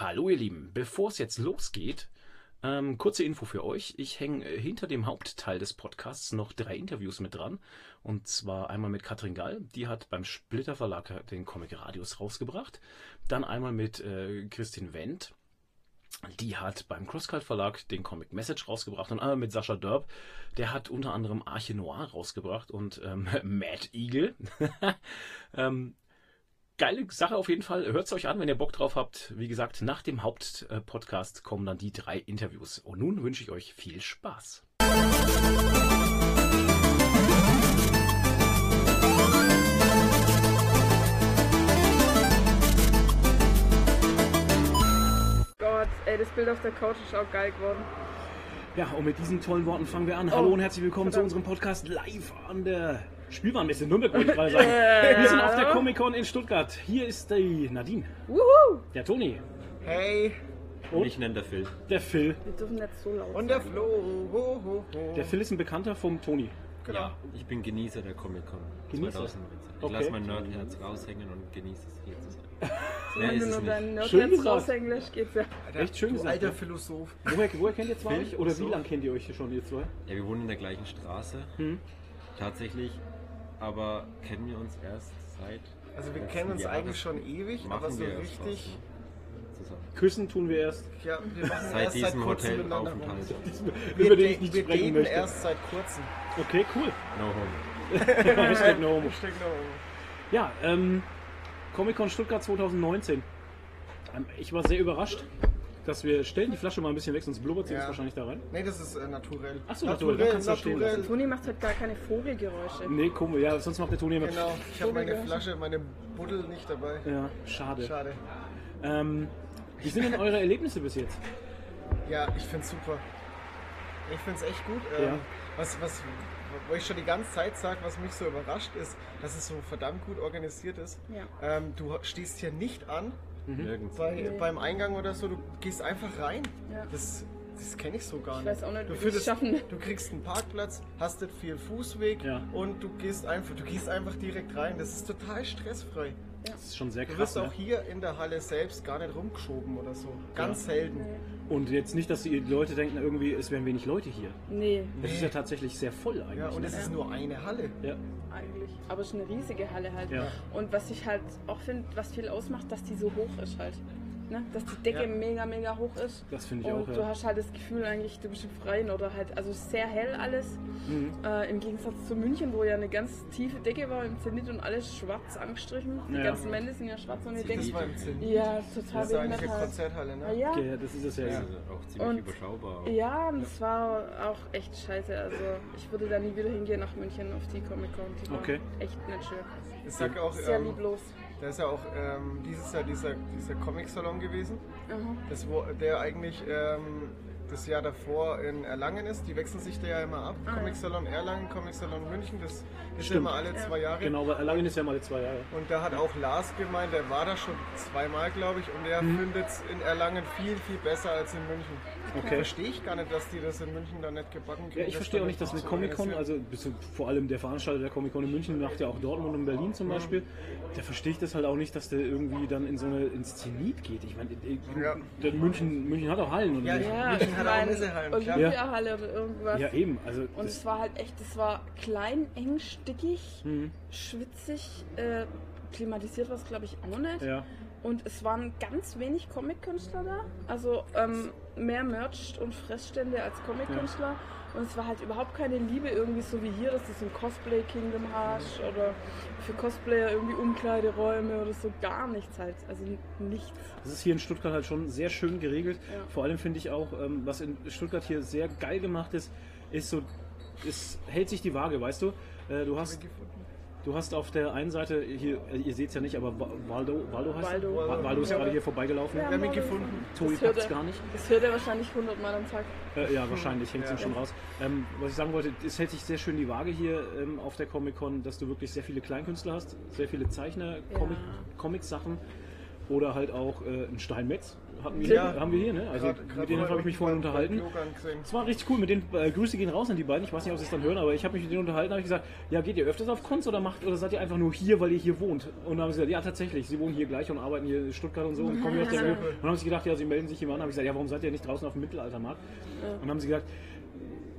Hallo ihr Lieben, bevor es jetzt losgeht, ähm, kurze Info für euch. Ich hänge äh, hinter dem Hauptteil des Podcasts noch drei Interviews mit dran. Und zwar einmal mit Katrin Gall, die hat beim Splitter Verlag den Comic Radius rausgebracht. Dann einmal mit äh, Christine Wendt, die hat beim Crosscult Verlag den Comic Message rausgebracht und einmal mit Sascha Dörb, der hat unter anderem Arche Noir rausgebracht und ähm, Mad Eagle. ähm, geile Sache auf jeden Fall. Hört es euch an, wenn ihr Bock drauf habt. Wie gesagt, nach dem Hauptpodcast kommen dann die drei Interviews. Und nun wünsche ich euch viel Spaß. Gott, ey, das Bild auf der Couch ist auch geil geworden. Ja, und mit diesen tollen Worten fangen wir an. Oh, Hallo und herzlich willkommen verdammt. zu unserem Podcast live an der Spielwarenmesse Nürnberg, wollte ich gerade sagen. Wir sind auf der Comic-Con in Stuttgart. Hier ist die Nadine, Wuhu! der Toni Hey, und Ich nenne der Phil. der Phil. Wir dürfen nicht so laut und der. Flo. Ho, ho, ho. Der Phil ist ein Bekannter vom Toni. Genau. Ja, ich bin Genießer der Comic-Con Genießer? 2019. Ich Okay. lasse mein Nerdherz raushängen und genieße es hier zu sein. Wenn ist du es nur nicht. Schön Nerdherz gesagt. raushängen lässt, geht's ja. Alter, Echt schön du gesagt, alter. Philosoph. Woher, woher kennt ihr zwei euch? Oder wie lange kennt ihr euch schon, ihr zwei? Ja, wir wohnen in der gleichen Straße. Hm. Tatsächlich, aber kennen wir uns erst seit. Also wir kennen uns Jahres. eigentlich schon ewig, Machen aber so wir erst richtig. Küssen tun wir erst. Ja, wir machen Seit erst seit diesem kurzem miteinander rum. Hotelaufenthalt. Wir, über den ich nicht wir sprechen daten möchte. erst seit kurzem. Okay, cool. No home. Hashtag no homo. Steck noch oben. Ja, ähm, Comic-Con Stuttgart 2019. Ähm, ich war sehr überrascht, dass wir stellen die Flasche mal ein bisschen weg, sonst blubbert sie Ja. uns wahrscheinlich da rein. Nee, das ist äh, naturell. Ach so, naturell, dann kannst du stehen lassen. Toni macht halt gar keine Vogelgeräusche. Nee, komisch, ja, sonst macht der Toni immer. Genau, ich habe meine. Flasche, meine Buddel nicht dabei. Ja, schade. Schade. Ähm, wie sind denn eure Erlebnisse bis jetzt? Ja, ich find's super. Ich find's echt gut. Ähm, Ja. was, was, wo ich schon die ganze Zeit sage, was mich so überrascht ist, dass es so verdammt gut organisiert ist. Ja. Ähm, du stehst hier nicht an Nirgends. bei, Nee. beim Eingang oder so, du gehst einfach rein. Ja. Das, das kenne ich so gar Ich nicht. weiß auch nicht, du ich findest- es schaffen. Du kriegst einen Parkplatz, hast nicht viel Fußweg Ja. und du gehst einfach, du gehst einfach direkt rein. Das ist total stressfrei. Das ist schon sehr Du krass. wirst auch Ne? hier in der Halle selbst gar nicht rumgeschoben oder so. Ganz selten. Und jetzt nicht, dass die Leute denken, irgendwie, es wären wenig Leute hier. Nee, Es ist ja tatsächlich sehr voll eigentlich. Ja, und es ne? ist nur eine Halle. ja. eigentlich. Aber es ist eine riesige Halle halt. Ja. Und was ich halt auch finde, was viel ausmacht, dass die so hoch ist halt. Ne? Dass die Decke Ja. mega, mega hoch ist. Das finde ich und auch, ja. du hast halt das Gefühl eigentlich, du bist im Freien oder halt, also sehr hell alles. Mhm. Äh, Im Gegensatz zu München, wo ja eine ganz tiefe Decke war im Zenit und alles schwarz angestrichen. Die Ja. ganzen Wände sind ja schwarz und die Das Decke. war im Sinn. Ja, total Das ist eigentlich eine halt. Konzerthalle, Ah, ne? ja. Okay, das ist es ja. Das ja. ist auch ziemlich Und- überschaubar. Ja, und es war auch echt scheiße. Also ich würde da nie wieder hingehen nach München auf die Comic Con. Die war Okay. echt nicht schön. Ich sag auch, Sehr ähm, lieblos. Da ist ja auch ähm, dieses Jahr dieser, dieser Comic-Salon gewesen. Aha. Das, wo, der eigentlich ähm, das Jahr davor in Erlangen ist. Die wechseln sich da ja immer ab. Ah, ja. Comic-Salon Erlangen, Comic-Salon München. Das ist ja Stimmt. immer alle zwei Jahre. Genau, weil Erlangen ist ja mal die zwei Jahre. Und da hat auch Lars gemeint, der war da schon zweimal, glaube ich, und er Mhm. findet es in Erlangen viel, viel besser als in München. Okay. Verstehe ich gar nicht, dass die das in München da nicht gebacken kriegen. Ja, ich verstehe auch nicht, dass eine Comic-Con, also vor allem der Veranstalter der Comic-Con in München macht ja auch Dortmund und Berlin zum Beispiel. Da verstehe ich das halt auch nicht, dass der irgendwie dann in so eine ins Zenit geht. Ich meine, äh, Ja. München, München hat auch Hallen und Ja, ja. Ja, München hat auch Messehallen. Olympiahalle oder irgendwas. ja, eben. Also Und es war halt echt, es war klein, eng, stickig, Mhm. schwitzig, äh, klimatisiert war es glaube ich auch nicht. ja. Und es waren ganz wenig Comic-Künstler da. Also ähm, mehr Merch und Fressstände als Comic-Künstler. Und es war halt überhaupt keine Liebe irgendwie so wie hier, dass du so ein Cosplay-Kingdom hast oder für Cosplayer irgendwie Umkleideräume oder so. Gar nichts halt. Also nichts. Das ist hier in Stuttgart halt schon sehr schön geregelt. Ja. Vor allem finde ich auch, ähm, was in Stuttgart hier sehr geil gemacht ist, ist so, es hält sich die Waage, weißt du? Äh, du hast Du hast auf der einen Seite, hier, äh, ihr seht es ja nicht, aber Wa- Waldo, Waldo heißt Waldo. er? Wa- Waldo ist Ja. gerade hier vorbeigelaufen. Ja. Wir haben ihn gefunden. Tobi Das hört packt's er- gar nicht. Das hört er wahrscheinlich 100 Mal am Tag. Äh, ja, wahrscheinlich hängt es Ja. ihm schon raus. Ähm, was ich sagen wollte, es hält sich sehr schön die Waage hier ähm, auf der Comic-Con, dass du wirklich sehr viele Kleinkünstler hast, sehr viele Zeichner, Ja. Comic, Comics-Sachen oder halt auch äh, ein Steinmetz. Hatten wir, Ja. haben wir hier, ne? Also Grad- grad mit denen habe ich mich vorhin unterhalten. Es war richtig cool, mit denen äh, Grüße gehen raus an die beiden. Ich weiß nicht, ob sie es dann hören, aber ich habe mich mit denen unterhalten, habe ich gesagt, ja, geht ihr öfters auf Cons oder macht oder seid ihr einfach nur hier, weil ihr hier wohnt? Und dann haben sie gesagt, ja, tatsächlich, sie wohnen hier gleich und arbeiten hier in Stuttgart und so und kommen hier aus der Nähe. Und dann haben sie gedacht, ja, sie melden sich jemand an. habe ich gesagt, ja, warum seid ihr nicht draußen auf dem Mittelaltermarkt? Und dann haben sie gesagt,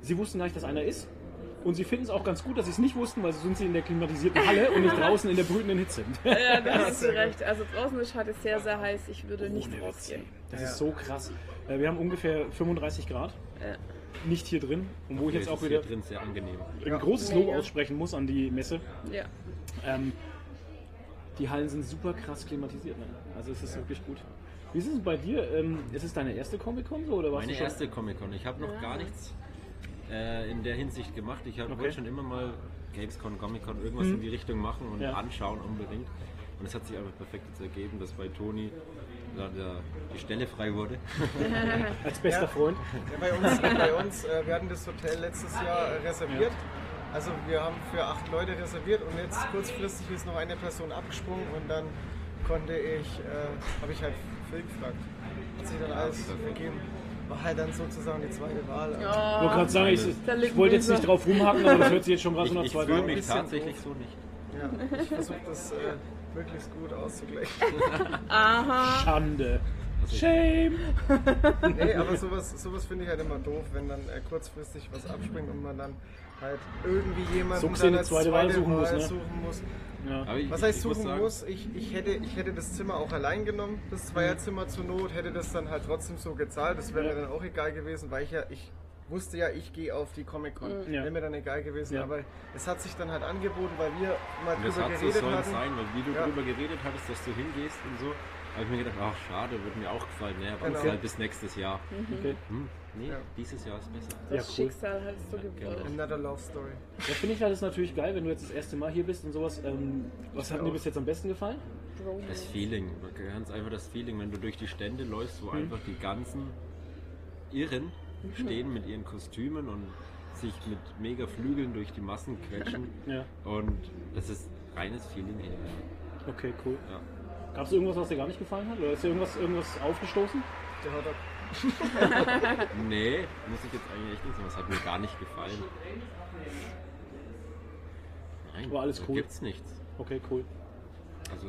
sie wussten gar nicht, dass einer ist. Und sie finden es auch ganz gut, dass sie es nicht wussten, weil so sind sie in der klimatisierten Halle und nicht draußen in der brütenden Hitze. Ja, da hast du recht. Also draußen ist heute sehr, sehr heiß. Ich würde nicht Ohne rausgehen. Das Ja. ist so krass. Äh, Wir haben ungefähr 35 Grad. Ja. Nicht hier drin. Und wo ich jetzt Es auch wieder hier drin sehr angenehm. ein großes Lob aussprechen muss an die Messe. Ja. Ähm, die Hallen sind super krass klimatisiert. Ne? Also es ist wirklich gut. Wie ist es bei dir? Ähm, ist es deine erste Comic-Con so, oder warst Meine du schon? erste Comic-Con. Ich habe noch Ja. gar nichts äh, in der Hinsicht gemacht. Ich hab- Okay. wollte schon immer mal Gamescom, Comic-Con, irgendwas Mhm. in die Richtung machen und Ja. anschauen unbedingt. Und es hat sich einfach perfekt jetzt ergeben, dass bei Toni da der, die Stelle frei wurde. Als bester Ja. Freund. Ja, bei uns, bei uns äh, wir hatten das Hotel letztes Jahr äh, reserviert. Also wir haben für acht Leute reserviert und jetzt kurzfristig ist noch eine Person abgesprungen und dann konnte ich, äh, habe ich halt Phil gefragt. Hat sich dann alles vergeben. War halt dann sozusagen die zweite Wahl. Ich wollte gerade sagen, ich, ich wollte jetzt nicht drauf rumhaken, aber das hört sich jetzt schon gerade Ich, so nach ich zwei fühle mich tatsächlich doof. so nicht. Ja, ich versuche das äh, möglichst gut auszugleichen. Aha. Schande. Also Shame. Nee, aber sowas, sowas finde ich halt immer doof, wenn dann äh, kurzfristig was abspringt und man dann halt irgendwie jemanden So gesehen dann als zweite Wahl suchen muss, ne? suchen muss. Ja. Ich, Was ich- heißt ich muss suchen muss? Ich, ich, hätte, ich hätte das Zimmer auch allein genommen, das Zweierzimmer zur Not, hätte das dann halt trotzdem so gezahlt. Das wäre Ja. dann auch egal gewesen, weil ich ja, ich wusste ja, ich gehe auf die Comic-Con. Ja. Wäre mir dann egal gewesen, Ja. aber es hat sich dann halt angeboten, weil wir mal Und das drüber hat so geredet sollen hatten. sein, weil wie du Ja. drüber geredet hattest, dass du hingehst und so, habe ich mir gedacht, ach schade, wird mir auch gefallen. Naja, aber Genau. halt bis nächstes Jahr. Okay. Hm, nee, Ja. dieses Jahr ist besser. Das Ja, cool. Schicksal hat es so gewollt. Another Love Story. Ja, finde ich halt ist natürlich geil, wenn du jetzt das erste Mal hier bist und sowas. Ähm, was hat dir bis jetzt am besten gefallen? Das Feeling, ganz einfach das Feeling, wenn du durch die Stände läufst, wo einfach die ganzen Irren stehen mit ihren Kostümen und sich mit mega Flügeln durch die Massen quetschen. Ja. Und das ist reines Feeling. ey. Okay, cool. Ja. Gab es irgendwas, was dir gar nicht gefallen hat? Oder ist dir irgendwas, irgendwas aufgestoßen? Der Hotdog. Nee, muss ich jetzt eigentlich echt nicht sagen. Das hat mir gar nicht gefallen. Nein, War alles da cool. Gibt's nichts. Okay, cool. Also,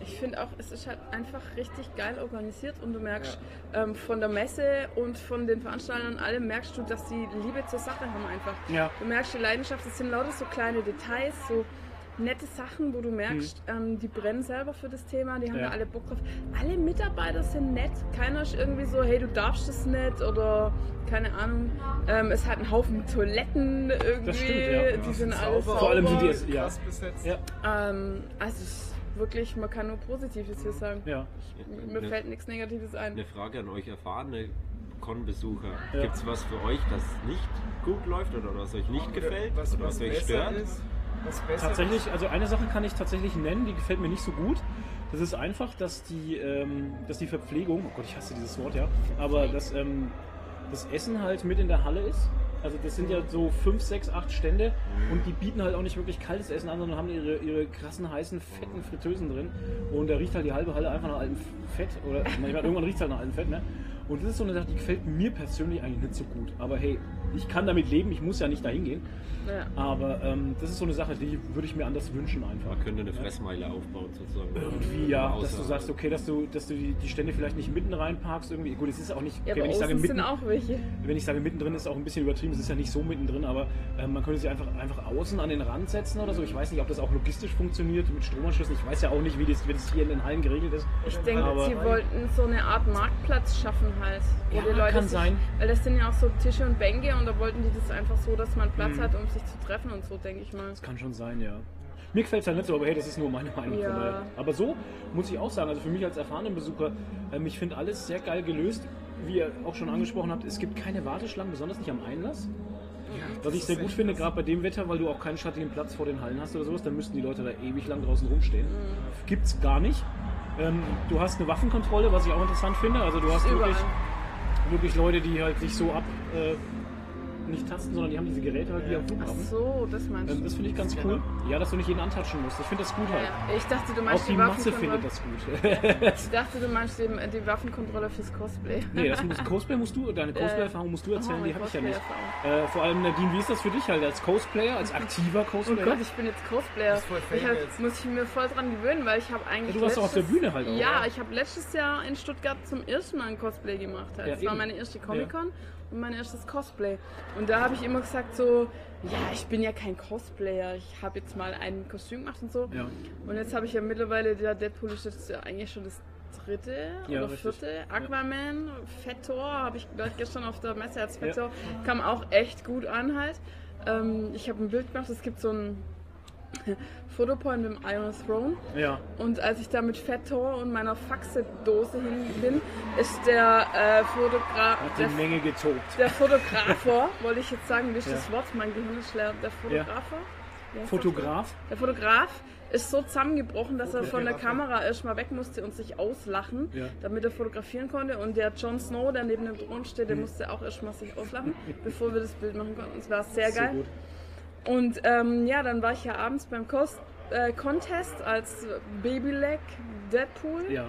Ich finde auch, es ist halt einfach richtig geil organisiert und du merkst ähm, von der Messe und von den Veranstaltern allem merkst du, dass die Liebe zur Sache haben einfach. Ja. Du merkst die Leidenschaft, es sind lauter so kleine Details, so nette Sachen, wo du merkst, ähm, die brennen selber für das Thema, die haben. Ja. da alle Bock drauf. Alle Mitarbeiter sind nett, keiner ist irgendwie so, hey, du darfst das nicht oder keine Ahnung. Ähm, es hat einen Haufen Toiletten irgendwie, Das stimmt, ja. die sind alle Sauber. Vor allem sind die es- ja. krass besetzt. Ja, Ähm, also es ist wirklich, man kann nur Positives hier sagen. ja. Mir eine, fällt nichts Negatives ein. eine Frage an euch erfahrene Con-Besucher. Ja. Gibt's was für euch, das nicht gut läuft oder was euch nicht gefällt? Was, oder was was euch stört? ist. Was besser Tatsächlich, also eine Sache kann ich tatsächlich nennen, die gefällt mir nicht so gut. Das ist einfach, dass die, ähm, dass die Verpflegung, oh Gott, ich hasse dieses Wort, ja, aber dass ähm, das Essen halt mit in der Halle ist. Also das sind ja so fünf, sechs, acht Stände und die bieten halt auch nicht wirklich kaltes Essen an, sondern haben ihre, ihre krassen, heißen, fetten Fritteusen drin. Und da riecht halt die halbe Halle einfach nach altem Fett. Oder manchmal irgendwann riecht es halt nach altem Fett, ne? Und das ist so eine Sache, die gefällt mir persönlich eigentlich nicht so gut. Aber hey, ich kann damit leben, ich muss ja nicht dahin gehen. Ja. Aber ähm, das ist so eine Sache, die würde ich mir anders wünschen einfach. Man könnte eine Fressmeile aufbauen sozusagen. Irgendwie ja, dass du Außer- sagst, okay, dass du, dass du die, die Stände vielleicht nicht mitten reinparkst irgendwie. Gut, es ist auch nicht, Ja, okay, aber wenn ich sage außen mitten, sind auch welche. wenn ich sage mittendrin ist auch ein bisschen übertrieben, es ist ja nicht so mittendrin, aber ähm, man könnte sie einfach, einfach außen an den Rand setzen oder so. Ich weiß nicht, ob das auch logistisch funktioniert mit Stromanschlüssen. Ich weiß ja auch nicht, wie das, wie das hier in den Hallen geregelt ist. Ich denke, Aber- sie wollten so eine Art Marktplatz schaffen halt. Wo Ja, die Leute kann sich, sein. Weil das sind ja auch so Tische und Bänke und da wollten die das einfach so, dass man Mhm. Platz hat, um sich zu treffen und so, denke ich mal. Das kann schon sein, ja. Mir gefällt es halt nicht so, aber hey, das ist nur meine Meinung. Ja. Aber so muss ich auch sagen, also für mich als erfahrenen Besucher, ähm, ich finde alles sehr geil gelöst. Wie ihr auch schon angesprochen habt, es gibt keine Warteschlangen, besonders nicht am Einlass. Was ich sehr gut finde, gerade bei dem Wetter, weil du auch keinen schattigen Platz vor den Hallen hast oder sowas, dann müssten die Leute da ewig lang draußen rumstehen. Gibt's gar nicht. Ähm, du hast eine Waffenkontrolle, was ich auch interessant finde. Also du hast Überall. wirklich, wirklich Leute, die halt sich so ab, äh, nicht tasten, sondern die haben diese Geräte halt wie am Ach Flughafen. so, das meinst Ähm, du. das finde ich ganz cool. Ja, dass du nicht jeden antatschen musst. Ich finde das gut halt. Ja, ich dachte, du Auch meinst die die, Masse findet Waffenkontrolle. das gut. Ich dachte, du meinst die, die Waffenkontrolle fürs Cosplay. nee, das muss, Cosplay musst du, deine Cosplay-Erfahrung musst du erzählen, Oh, die habe ich ja nicht. Äh, vor allem, Nadine, wie ist das für dich halt als Cosplayer, als aktiver Oh Cosplayer? Gott, ich bin jetzt Cosplayer. Ich jetzt. muss ich mir voll dran gewöhnen, weil ich habe eigentlich. Ja, du warst doch auf der Bühne halt auch, Ja, oder? ich habe letztes Jahr in Stuttgart zum ersten Mal ein Cosplay gemacht. Halt. Ja, das war eben. meine erste Comic-Con und mein erstes Cosplay. Und da habe ich immer gesagt so, ja, ich bin ja kein Cosplayer. Ich habe jetzt mal ein Kostüm gemacht und so. Ja. Und jetzt habe ich ja mittlerweile, der Deadpool ist jetzt ja eigentlich schon das dritte Ja, oder richtig. vierte. Aquaman, Fettor, habe ich gleich gestern auf der Messe als Ja. Fettor. Kam auch echt gut an halt. Ähm, ich habe ein Bild gemacht, es gibt so ein Fotopoint mit dem Iron Throne. Ja. Und als ich da mit Fettor und meiner Faxedose hin bin, ist der äh, Fotograf. Hat Der, die Menge getobt. der Fotografer, wollte ich jetzt sagen, wie ist Ja. das Wort? Mein Gehirn ist leer. Der Fotografer? Das? Fotograf? Der Fotograf ist so zusammengebrochen, dass er von der Kamera erstmal weg musste und sich auslachen, Ja. damit er fotografieren konnte. Und der Jon Snow, der neben dem Thron steht, Hm. der musste auch erstmal sich auslachen, bevor wir das Bild machen konnten. Es war sehr So geil. gut. Und ähm, ja, dann war ich ja abends beim Cos äh, Contest als Babyleg Deadpool. Ja.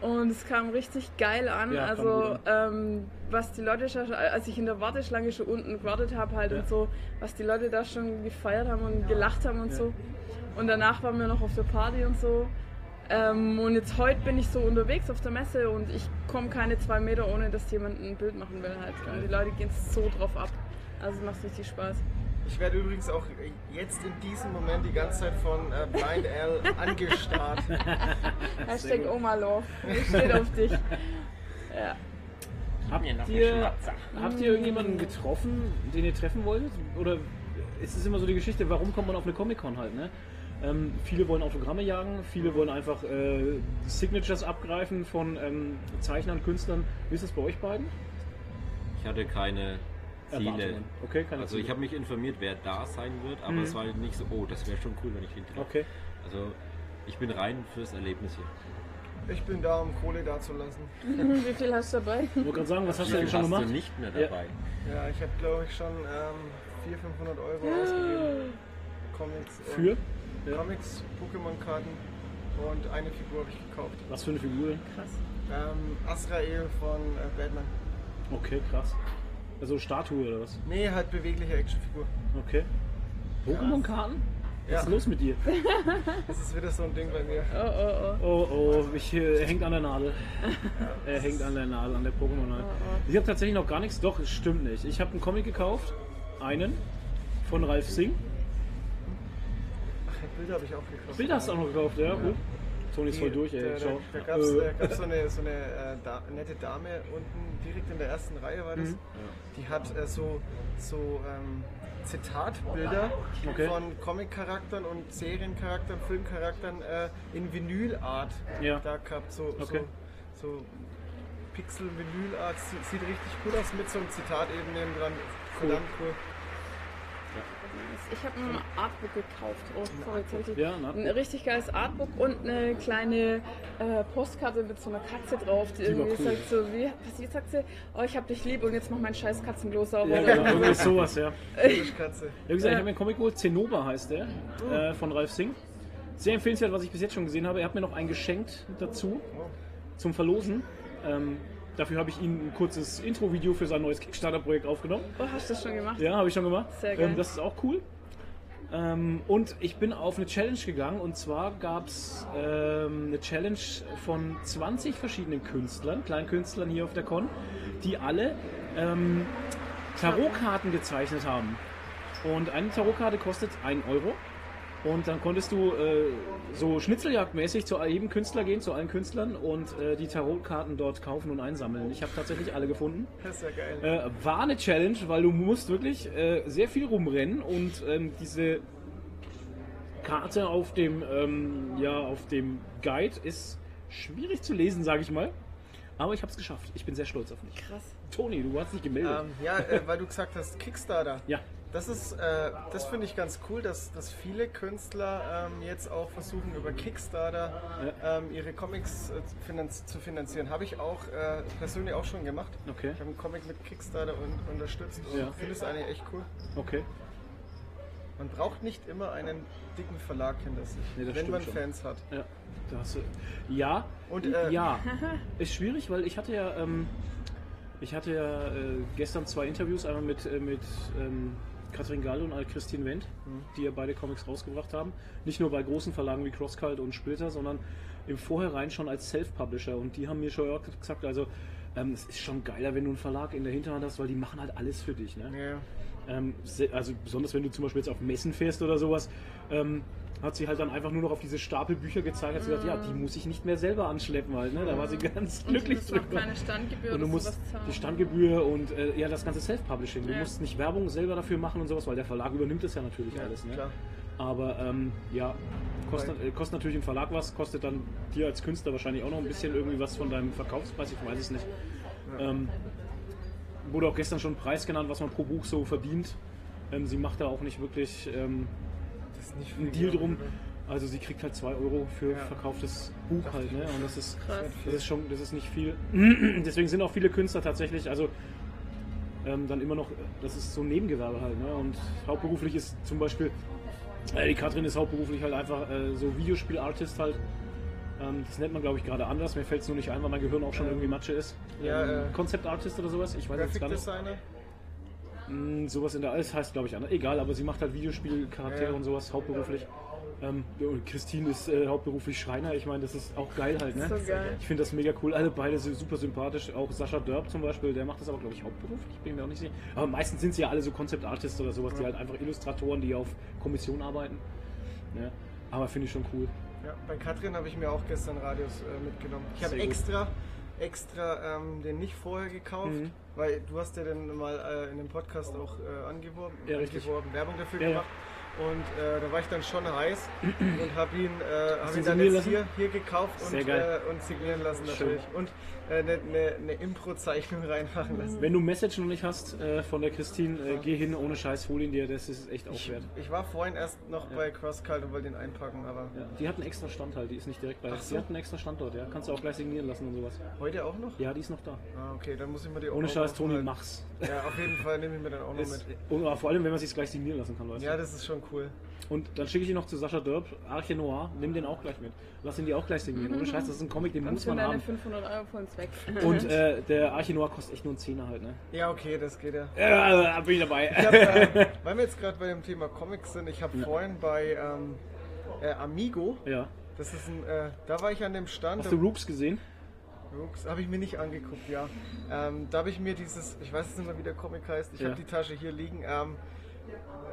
Und es kam richtig geil an. Ja, also, ähm, was die Leute schon, als ich in der Warteschlange schon unten gewartet habe, halt Ja. und so, was die Leute da schon gefeiert haben und gelacht haben und Ja. so. Und danach waren wir noch auf der Party und so. Ähm, und jetzt heute bin ich so unterwegs auf der Messe und ich komme keine zwei Meter, ohne dass jemand ein Bild machen will halt. Und die Leute gehen so drauf ab. Also macht richtig Spaß. Ich werde übrigens auch jetzt in diesem Moment die ganze Zeit von äh, Blind L angestarrt. Hashtag Oma Love. Ich steht auf dich. Ja. Habt ihr, habt ihr irgendjemanden getroffen, den ihr treffen wolltet? Oder ist es immer so die Geschichte, warum kommt man auf eine Comic-Con halt, ne? Ähm, viele wollen Autogramme jagen, viele wollen einfach äh, Signatures abgreifen von ähm, Zeichnern, Künstlern. Wie ist das bei euch beiden? Ich hatte keine Ziele. Erwartungen. Okay, keine Also ich habe mich informiert, wer da sein wird, aber Mhm. es war nicht so, oh, das wäre schon cool, wenn ich ihn treffe. Okay. Also ich bin rein fürs Erlebnis hier. Ich bin da, um Kohle dazulassen. Wie viel hast du dabei? Ich wollte gerade sagen, was hast du denn schon hast gemacht? du nicht mehr Ja. dabei? Ja, ich habe glaube ich schon ähm, 400, 500 Euro ausgegeben. Comics, Für? Ja. Comics, Pokémon-Karten und eine Figur habe ich gekauft. Was für eine Figur? Krass. Ähm, Azrael von äh, Batman. Okay, krass. Also Statue oder was? Nee, halt bewegliche Actionfigur. Okay. Pokémon-Karten? Was Ja. ist los mit dir? Das ist wieder so ein Ding bei mir. Oh, oh, oh. Oh, oh, ich, äh, er hängt an der Nadel. er hängt an der Nadel, an der Pokémon-Nadel. Ich habe tatsächlich noch gar nichts, doch, es stimmt nicht. Ich habe einen Comic gekauft, einen, von Ralf Singh. Ach, Bilder habe ich auch gekauft. Bilder hast du auch noch gekauft, ja, gut. Toni ist voll durch, ey. Da, Schau. da, gab es Äh, so eine, so eine äh, da, nette Dame unten, direkt in der ersten Reihe war das. Mhm. Die hat äh, so, so ähm, Zitatbilder Okay. von Comic-Charakteren und Seriencharakteren, Filmcharaktern äh, in Vinylart Ja. da gehabt. So, Okay. so, so Pixel-Vinylart. Sie- Sieht richtig cool aus mit so einem Zitat eben neben dran. Verdammt cool. Ich habe mir ein Artbook gekauft. Oh, sorry, ich Ja, ein Artbook. ein richtig geiles Artbook und eine kleine äh, Postkarte mit so einer Katze drauf, die, Die irgendwie cool. sagt so, wie, was, wie sagt sie? Oh, ich hab dich lieb und jetzt mach mein scheiß Katzenklo sauber. ja, genau, irgendwie sowas, ja. Katze. Ja, wie gesagt, ich habe mir einen Comic geholt, Zennoba heißt der, äh, von Ralf Singh. Sehr empfehlenswert, was ich bis jetzt schon gesehen habe. Er hat mir noch einen geschenkt dazu Oh. zum Verlosen. Ähm, dafür habe ich ihm ein kurzes Intro-Video für sein neues Kickstarter-Projekt aufgenommen. Oh, hast du das schon gemacht? Ja, habe ich schon gemacht. Sehr geil. Ähm, das ist auch cool. Ähm, und ich bin auf eine Challenge gegangen und zwar gab es ähm, eine Challenge von 20 verschiedenen Künstlern, kleinen Künstlern hier auf der Con, die alle ähm, Tarotkarten gezeichnet haben. Und eine Tarotkarte kostet 1 Euro. Und dann konntest du äh, so schnitzeljagdmäßig zu jedem Künstler gehen, zu allen Künstlern und äh, die Tarotkarten dort kaufen und einsammeln. Ich habe tatsächlich alle gefunden. Das ist ja geil. Äh, war eine Challenge, weil du musst wirklich äh, sehr viel rumrennen und ähm, diese Karte auf dem, ähm, ja, auf dem Guide ist schwierig zu lesen, sage ich mal. Aber ich habe es geschafft. Ich bin sehr stolz auf mich. Krass. Toni, du hast dich gemeldet. Ähm, ja, äh, weil du gesagt hast, Kickstarter. ja. Das ist, äh, das finde ich ganz cool, dass, dass viele Künstler ähm, jetzt auch versuchen, über Kickstarter ähm, ihre Comics äh, zu finanz zu finanzieren. Habe ich auch äh, persönlich auch schon gemacht. Okay. Ich habe einen Comic mit Kickstarter un unterstützt und Ja. finde es eigentlich echt cool. Okay. Man braucht nicht immer einen dicken Verlag hinter sich, Nee, das wenn man schon. Fans hat. Ja. Da hast du, ja. Und, äh, ja. Ist schwierig, weil ich hatte ja, ähm, ich hatte ja äh, gestern zwei Interviews, einmal mit, äh, mit ähm, Katrin Gall und Christine Wendt, Mhm. die ja beide Comics rausgebracht haben. Nicht nur bei großen Verlagen wie CrossCult und Splitter, sondern im Vorhinein schon als Self-Publisher. Und die haben mir schon gesagt, also ähm, es ist schon geiler, wenn du einen Verlag in der Hinterhand hast, weil die machen halt alles für dich. Ne? Ja. Ähm, also besonders wenn du zum Beispiel jetzt auf Messen fährst oder sowas, ähm, hat sie halt dann einfach nur noch auf diese Stapel Bücher gezeigt, hat sie gesagt, ja, die muss ich nicht mehr selber anschleppen halt, ne? Da war sie ganz Und glücklich du musst auch drüber. keine Standgebühr Und du musst sowas zahlen. die Standgebühr und äh, ja, das ganze Self-Publishing. Du Ja. musst nicht Werbung selber dafür machen und sowas, weil der Verlag übernimmt das ja natürlich Ja, alles. Ne? klar. Aber ähm, ja, kostet, äh, kostet natürlich im Verlag was, kostet dann dir als Künstler wahrscheinlich auch noch ein bisschen irgendwie was von deinem Verkaufspreis, ich weiß es nicht. Ähm, wurde auch gestern schon ein Preis genannt, was man pro Buch so verdient. Ähm, sie macht da auch nicht wirklich ähm, ist nicht viel Deal drum. Also sie kriegt halt 2 Euro für Ja. verkauftes Buch halt, ne? Und das ist, Krass. das ist schon, das ist nicht viel. Deswegen sind auch viele Künstler tatsächlich, also ähm, dann immer noch, das ist so ein Nebengewerbe halt, ne? Und hauptberuflich ist zum Beispiel, äh, die Katrin ist hauptberuflich halt einfach äh, so Videospielartist halt. Ähm, das nennt man glaube ich gerade anders, mir fällt es nur nicht ein, weil mein Gehirn auch schon irgendwie Matsche ist. Ja, ähm, äh, Concept Artist oder sowas, ich weiß jetzt gar nicht. Designer. Mm, sowas in der alles heißt glaube ich anders. Egal, aber sie macht halt Videospielcharaktere Ja. und sowas hauptberuflich. Ähm, ja, und Christine ist äh, hauptberuflich Schreiner. Ich meine, das ist auch geil halt, ne? So geil. Ich finde das mega cool. Alle beide sind super sympathisch. Auch Sascha Dörb zum Beispiel, der macht das aber, glaube ich, hauptberuflich. Bin mir auch nicht sicher. Aber meistens sind sie ja alle so Concept Artists oder sowas, die halt einfach Illustratoren, die auf Kommission arbeiten. Ne? Aber finde ich schon cool. Ja, bei Katrin habe ich mir auch gestern Radios äh, mitgenommen. Ich habe Sehr gut. Extra, ähm, den nicht vorher gekauft, Mhm. weil du hast ja den mal äh, in dem Podcast auch äh, angeworben, Ja, angeworben, Werbung dafür Ja, ja. Und äh, da war ich dann schon heiß und habe ihn, äh, hab ihn dann jetzt lassen? hier, hier gekauft und, äh, und signieren lassen Schön. natürlich. Und äh, eine, eine, eine Impro-Zeichnung reinmachen lassen. Wenn du Message noch nicht hast äh, von der Christine, äh, geh hin ohne Scheiß, hol ihn dir. Das ist echt auch Ich, wert. ich war vorhin erst noch bei CrossCult und wollte ihn einpacken, aber Ja, die hat einen extra Stand halt, die ist nicht direkt bei. Ach so. Die hat einen extra Standort, ja. Kannst du auch gleich signieren lassen und sowas. heute auch noch? Ja, die ist noch da. Ah, okay, dann muss ich mir die auch Ohne Scheiß, mal Toni, mach's. Ja, auf jeden Fall nehme ich mir dann auch noch Ist, mit. und vor allem, wenn man sich gleich signieren lassen kann, weißt Ja, das ist schon cool. Du. Und dann schicke ich ihn noch zu Sascha Dörb, Arche Noir, nimm den auch gleich mit. Lass ihn dir auch gleich signieren. Ohne Scheiß, das ist ein Comic, den Dann muss man deine haben. 500 Euro von uns weg. Und äh, der Arche Noir kostet echt nur einen Zehner halt, ne? Ja, okay, das geht ja. Ja, bin ich dabei. Ich hab, äh, weil wir jetzt gerade bei dem Thema Comics sind, ich habe vorhin bei ähm, äh, Amigo, Ja. das ist ein, äh, da war ich an dem Stand, Hast du Rooks gesehen? habe ich mir nicht angeguckt, ja. Ähm, da habe ich mir dieses, ich weiß jetzt nicht mehr, wie der Comic heißt, ich Ja. habe die Tasche hier liegen. Ähm,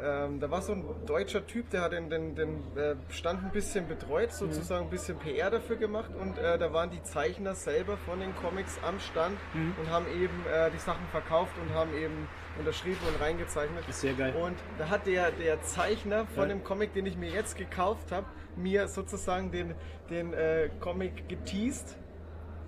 ähm, da war so ein deutscher Typ, der hat den, den, den äh, Stand ein bisschen betreut, sozusagen ein bisschen PR dafür gemacht und äh, da waren die Zeichner selber von den Comics am Stand und haben eben äh, die Sachen verkauft und haben eben unterschrieben und reingezeichnet. Ist sehr geil. Und da hat der, der Zeichner von Ja. dem Comic, den ich mir jetzt gekauft habe, mir sozusagen den, den äh, Comic geteased.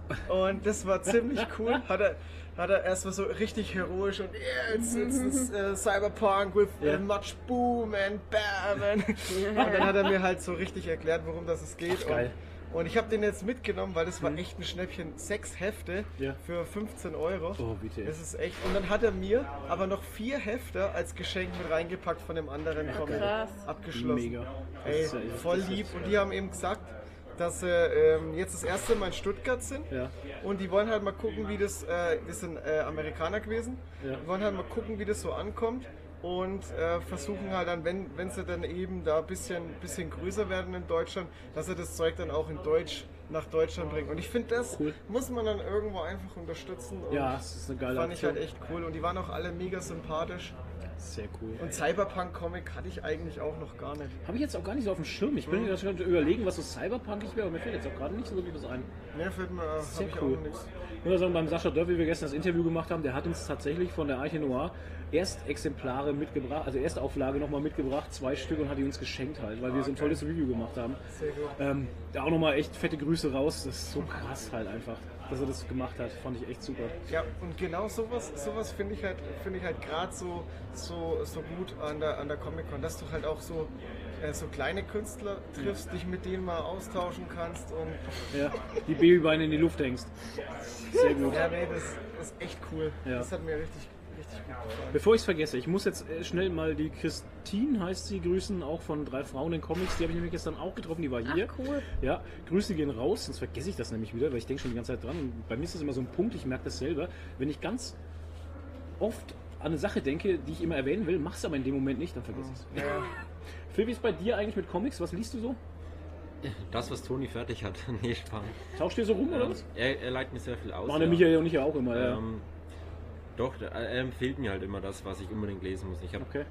Und das war ziemlich cool. Hat er, hat er erstmal so richtig heroisch und yeah, it's, it's, it's uh, Cyberpunk with Ja. uh, much boom and bam. And, und dann hat er mir halt so richtig erklärt, worum das es geht. Ach, geil. Und, und ich habe den jetzt mitgenommen, weil das war echt ein Schnäppchen. Sechs Hefte Ja. für 15 Euro. Oh, bitte. Das ist echt. Und dann hat er mir aber noch vier Hefte als Geschenk mit reingepackt von dem anderen Comic. krass. Abgeschlossen. Mega. Ey, voll lieb. Und die haben eben gesagt, dass sie ähm, jetzt das erste Mal in Stuttgart sind. Ja. Und die wollen halt mal gucken, wie das, äh, das sind äh, Amerikaner gewesen, Ja. die wollen halt mal gucken, wie das so ankommt und äh, versuchen halt dann, wenn, wenn sie dann eben da ein bisschen, bisschen größer werden in Deutschland, dass sie das Zeug dann auch in Deutsch nach Deutschland bringen. Und ich finde, das Cool. muss man dann irgendwo einfach unterstützen. Und Ja, das ist eine geile Fand ich halt echt cool. Und die waren auch alle mega sympathisch. Sehr cool. Und Cyberpunk-Comic hatte ich eigentlich auch noch gar nicht. Habe ich jetzt auch gar nicht so auf dem Schirm. Ich bin mir gerade überlegen, was so cyberpunkig wäre, aber mir fällt jetzt auch gerade nicht so wirklich was ein. Ne, fällt mir, Sehr habe ich cool. auch nichts. Ich muss sagen, beim Sascha Dörr, wie wir gestern das Interview gemacht haben, der hat uns tatsächlich von der Arche Noir Erstexemplare mitgebracht, also Erstauflage nochmal mitgebracht, zwei Stück und hat die uns geschenkt halt, weil wir so ein tolles Review gemacht haben. Sehr gut. Ähm, da auch nochmal echt fette Grüße raus, das ist so krass halt einfach, dass er das gemacht hat. Fand ich echt super. Ja, und genau sowas, sowas finde ich halt, finde ich halt gerade so, so, so gut an der, an der Comic-Con, dass du halt auch so, äh, so kleine Künstler triffst, dich mit denen mal austauschen kannst und Ja, die Babybeine in die Luft hängst. Sehr gut. ja, nee, das ist echt cool. Ja. Das hat mir richtig, richtig gut gefallen. Bevor ich es vergesse, ich muss jetzt äh, schnell mal die Christine, heißt sie, grüßen, auch von drei Frauen in Comics. Die habe ich nämlich gestern auch getroffen, die war hier. Ach, cool. Ja, Grüße gehen raus, sonst vergesse ich das nämlich wieder, weil ich denke schon die ganze Zeit dran. Und bei mir ist das immer so ein Punkt, ich merke das selber. Wenn ich ganz oft an eine Sache denke, die ich immer erwähnen will, mach's aber in dem Moment nicht, dann vergesse ich es. Ja, Phil, wie ist bei dir eigentlich mit Comics? Was liest du so? Das, was Toni fertig hat. nee, spannend. Tauscht ihr so rum oder Ähm, was? er, er leiht mir sehr viel aus. Machen der ja. Michael und ich ja auch immer, ja. Ähm, doch, er empfiehlt mir halt immer das, was ich unbedingt lesen muss. Ich habe Okay.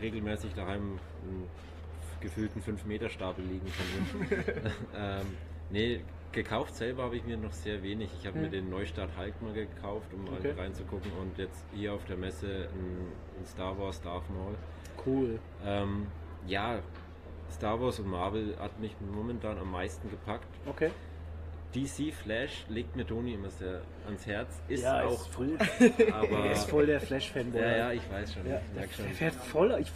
regelmäßig daheim einen gefühlten 5-Meter-Stapel liegen von ihm. ähm, nee, gekauft selber habe ich mir noch sehr wenig. Ich habe Hm. mir den Neustart Hulk mal gekauft, um Okay. reinzugucken und jetzt hier auf der Messe ein, ein Star Wars Darth Maul. Cool. Ähm, ja, Star Wars und Marvel hat mich momentan am meisten gepackt. Okay. DC Flash legt mir Toni immer sehr ans Herz. Ist Ja, auch ist- gut, Er aber. ist voll der Flash-Fanboy. ja, ja, ich weiß schon. Ja, ich merk schon. der fährt voll, ich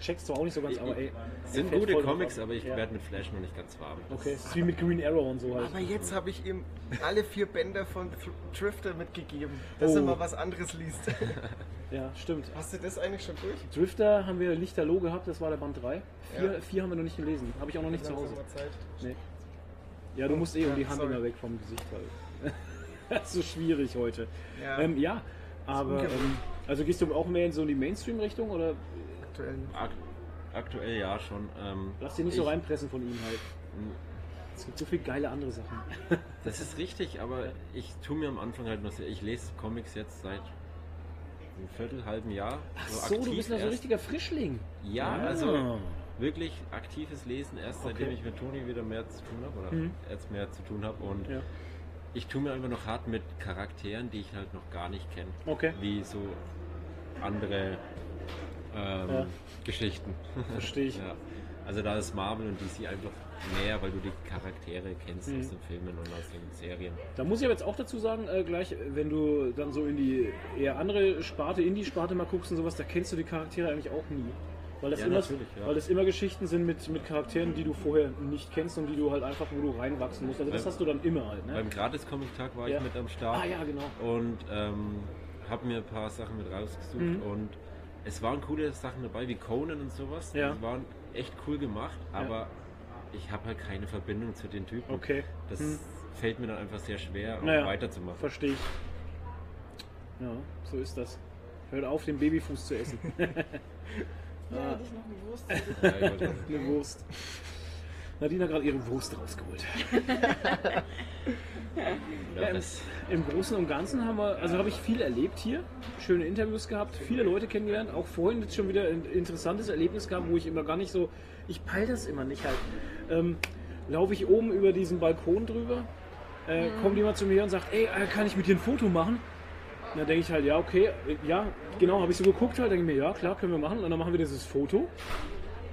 check's zwar auch nicht so ganz, Ich- aber ey. Sind gute voll Comics, aber ich Ja. werde mit Flash noch nicht ganz warm. Okay, es ist wie mit Green Arrow und so halt. aber jetzt habe ich ihm alle vier Bänder von Drifter mitgegeben, dass Oh. er mal was anderes liest. Ja, stimmt. Hast du das eigentlich schon durch? Drifter haben wir Lichterloh gehabt, das war der Band 3. Vier, Ja. vier haben wir noch nicht gelesen. Habe ich auch noch nicht zu Hause. Zeit. Nee. Ja, du musst eh um die Hand immer weg vom Gesicht halt. das ist so schwierig heute. Ja, Ähm, ja, aber ähm, also gehst du auch mehr in so die Mainstream-Richtung oder aktuell. Ak aktuell ja schon. Ähm, lass dich nicht so reinpressen von ihm halt? Es gibt so viele geile andere Sachen. Das ist richtig, aber ich tue mir am Anfang halt noch sehr. Ich lese Comics jetzt seit einem Viertel, halben Jahr. Ach so, du bist ja so erst. richtiger Frischling. Ja, Ah. also wirklich aktives Lesen, erst seitdem Okay. ich mit Toni wieder mehr zu tun habe oder Mhm. jetzt mehr zu tun habe. Und Ja. ich tue mir einfach noch hart mit Charakteren, die ich halt noch gar nicht kenne. Okay. Wie so andere ähm, Ja. Geschichten. Verstehe ich. ja. Also da ist Marvel und DC einfach mehr, weil du die Charaktere kennst Mhm. aus den Filmen und aus den Serien. Da muss ich aber jetzt auch dazu sagen, äh, gleich, wenn du dann so in die eher andere Sparte, Indie-Sparte mal guckst und sowas, da kennst du die Charaktere eigentlich auch nie. Weil das, Ja, immer, ja. weil das immer Geschichten sind mit, mit Charakteren, die du vorher nicht kennst und die du halt einfach, wo du reinwachsen musst. Also das Beim- hast du dann immer halt. Ne? Beim Gratis-Comic-Tag war Ja. ich mit am Start. Ah ja, genau. und ähm, habe mir ein paar Sachen mit rausgesucht Mhm. und es waren coole Sachen dabei, wie Conan und sowas. Ja. Die waren echt cool gemacht, aber ich habe halt keine Verbindung zu den Typen. Okay. Das Hm. fällt mir dann einfach sehr schwer, auch Naja. weiterzumachen. Verstehe ich. Ja, so ist das. Hört auf, den Babyfuß zu essen. Ja, hätte ich noch eine Wurst. Wollte- Eine Wurst. Nadine hat gerade ihre Wurst rausgeholt. ja, das, Im Großen und Ganzen haben wir, also habe ich viel erlebt hier, schöne Interviews gehabt, viele Leute kennengelernt, auch vorhin jetzt schon wieder ein interessantes Erlebnis gehabt, wo ich immer gar nicht so, ich peil das immer nicht halt. Ähm, Laufe ich oben über diesen Balkon drüber, äh, kommt jemand zu mir und sagt, ey, äh, kann ich mit dir ein Foto machen? Und dann denke ich halt, ja, okay, ja, genau, habe ich so geguckt halt, denke ich mir, ja, klar, können wir machen. Und dann machen wir dieses Foto.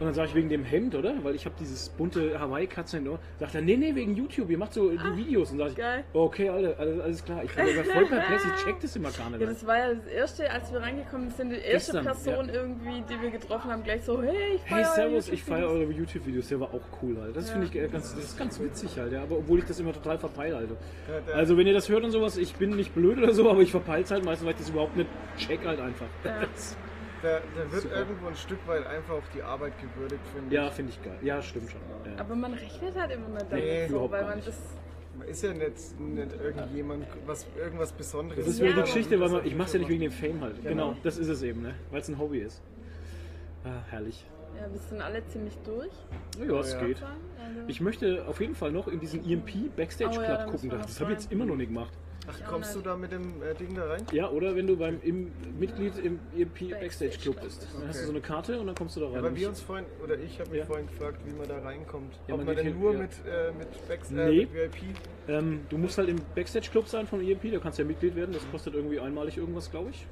Und dann sage ich wegen dem Hemd, oder? Weil ich habe dieses bunte Hawaii-Katzen in Sagt er, nee, nee, wegen YouTube, ihr macht so die Videos. Und sage ich, geil. okay, Alter, alles, alles klar. Ich bin voll perplex, ich check das immer gar nicht. Ja, mehr. das war ja das erste, als wir reingekommen sind, die erste Gestern, Person ja. irgendwie, die wir getroffen haben, gleich so, hey, ich Hey, feier servus, eure ich feiere YouTube-Videos. eure YouTube-Videos, der war auch cool, Alter. Das Ja. finde ich äh, ganz, das ist ganz witzig halt, ja. Aber obwohl ich das immer total verpeile, Alter. Der, der, Also wenn ihr das hört und sowas, ich bin nicht blöd oder so, aber ich verpeil's halt meistens, weil ich das überhaupt nicht check halt einfach. Ja. der, der wird Super. irgendwo ein Stück weit einfach auf die Arbeit gewürdigt, finde Ja, ich. finde ich geil. Ja, stimmt schon. Ja. Aber man rechnet halt immer nicht damit, Nee, so, überhaupt weil man nicht. das. Man ist ja nicht, nicht irgendjemand, was, irgendwas Besonderes. Das ist Ja. wieder die Geschichte, weil man, Das ich mache es ja nicht wegen dem Fame halt. Genau, Genau. das ist es eben, ne? Weil es ein Hobby ist. Ah, herrlich. Ja, wir sind alle ziemlich durch. Ja, es Ja. geht. Also, Ich möchte auf jeden Fall noch in diesen EMP Backstage Oh ja, da gucken. Das, noch habe ich jetzt immer noch nicht gemacht. Ach, kommst du da mit dem äh, Ding da rein? Ja, oder wenn du beim im, Mitglied im EMP Backstage Club bist. Dann hast du Okay. so eine Karte und dann kommst du da rein. Aber wir uns vorhin, oder ich habe mich Ja. vorhin gefragt, wie man da reinkommt. Ja, Ob man man denn nur ja. mit, äh, mit, Backs, äh, Nee. mit VIP. ähm, du musst halt im Backstage Club sein von EMP, da kannst du ja Mitglied werden. Das kostet irgendwie einmalig irgendwas, glaube ich.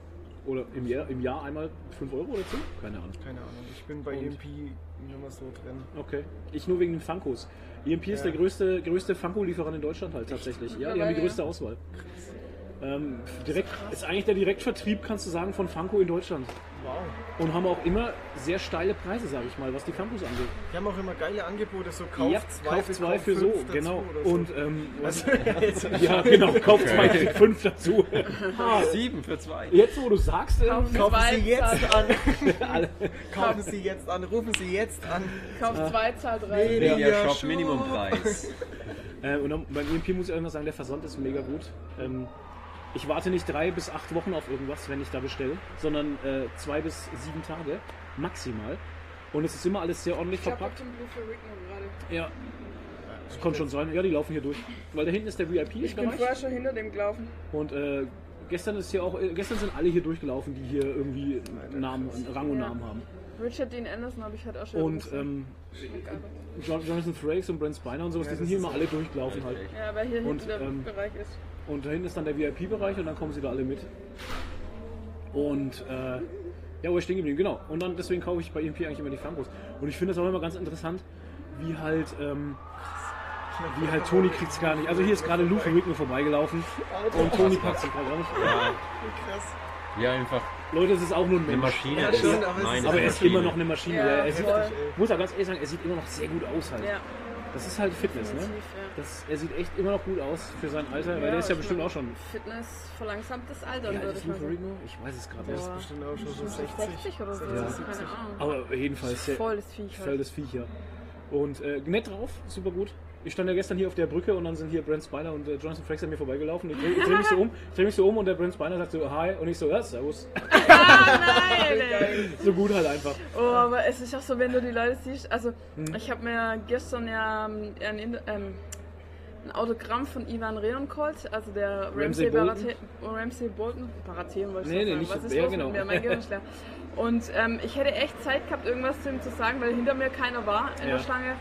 oder im Jahr, im Jahr einmal 5 Euro oder so? Keine Ahnung. Keine Ahnung, ich bin bei Und? EMP mehr so drin. Okay. Ich nur wegen den Funkos. EMP ist der größte, größte Funko-Lieferant in Deutschland halt tatsächlich. Ja, die haben die größte Auswahl. Ähm, direkt, ist eigentlich der Direktvertrieb, kannst du sagen, von Funko in Deutschland. Wow. Und haben auch immer sehr steile Preise, sage ich mal, was die Funkos angeht. Die haben auch immer geile Angebote, so Kauf ja, zwei, kauf zwei für so, fünf dazu genau. oder so. Und ähm, was, Also, ja, genau, kauf zwei für fünf dazu. Ah, Sieben für zwei. Jetzt, wo du sagst, ähm, Kauf Kaufen zwei, Sie jetzt an. alle, Kaufen Sie jetzt an. Rufen Sie jetzt an. Kauf zwei, zahl drei. Media Ja, Shop. Minimumpreis. Äh, und dann, beim EMP muss ich einfach sagen, der Versand ist mega gut. Ähm, ich warte nicht drei bis acht Wochen auf irgendwas, wenn ich da bestelle, sondern äh, zwei bis sieben Tage maximal. Und es ist immer alles sehr ordentlich Ich verpackt. Ja. Das kann schon sein. Ja, die laufen hier durch. Weil da hinten ist der Ich bin vorher schon hinter dem gelaufen. Und äh, gestern ist hier auch, äh, gestern sind alle hier durchgelaufen, die hier irgendwie Namen, Rang und Ja. Namen haben. Richard Dean Anderson habe ich halt auch schon Und gesehen. ähm, Jonathan Frakes und Brent Spiner und sowas, Ja, die sind hier immer alle durchgelaufen halt. Ja, weil hier Und, hinten der ähm, Bereich ist. Und da hinten ist dann der VIP-Bereich und dann kommen sie da alle mit. Und äh, ja, wo ich stehen geblieben, genau. Und dann deswegen kaufe ich bei EMP eigentlich immer die Funkos. Und ich finde das auch immer ganz interessant, wie halt, ähm, wie halt Toni kriegt's gar nicht. Also hier ist gerade Lou von Wickman vorbeigelaufen und Toni packt sich gerade auch nicht. Ja, Krass. ja, einfach Leute, es ist auch nur ein eine Mensch. Maschine. Ja, schon, aber es Nein, ist- Aber eine er ist Maschine. immer noch eine Maschine. Ja, er sieht, ich muss auch ganz ehrlich sagen, er sieht immer noch sehr gut aus halt. Ja, Das ist halt Fitness, ne? Das, er sieht echt immer noch gut aus für sein Alter, weil der ist ja bestimmt auch schon. Fitness verlangsamt das Altern, Ja, würde ich mal sagen. Ich weiß es gerade Der nicht. ist bestimmt auch schon so 60. 60 oder so, Ja. keine Ahnung. Aber jedenfalls sehr, Voll das Viech voll halt. das Viech, ja. Und äh, nett drauf, super gut. Ich stand ja gestern hier auf der Brücke und dann sind hier Brent Spiner und äh, Jonathan Frakes an mir vorbeigelaufen. Ich drehe dreh mich so um, ich dreh mich so um und der Brent Spiner sagt so Hi und ich so, ja, servus. Ah, nein, ey. So gut halt einfach. Oh, aber es ist auch so, wenn du die Leute siehst. Also, Hm. ich habe mir gestern ja ähm, ein, In- ähm, ein Autogramm von Ivan Reoncolt, also der Ramsay, Bolton? Ramsay Bolton, Baratheon wollte ich Nee, nee, sagen. nicht- Was ist ja, genau. mit mir? Mein Gehirn ist leer. Und ähm, ich hätte echt Zeit gehabt, irgendwas zu ihm zu sagen, weil hinter mir keiner war in Ja. der Schlange.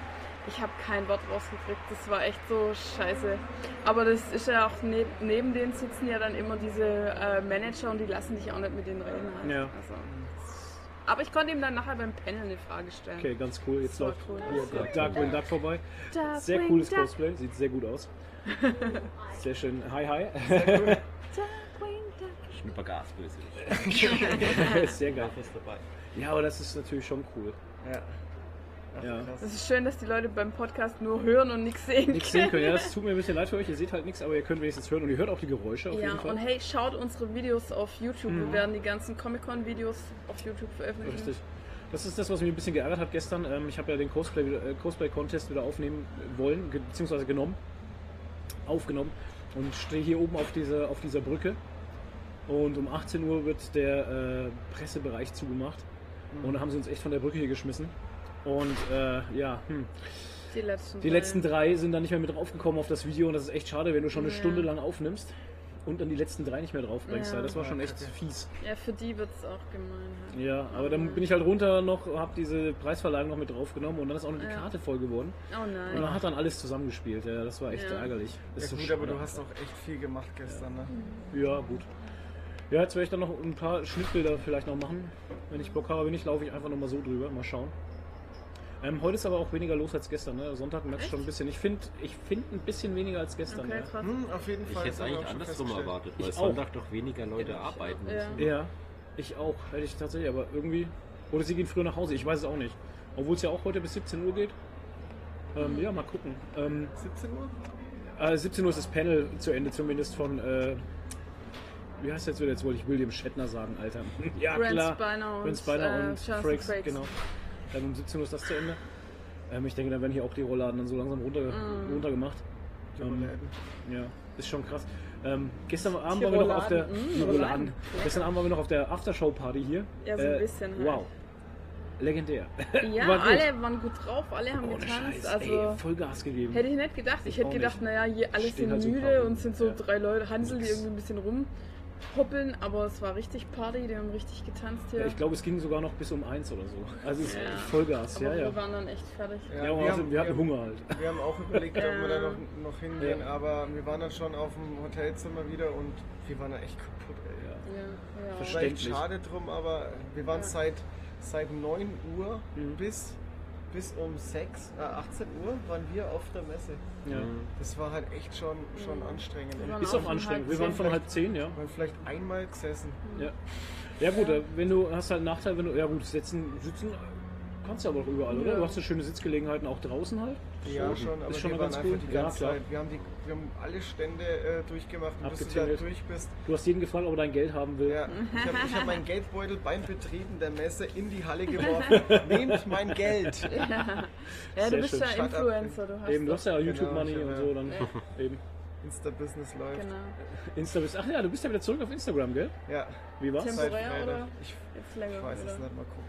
Ich habe kein Wort rausgekriegt. Das war echt so scheiße. Aber das ist ja auch neb, neben denen sitzen ja dann immer diese äh, Manager und die lassen dich auch nicht mit denen reden. Halt. Ja. Also, aber ich konnte ihm dann nachher beim Panel eine Frage stellen. Okay, ganz cool. Jetzt läuft cool. hier Darkwing Duck vorbei. Darkwing Sehr cooles Duck. Cosplay, sieht sehr gut aus. Sehr schön. Hi, hi. Darkwing Duck. Schnuppergasböse. Sehr geil. Was dabei. Ja, aber das ist natürlich schon cool. Ja. Ach, Ja. Es ist schön, dass die Leute beim Podcast nur hören und nichts sehen Nichts sehen können. Ja, das tut mir ein bisschen leid für euch. Ihr seht halt nichts, aber ihr könnt wenigstens hören und ihr hört auch die Geräusche auf Ja, jeden Fall. und hey, schaut unsere Videos auf YouTube. Mhm. Wir werden die ganzen Comic-Con-Videos auf YouTube veröffentlichen. Richtig. Das ist das, was mich ein bisschen geärgert hat gestern. Ähm, ich habe ja den Cosplay, wieder- äh, Cosplay-Contest wieder aufnehmen wollen, beziehungsweise genommen, aufgenommen und stehe hier oben auf, diese, auf dieser Brücke. Und um 18 Uhr wird der äh, Pressebereich zugemacht. Und da haben sie uns echt von der Brücke hier geschmissen. Und äh, ja, hm. Die letzten. die drei. letzten drei sind dann nicht mehr mit draufgekommen auf das Video und das ist echt schade, wenn du schon eine Ja. Stunde lang aufnimmst und dann die letzten drei nicht mehr draufbringst. Ja. Ja. Das war schon Ja, echt fies. Ja, für die wird es auch gemein. Halt. Ja, aber dann bin ich halt runter noch, hab diese Preisverleihung noch mit draufgenommen und dann ist auch noch die Ja. Karte voll geworden. Oh Und nein. dann hat dann alles zusammengespielt. Ja, das war echt Ja. ärgerlich. Ja, Ist so gut, aber schade. du hast auch echt viel gemacht gestern, ne? Ja, gut. Ja, jetzt werde ich dann noch ein paar Schnittbilder vielleicht noch machen. Wenn ich Bock habe, wenn nicht, laufe ich einfach nochmal so drüber. Mal schauen. Ähm, heute ist aber auch weniger los als gestern. Ne? Sonntag merkst du schon ein bisschen. Ich finde ich find ein bisschen weniger als gestern. Okay, Ja. Hm, auf jeden Ich Fall. hätte es eigentlich auch schon andersrum erwartet, weil Ich Sonntag doch weniger Leute arbeiten Ja. müssen. Ja, ich auch. Hätte ich tatsächlich, aber irgendwie. Oder sie gehen früher nach Hause, ich weiß es auch nicht. Obwohl es ja auch heute bis 17 Uhr geht. Ähm, ja, mal gucken. Ähm, 17 Uhr? äh, 17 Uhr ist das Panel zu Ende, zumindest von. Äh, wie heißt jetzt wieder? Jetzt wollte ich William Shatner sagen, Alter. ja, Brent klar. Spiner und, Brent Spiner äh, und Frakes, Frakes. genau. Dann um 17 Uhr ist das zu Ende. Ähm, ich denke, dann werden hier auch die Rollladen dann so langsam runter, Mm. runtergemacht. Die Ähm. Ja, ist schon krass. Ähm, gestern Abend Die waren wir noch auf der mm, die Rouladen. Rouladen. Gestern Abend waren wir noch auf der Aftershow-Party hier. Äh, Ja, so ein bisschen halt. Wow. Legendär. Ja, War alle waren gut drauf, alle haben Ohne getanzt. Scheiß, also ey, voll Gas gegeben. hätte ich nicht gedacht. Ich, Ich hätte gedacht, nicht. naja, hier alle Stehen sind halt müde rum. und sind so Ja. drei Leute, Hansel, die irgendwie ein bisschen rumhoppeln, aber es war richtig Party, die haben richtig getanzt hier. Ja, ich glaube, es ging sogar noch bis um eins oder so. Also es ist Ja. Vollgas, aber ja, ja. wir waren dann echt fertig. Ja, wir, haben, also, wir hatten wir, Hunger halt. wir haben auch überlegt, ob wir da Ja. noch, noch hingehen, Ja. aber wir waren dann schon auf dem Hotelzimmer wieder und wir waren da echt kaputt, ey. Ja, ja. Echt Verständlich. schade drum, aber wir waren Ja. seit, seit 9 Uhr Mhm. bis, bis um 6, äh, 18 Uhr waren wir auf der Messe. Ja. Das war halt echt schon, schon anstrengend. Ist auch anstrengend. Wir waren von halb zehn, ja. Wir waren vielleicht einmal gesessen. Ja, ja gut, äh, wenn du hast halt einen Nachteil, wenn du, ja gut, sitzen, sitzen kannst du aber auch überall, oder? Ja. Du hast ja schöne Sitzgelegenheiten auch draußen halt. Ja, schon, aber Ist schon wir waren ganz einfach cool. die Ja, ganze klar. Zeit. Wir haben, die, wir haben alle Stände äh, durchgemacht und bis du da durch bist. Du hast jeden gefragt, ob er dein Geld haben will. Ja, ich habe hab meinen Geldbeutel beim Betreten der Messe in die Halle geworfen. Nehmt mein Geld! Ja, ja du bist schön. ja. Influencer, du hast Eben, du hast ja Genau, YouTube-Money hab und ja- so, dann eben. Insta-Business läuft. Genau. Insta bist, ach ja, du bist ja wieder zurück auf Instagram, gell? Ja, Wie war's? Seit Temporär oder? Ich, Jetzt länger. ich weiß es oder? nicht, mal gucken.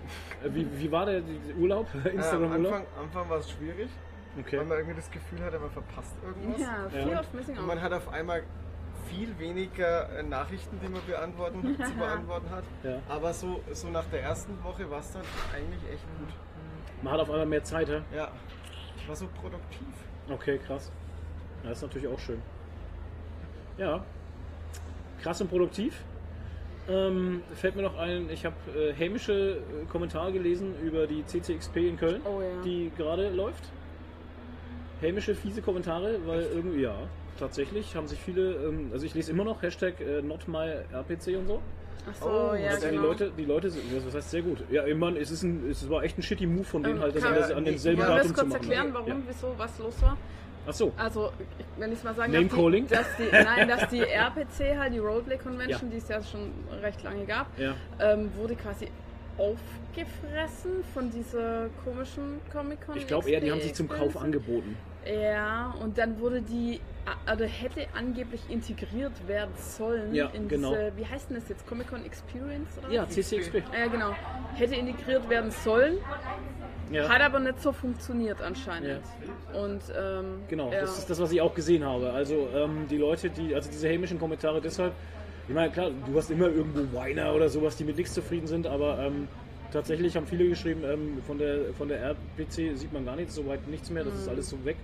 Äh, Wie, wie war der Urlaub? Äh, am Instagram-Urlaub? Anfang, Anfang war es schwierig, Okay. weil man irgendwie das Gefühl hatte, man verpasst irgendwas. Ja, Ja. Fear of Missing Und Out. man hat auf einmal viel weniger äh, Nachrichten, die man beantworten, zu beantworten hat. Ja. Aber so, so nach der ersten Woche war es dann eigentlich echt gut. Man hat auf einmal mehr Zeit, hä? Ja, ich war so produktiv. Okay, krass. Ja, das ist natürlich auch schön. Ja. Krass und produktiv. Ähm, fällt mir noch ein, ich habe äh, hämische äh, Kommentare gelesen über die CCXP in Köln, Oh ja. die gerade läuft. Hämische, fiese Kommentare, weil irgendwie, ja, tatsächlich haben sich viele, ähm, also ich lese immer noch Hashtag äh, NotMyRPC und so. Ach so, Oh, ja, also genau. die Leute, die Leute sind, was heißt sehr gut. Ja, ich meine, es ist ein, es war echt ein shitty Move von denen Ähm, halt, das alles an demselben Wollen wir Datum das zu kurz machen. erklären, warum, Ja. wieso, was los war? Ach so. Also, wenn ich mal sagen Name darf, die- calling? dass die, nein, dass die RPC halt, die Roleplay Convention, Ja. die es ja schon recht lange gab, Ja. ähm, wurde quasi aufgefressen von dieser komischen Comic-Con. Ich glaube eher, die haben sich zum. Kauf angeboten. Ja, und dann wurde die, also hätte angeblich integriert werden sollen Ja, in genau. diese, wie heißt denn das jetzt, Comic-Con Experience oder Ja? CCXP. Ja, genau. Hätte integriert werden sollen, Ja. hat aber nicht so funktioniert anscheinend. Und, ähm, Genau, ja. das ist das, was ich auch gesehen habe. Also ähm, die Leute, die, also diese hämischen Kommentare deshalb, ich meine, klar, du hast immer irgendwo Whiner oder sowas, die mit nichts zufrieden sind, aber ähm, tatsächlich haben viele geschrieben, ähm, von der von der RPC sieht man gar nichts, soweit nichts mehr, das Mhm. ist alles so weg.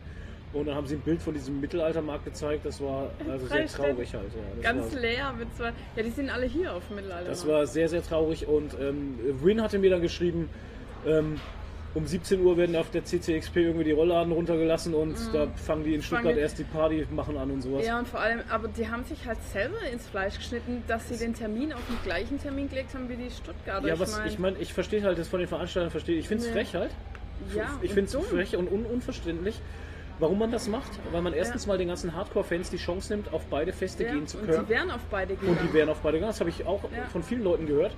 Und dann haben sie ein Bild von diesem Mittelaltermarkt gezeigt, das war also sehr traurig halt. Ja. Ganz war, leer mit zwei. Ja, die sind alle hier auf Mittelalter. das war sehr, sehr traurig und ähm, Win hatte mir dann geschrieben, ähm, um 17 Uhr werden auf der CCXP irgendwie die Rollladen runtergelassen und da fangen die in Stuttgart Mhm. erst die Party machen an und sowas. Ja, und vor allem, aber die haben sich halt selber ins Fleisch geschnitten, dass sie den Termin auf den gleichen Termin gelegt haben wie die Stuttgarter. Ja, was ich meine, ich verstehe halt das von den Veranstaltern, verstehe. Ich finde es Nee. frech halt. ja, ich und finde es frech und un unverständlich, warum man das macht. Weil man erstens mal den ganzen Hardcore-Fans die Chance nimmt, auf beide Feste Ja, gehen zu und können. die wären auf beide gegangen. Und die wären auf beide gegangen. Das habe ich auch Ja. von vielen Leuten gehört.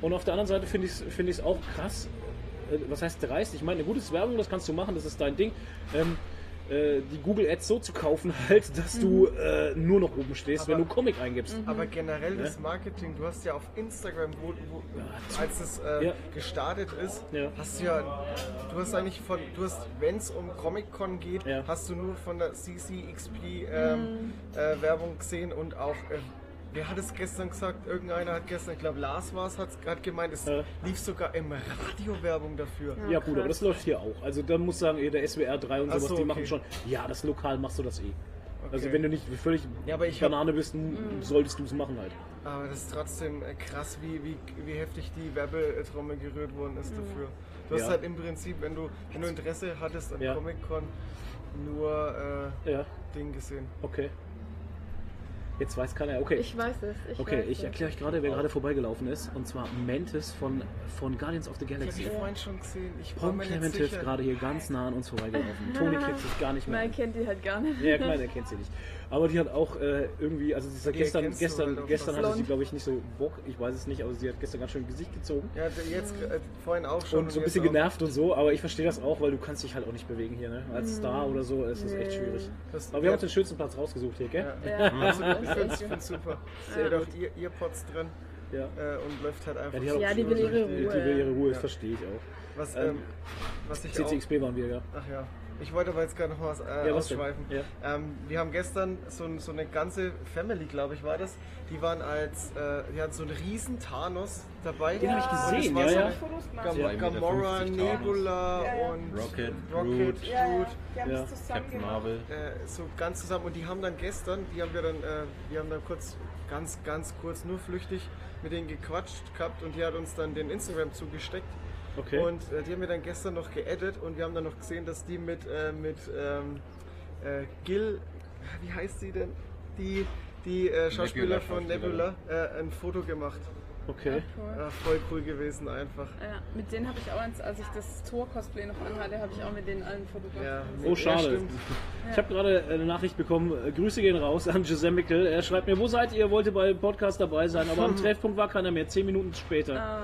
Und auf der anderen Seite finde ich es find ich's auch krass. Äh, Was heißt dreist? Ich meine, eine gute Werbung, das kannst du machen, das ist dein Ding. Ähm, äh, die Google Ads so zu kaufen, halt, dass du Mhm. äh, nur noch oben stehst, Aber- wenn du Comic eingibst. Aber generell das Marketing, du hast ja auf Instagram, wo, wo, als es äh, Ja. gestartet ist, Ja. hast du ja, du hast eigentlich von, du hast, wenn es um Comic-Con geht, Ja. hast du nur von der CCXP ähm, äh, Werbung gesehen und auch, äh, wer hat es gestern gesagt? Irgendeiner hat gestern, ich glaube Lars war es, hat, hat gemeint, es Ja. lief sogar im Radio Werbung dafür. Ja, gut, krass. aber das läuft hier auch. Also da muss sagen, eh, der SWR 3 und Ach sowas, so, die okay. machen schon. Ja, das lokal machst du das eh. Also Okay. wenn du nicht völlig Ja, aber ich hab- Banane bist, m- solltest du es machen halt. Aber das ist trotzdem äh, krass, wie, wie, wie heftig die Werbetrommel gerührt worden ist dafür. Du hast Ja. halt im Prinzip, wenn du, wenn du Interesse hattest an Ja. Comic-Con, nur äh, Ja, Ding gesehen. okay. Jetzt weiß keiner. Okay. Ich weiß es. Ich Okay, weiß ich erkläre euch gerade, wer gerade vorbeigelaufen ist. Und zwar Mantis von, von Guardians of the Ich habe Galaxy. vorhin schon gesehen. Ich war Pom Clementif gerade hier ganz nah an uns vorbeigelaufen. Toni kriegt sich gar nicht mehr. Nein, kennt die halt gar nicht. Ja, ich meine, er kennt sie nicht. Aber die hat auch äh, irgendwie, also sie hat Die gestern, gestern, halt auch gestern hatte sie, glaube ich, nicht so Bock, ich weiß es nicht, aber sie hat gestern ganz schön Gesicht gezogen. Ja, jetzt äh, vorhin auch schon. Und so ein bisschen auch. genervt und so, aber ich verstehe das auch, weil du kannst dich halt auch nicht bewegen hier, ne? Als Star oder so, es ist echt Nee. schwierig. Das- Aber wir haben uns den schönsten Platz rausgesucht hier, gell? Ja. Ja, Also, das ich ist finde echt es super. Ja. Sie hat auch ihr Earpods drin Ja. äh, und läuft halt einfach. Ja, die auch- Ja, die will ihre die- Die, Ruhe. die will ihre Ruhe, das Ja. verstehe ich auch. Was, Ähm, ähm, was ich auch. CCXP waren wir, ja. Ach ja. Ich wollte aber jetzt gerade noch was äh, Ja, ausschweifen. Ja. Ähm, wir haben gestern so, so eine ganze Family, glaube ich, war das. Die waren als, äh, die hatten so einen riesen Thanos dabei. Den hab ich gesehen, das war ja, so ja. Gemacht. Gam Ja. Gamora, 2,50 Meter Nebula Ja, ja. und Rocket, Rocket, Groot. Captain gemacht. Marvel. äh, so ganz zusammen. Und die haben dann gestern, die haben wir dann, äh, wir haben dann kurz ganz, ganz kurz, nur flüchtig mit denen gequatscht gehabt und die hat uns dann den Instagram zugesteckt. Okay. Und äh, die haben wir dann gestern noch geaddet und wir haben dann noch gesehen, dass die mit, äh, mit ähm, äh, Gil, wie heißt sie denn? Die, die äh, Schauspieler von Nebula äh, ein Foto gemacht. Okay. Cool. Ja, voll cool gewesen einfach. Ja, mit denen habe ich auch eins, als ich das Tor-Cosplay noch anhatte, habe ich auch mit denen allen fotografiert. Ja, Oh, schade. Ich habe gerade eine Nachricht bekommen. äh, Grüße gehen raus an Giuseppe Mickel. Er schreibt mir, wo seid ihr? Wollte beim Podcast dabei sein, aber am Treffpunkt war keiner mehr. Zehn Minuten später. Ah,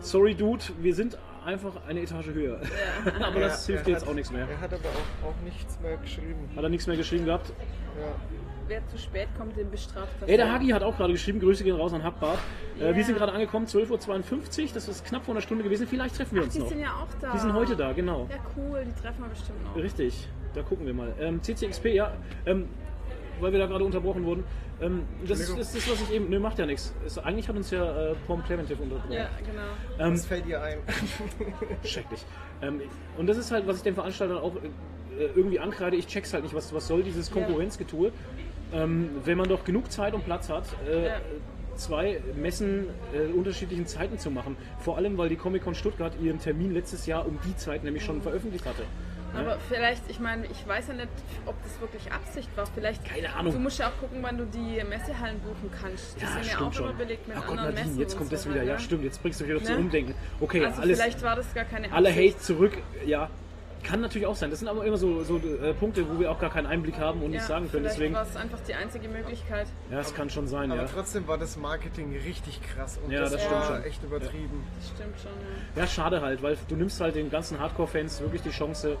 Sorry, Dude, wir sind einfach eine Etage höher. aber das hilft er jetzt hat- auch nichts mehr. Er hat aber auch, auch nichts mehr geschrieben. Hat er nichts mehr geschrieben gehabt? Ja. Wer zu spät kommt, den bestraft das. Ey, der Hagi hat auch gerade geschrieben, Grüße gehen raus an Habbart. Äh, Ja. wir sind gerade angekommen, 12.52 Uhr, das ist knapp vor einer Stunde gewesen. Vielleicht treffen wir Ach, uns die noch. sind ja auch da. Die sind heute da, genau. Ja, cool, die treffen wir bestimmt noch. Richtig, da gucken wir mal. Ähm, CCXP, ja, ähm, weil wir da gerade unterbrochen wurden. Ähm, das ist, ist das, was ich eben. Ne, macht ja nichts. Eigentlich hat uns ja äh, Pom Clementif unterbrochen. Ja, genau. Ähm, Was fällt dir ein? schrecklich. Ähm, und das ist halt, was ich den Veranstaltern auch äh, irgendwie ankreide. Ich check's halt nicht, was, was soll dieses Konkurrenzgetue. Ähm, wenn man doch genug Zeit und Platz hat, äh, Ja. zwei Messen äh, unterschiedlichen Zeiten zu machen. Vor allem, weil die Comic-Con Stuttgart ihren Termin letztes Jahr um die Zeit nämlich schon veröffentlicht hatte. Aber vielleicht, ich meine, ich weiß ja nicht, ob das wirklich Absicht war. Vielleicht. Keine Ahnung. Du musst ja auch gucken, wann du die Messehallen buchen kannst. Die Ja, sind ja stimmt auch schon. immer belegt mit Ach Gott, anderen Nadine, Messen. jetzt kommt so das wieder. Ja, stimmt, jetzt bringst du mich wieder zum Ne? Umdenken. Okay, Also alles, vielleicht war das gar keine alle Absicht. Hate zurück, ja. Kann natürlich auch sein. Das sind aber immer so, so äh, Punkte, wo wir auch gar keinen Einblick haben und Ja, nicht sagen können. Deswegen, war es einfach die einzige Möglichkeit. ja, es kann schon sein, Aber ja. trotzdem war das Marketing richtig krass und Ja, das, das stimmt war schon. echt übertrieben. Das stimmt schon, ja. Ja, schade halt, weil du nimmst halt den ganzen Hardcore-Fans wirklich die Chance,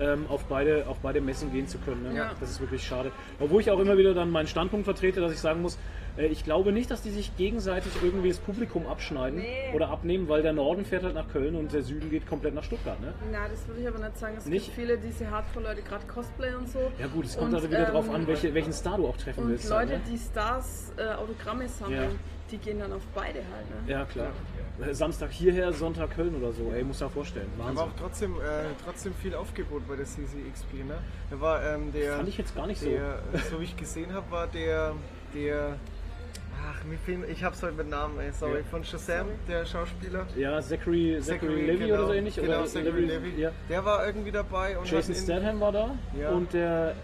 ähm, auf, beide, auf beide Messen gehen zu können. Ne? Ja. Das ist wirklich schade. Obwohl ich auch immer wieder dann meinen Standpunkt vertrete, dass ich sagen muss, ich glaube nicht, dass die sich gegenseitig irgendwie das Publikum abschneiden Nee. oder abnehmen, weil der Norden fährt halt nach Köln und der Süden geht komplett nach Stuttgart. Ne? Na, das würde ich aber nicht sagen. Es Nicht? gibt viele, diese Hardcore-Leute, gerade Cosplay und so. Ja gut, es kommt Und, also wieder drauf ähm, an, welche, welchen Star du auch treffen Und willst. Leute, ne? die Stars äh, Autogramme sammeln, Ja. die gehen dann auf beide halt. Ne? Ja, klar. Samstag hierher, Sonntag Köln oder so. Ey, muss da vorstellen. Aber Wahnsinn. auch trotzdem, äh, trotzdem viel Aufgebot bei der CCXP. Ne? Da war ähm, der, Fand ich jetzt gar nicht so. der, so wie ich gesehen habe, war der, der, ach, mir fehlen, ich hab's heute mit Namen, ey, sorry, Ja. von Shazam, der Schauspieler. Ja, Zachary, Zachary, Levy genau, oder so ähnlich? Genau, oder Zachary Levy. Ja. Der war irgendwie dabei und Jason Statham war da Ja. und der,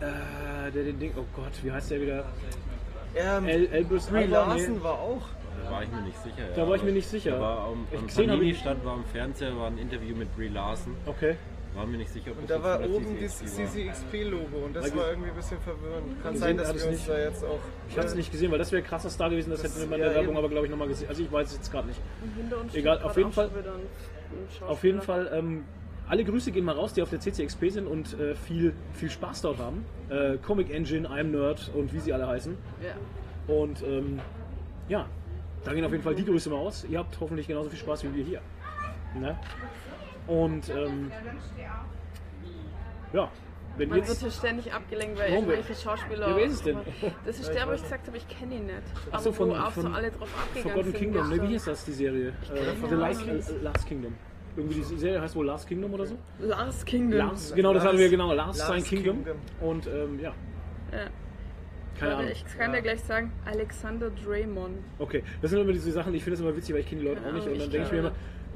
äh, der den Ding, oh Gott, wie heißt der wieder? ähm, El, Elbrus Brie Larson nee. war auch. Da war ich mir nicht sicher. Da ja, war ich mir nicht sicher. Da war am, Ich am gesehen ich- Panini-Stand, war am Fernseher, war ein Interview mit Brie Larson. Okay. War mir nicht sicher, ob Und das da war oben das. CCXP-Logo und das war irgendwie ein bisschen verwirrend. Kann sein, dass wir uns nicht. da jetzt auch. Ich habe es nicht gesehen, weil das wäre krasser Star gewesen, das, Das- hätten wir bei ja, der Werbung eben. aber glaube ich nochmal gesehen. Also ich weiß es jetzt gerade nicht. Egal, auf jeden Fall-. Auf jeden Fall, ähm, alle Grüße gehen mal raus, die auf der CCXP sind und äh, viel, viel Spaß dort haben. Äh, Comic Engine, I'm Nerd und wie sie alle heißen. Ja. Und ähm, ja, da gehen auf jeden Fall die Grüße mal aus. Ihr habt hoffentlich genauso viel Spaß wie wir hier. Ne? Und ähm, ja, wenn Man wird jetzt. hier ständig abgelenkt, weil irgendwelche Schauspieler. Ja, wer ist es denn? Das ist der, wo ich gesagt habe, ich kenne ihn nicht. Ach so, von- wo auch von so alle drauf abgegangen Forgotten sind. Kingdom, ne, wie hieß das, die Serie? Äh, The Last, äh, Last Kingdom. Irgendwie die Serie heißt wohl Last Kingdom oder so? Lars Kingdom. Lars, genau, das Last- hatten wir genau. Last, Last Sign Kingdom. Kingdom. Und ähm, ja, Ja. keine Warte, Ahnung. ich kann dir gleich sagen, Alexander Draymond. Okay, das sind immer diese Sachen, ich finde das immer witzig, weil ich kenne die Leute auch Ja, nicht. Und dann denke ich mir immer,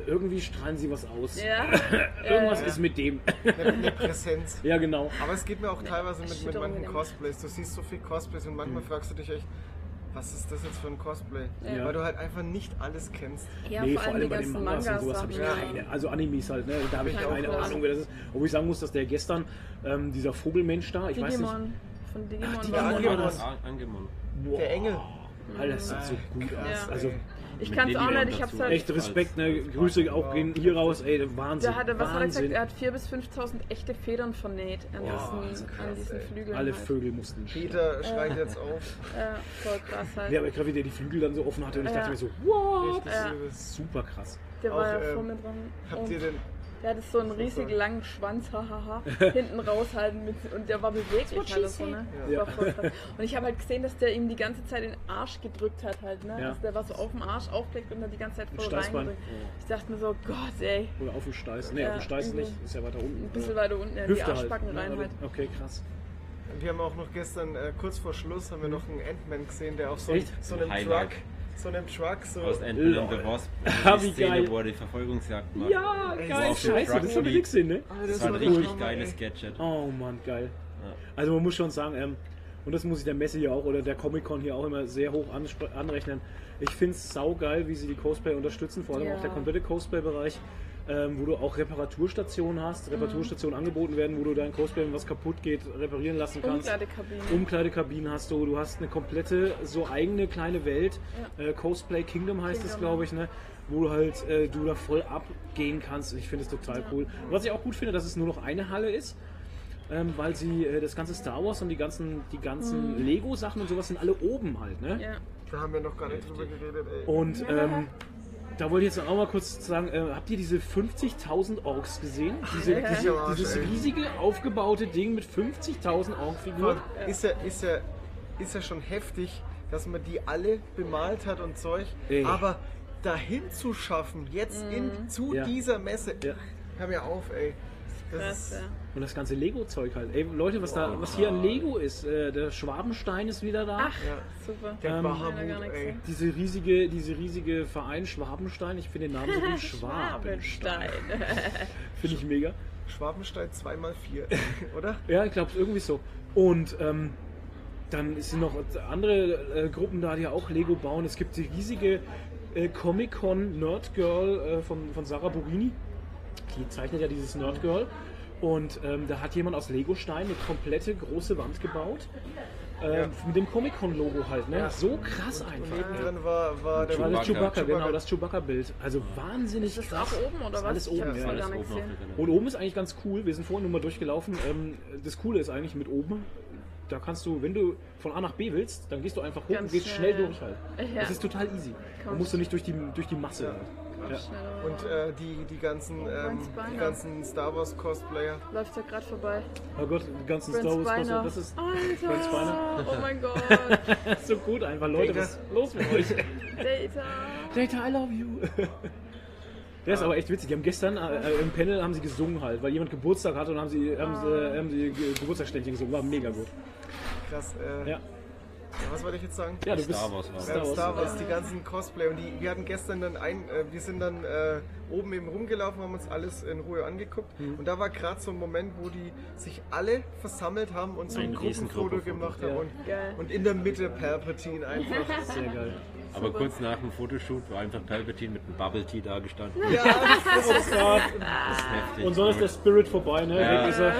irgendwie strahlen sie was aus. Ja. Irgendwas Ja. ist mit dem. Eine, eine Präsenz. ja, genau. Aber es geht mir auch teilweise mit, mit manchen Cosplays. Du siehst so viel Cosplays und Mhm. manchmal fragst du dich echt, was ist das jetzt für ein Cosplay? Ja. Weil du halt einfach nicht alles kennst. Ja, nee, vor allem die bei den ganzen Mangas und sowas habe ich Manga-Sachen. keine. Also Animes halt, ne? Da habe ich Ich auch keine. Ahnung, wer das ist. Obwohl ich sagen muss, dass der gestern, ähm, dieser Vogelmensch da, ich weiß nicht. Digimon. Von Digimon Ach, war Digimon war das. Angemon. Boah, Der Engel. Alter, das sieht so gut krass, aus. Ja. Also Ich kann es auch nicht, ich hab's halt. echt Respekt, ne? Grüße auch gehen hier raus, ey, Wahnsinn. Der hatte, was hat er gesagt? Er hat 4.000 bis 5.000 echte Federn vernäht an diesen, an diesen. Flügeln. Alle halt. Vögel mussten. Peter schreit jetzt auf. Ja, voll krass halt. Ja, aber gerade wie der die Flügel dann so offen hatte und ich Ja. dachte mir so, Ja. übel. Super krass. Der war Auch, ja ähm, voll mit dran. Habt ihr denn. Der hatte so einen riesig langen Schwanz, hahaha, hinten raushalten mit, und der war beweglich halt und so, ne? Ja. war voll krass. Und ich habe halt gesehen, dass der ihm die ganze Zeit den Arsch gedrückt hat halt, ne? Ja. Also der war so auf dem Arsch aufgelegt und hat die ganze Zeit voll reingedrückt. Ich dachte mir so, Gott ey, Oder auf dem Steiß. Ne, Ja, auf dem Steiß nicht. Ist ja weiter unten. ein bisschen weiter unten, ja, Hüfte die Arschbacken halt. rein Ja, halt. Okay, krass. Wir haben auch noch gestern, äh, kurz vor Schluss, haben wir noch einen Ant-Man gesehen, der auf so, so einem Highlight. Truck, so einem Truck so... Aus Ant-Man and the. Wasp. Ah, Die wie Szene, geil. wo er die Verfolgungsjagd macht. Ja, Ey, geil, scheiße, Truck das habe ich gesehen, ne? Ah, Das war ein richtig cool. geiles Gadget. Oh Mann, geil. Ja. Also man muss schon sagen, ähm, und das muss ich der Messe hier auch oder der Comic-Con hier auch immer sehr hoch anrechnen. Ich finde es saugeil, wie sie die Cosplay unterstützen, vor allem Ja. auch der komplette Cosplay-Bereich, ähm, wo du auch Reparaturstationen hast, Reparaturstationen angeboten werden, wo du dein Cosplay, wenn was kaputt geht, reparieren lassen kannst. Umkleidekabine. Umkleidekabinen hast du, du hast eine komplette, so eigene kleine Welt. Äh, Cosplay Kingdom heißt es, glaube ich, ne? wo du halt äh, du da voll abgehen kannst. Ich finde es total cool. Was ich auch gut finde, dass es nur noch eine Halle ist. Ähm, weil sie äh, das ganze Star Wars und die ganzen, die ganzen Lego-Sachen und sowas sind alle oben halt. Ne? Ja. Da haben wir noch gar nicht drüber geredet, ey. Und ähm, da wollte ich jetzt auch mal kurz sagen, äh, habt ihr diese 50.000 Orks gesehen? Diese, Ja. diese, Arsch, dieses ey. riesige aufgebaute Ding mit 50.000 Ork-Figuren. Ist ja, ist, ja, ist ja schon heftig, dass man die alle bemalt hat und Zeug, Ey. aber dahin zu schaffen, jetzt in, zu Ja. dieser Messe, Ja. hör mir auf, ey. Das ja. Und das ganze Lego-Zeug halt. Ey, Leute, was da, was hier an Lego ist, äh, der Schwabenstein ist wieder da. Ach, Ja. super. der Ähm, Bahamut, ey. Diese riesige, diese riesige Verein Schwabenstein, ich finde den Namen so gut, Schwabenstein. Schwabenstein. Finde ich mega. Schwabenstein 2x4, oder? Ja, ich glaube irgendwie so. Und ähm, dann sind noch andere äh, Gruppen da, die auch Lego bauen. Es gibt die riesige äh, Comic-Con Nerd Girl äh, von, von Sarah Burini. Die zeichnet ja dieses Nerd Girl. Und ähm, da hat jemand aus Lego-Stein eine komplette große Wand gebaut. Ähm, Ja. Mit dem Comic-Con-Logo halt. Ne? Ja. So krass Und einfach. ey. nebendran war, war der Das war das Chewbacca. Chewbacca, genau, das Chewbacca-Bild. Also wahnsinnig Ist das krass. auch oben oder ist was? Alles oben, ja. Alles oben. Und oben ist eigentlich ganz cool. Wir sind vorhin nur mal durchgelaufen. Ähm, das Coole ist eigentlich mit oben, da kannst du, wenn du von A nach B willst, dann gehst du einfach hoch Ganz und gehst schnell, schnell durch halt. Ja. Das ist total easy. Da Komm. musst du nicht durch die, durch die Masse. Ja. halt. Ja. Und äh, die, die, ganzen, ähm, Spiner. die ganzen Star Wars Cosplayer. Läuft ja gerade vorbei. Oh Gott, die ganzen Brent Star Wars. Cosplayer, das ist Alter! Spiner. Oh mein Gott! das ist so gut einfach. Leute, Data. was ist los mit euch? Data! Data, I love you. Der ist aber echt witzig. Die haben gestern äh, im Panel haben sie gesungen halt, weil jemand Geburtstag hatte und haben sie, haben sie, äh, haben sie Ge- Geburtstagsständchen gesungen. War mega gut. Krass. Äh, Ja, ja, was wollte ich jetzt sagen? ja du bist Star Wars war Star Wars. Wars, Star Wars die ganzen Cosplay und die, wir hatten gestern dann ein, äh, wir sind dann äh, oben eben rumgelaufen, haben uns alles in Ruhe angeguckt Mhm. und da war gerade so ein Moment, wo die sich alle versammelt haben und so ein Ein Gruppenfoto gemacht ja. haben und, und in der Mitte Palpatine einfach. Sehr geil. Aber kurz nach dem Fotoshoot war einfach Palpatine mit einem Bubble Tea da gestanden. ja, das ist Oh Gott. Das ist heftig. Und so ist der Spirit vorbei, ne? Ja. Weg ist er.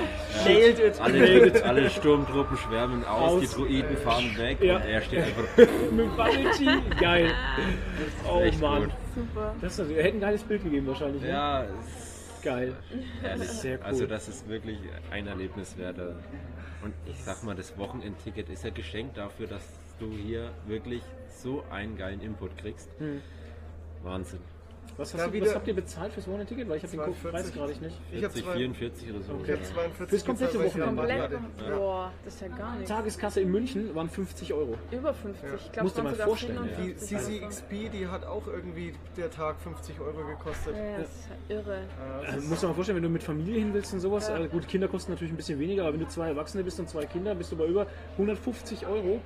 nailed it. alle, alle Sturmtruppen schwärmen aus, Aus. die Druiden fahren weg Ja. und er steht einfach. Mit Bubble Tea. Geil. Oh Mann. gut. Super. Das ist, er hätte ein geiles Bild gegeben wahrscheinlich. Ne? Ja, es Geil. Ehrlich. Sehr cool. Also das ist wirklich ein Erlebnis wert. Und ich sag mal, das Wochenendticket ist ja geschenkt dafür, dass du hier wirklich so einen geilen Input kriegst. Hm. Wahnsinn. Was, hast du, wieder- was habt ihr bezahlt fürs Wochenendticket? Weil ich habe den Guck- 42. Preis gerade nicht. Ich habe 40, zwei, 44 oder so. ich hab 42 Fürs komplette Wochenende. Komplett. Ja. Boah, das ist ja gar nichts. Tageskasse in München waren 50 Euro. Über 50. Ich glaube, Musst du mal vorstellen, ja. Die CCXP, die hat auch irgendwie der Tag 50 Euro gekostet. Ja, das ist ja irre. Äh, Also, musst du mal vorstellen, wenn du mit Familie hin willst und sowas, Ja. äh, gut, Kinder kosten natürlich ein bisschen weniger, aber wenn du zwei Erwachsene bist und zwei Kinder, bist du bei über 150 Euro.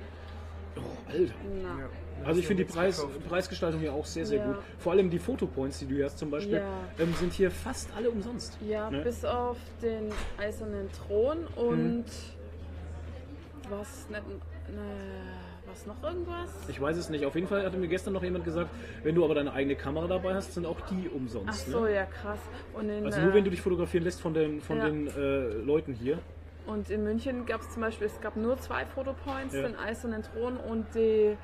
Oh, Alter. Na. Also ich finde die Preis, gekauft. Preisgestaltung hier auch sehr, sehr Ja. gut. Vor allem die Fotopoints, die du hier hast zum Beispiel, Ja. ähm, sind hier fast alle umsonst. Ja, Ne? bis auf den eisernen Thron und was nicht, ne, was noch irgendwas? Ich weiß es nicht. Auf jeden Fall hatte mir gestern noch jemand gesagt, wenn du aber deine eigene Kamera dabei hast, sind auch die Ach umsonst. so, ne? ja krass. In, Also äh, nur wenn du dich fotografieren lässt von den, von Ja. den äh, Leuten hier. Und in München gab es zum Beispiel, es gab nur zwei Fotopoints, Ja. den eisernen Thron und die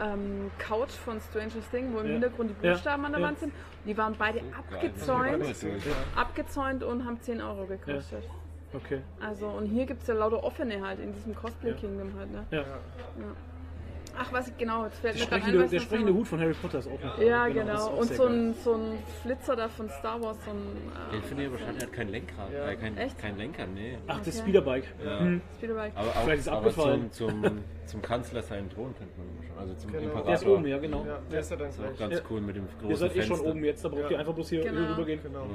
ähm, Couch von Stranger Things, wo im Ja. Hintergrund die Ja. Buchstaben an der Ja. Wand sind. Die waren beide abgezäunt, Ja. abgezäunt und haben 10 Euro gekostet. Okay. Also und hier gibt es ja lauter offene halt in diesem Cosplay Ja. Kingdom halt, ne? Ja. Ja. Ach, was ich genau, jetzt fällt Der mir gerade ein, was der sprechende Hut von Harry Potter ist auch noch. Ja, genau. auch Und so ein, so ein Flitzer da von Star Wars, so ein Den äh, finde ich aber schade, er hat kein Lenkrad. Ja. Äh, kein, Echt? kein Lenker, nee. Ach, das Okay. Speederbike. Ja. Hm. Speederbike. Aber auch Vielleicht ist aber abgefallen. zum, zum, zum Kanzler seinen Thron könnte man schon. Also zum Genau. Imperator. Der ist oben, ja, genau. Ja, der ist ja ist auch gleich. ganz Ja. cool mit dem großen Ihr seid eh schon oben jetzt, da braucht Ja. ihr einfach bloß hier Genau. rübergehen. Genau.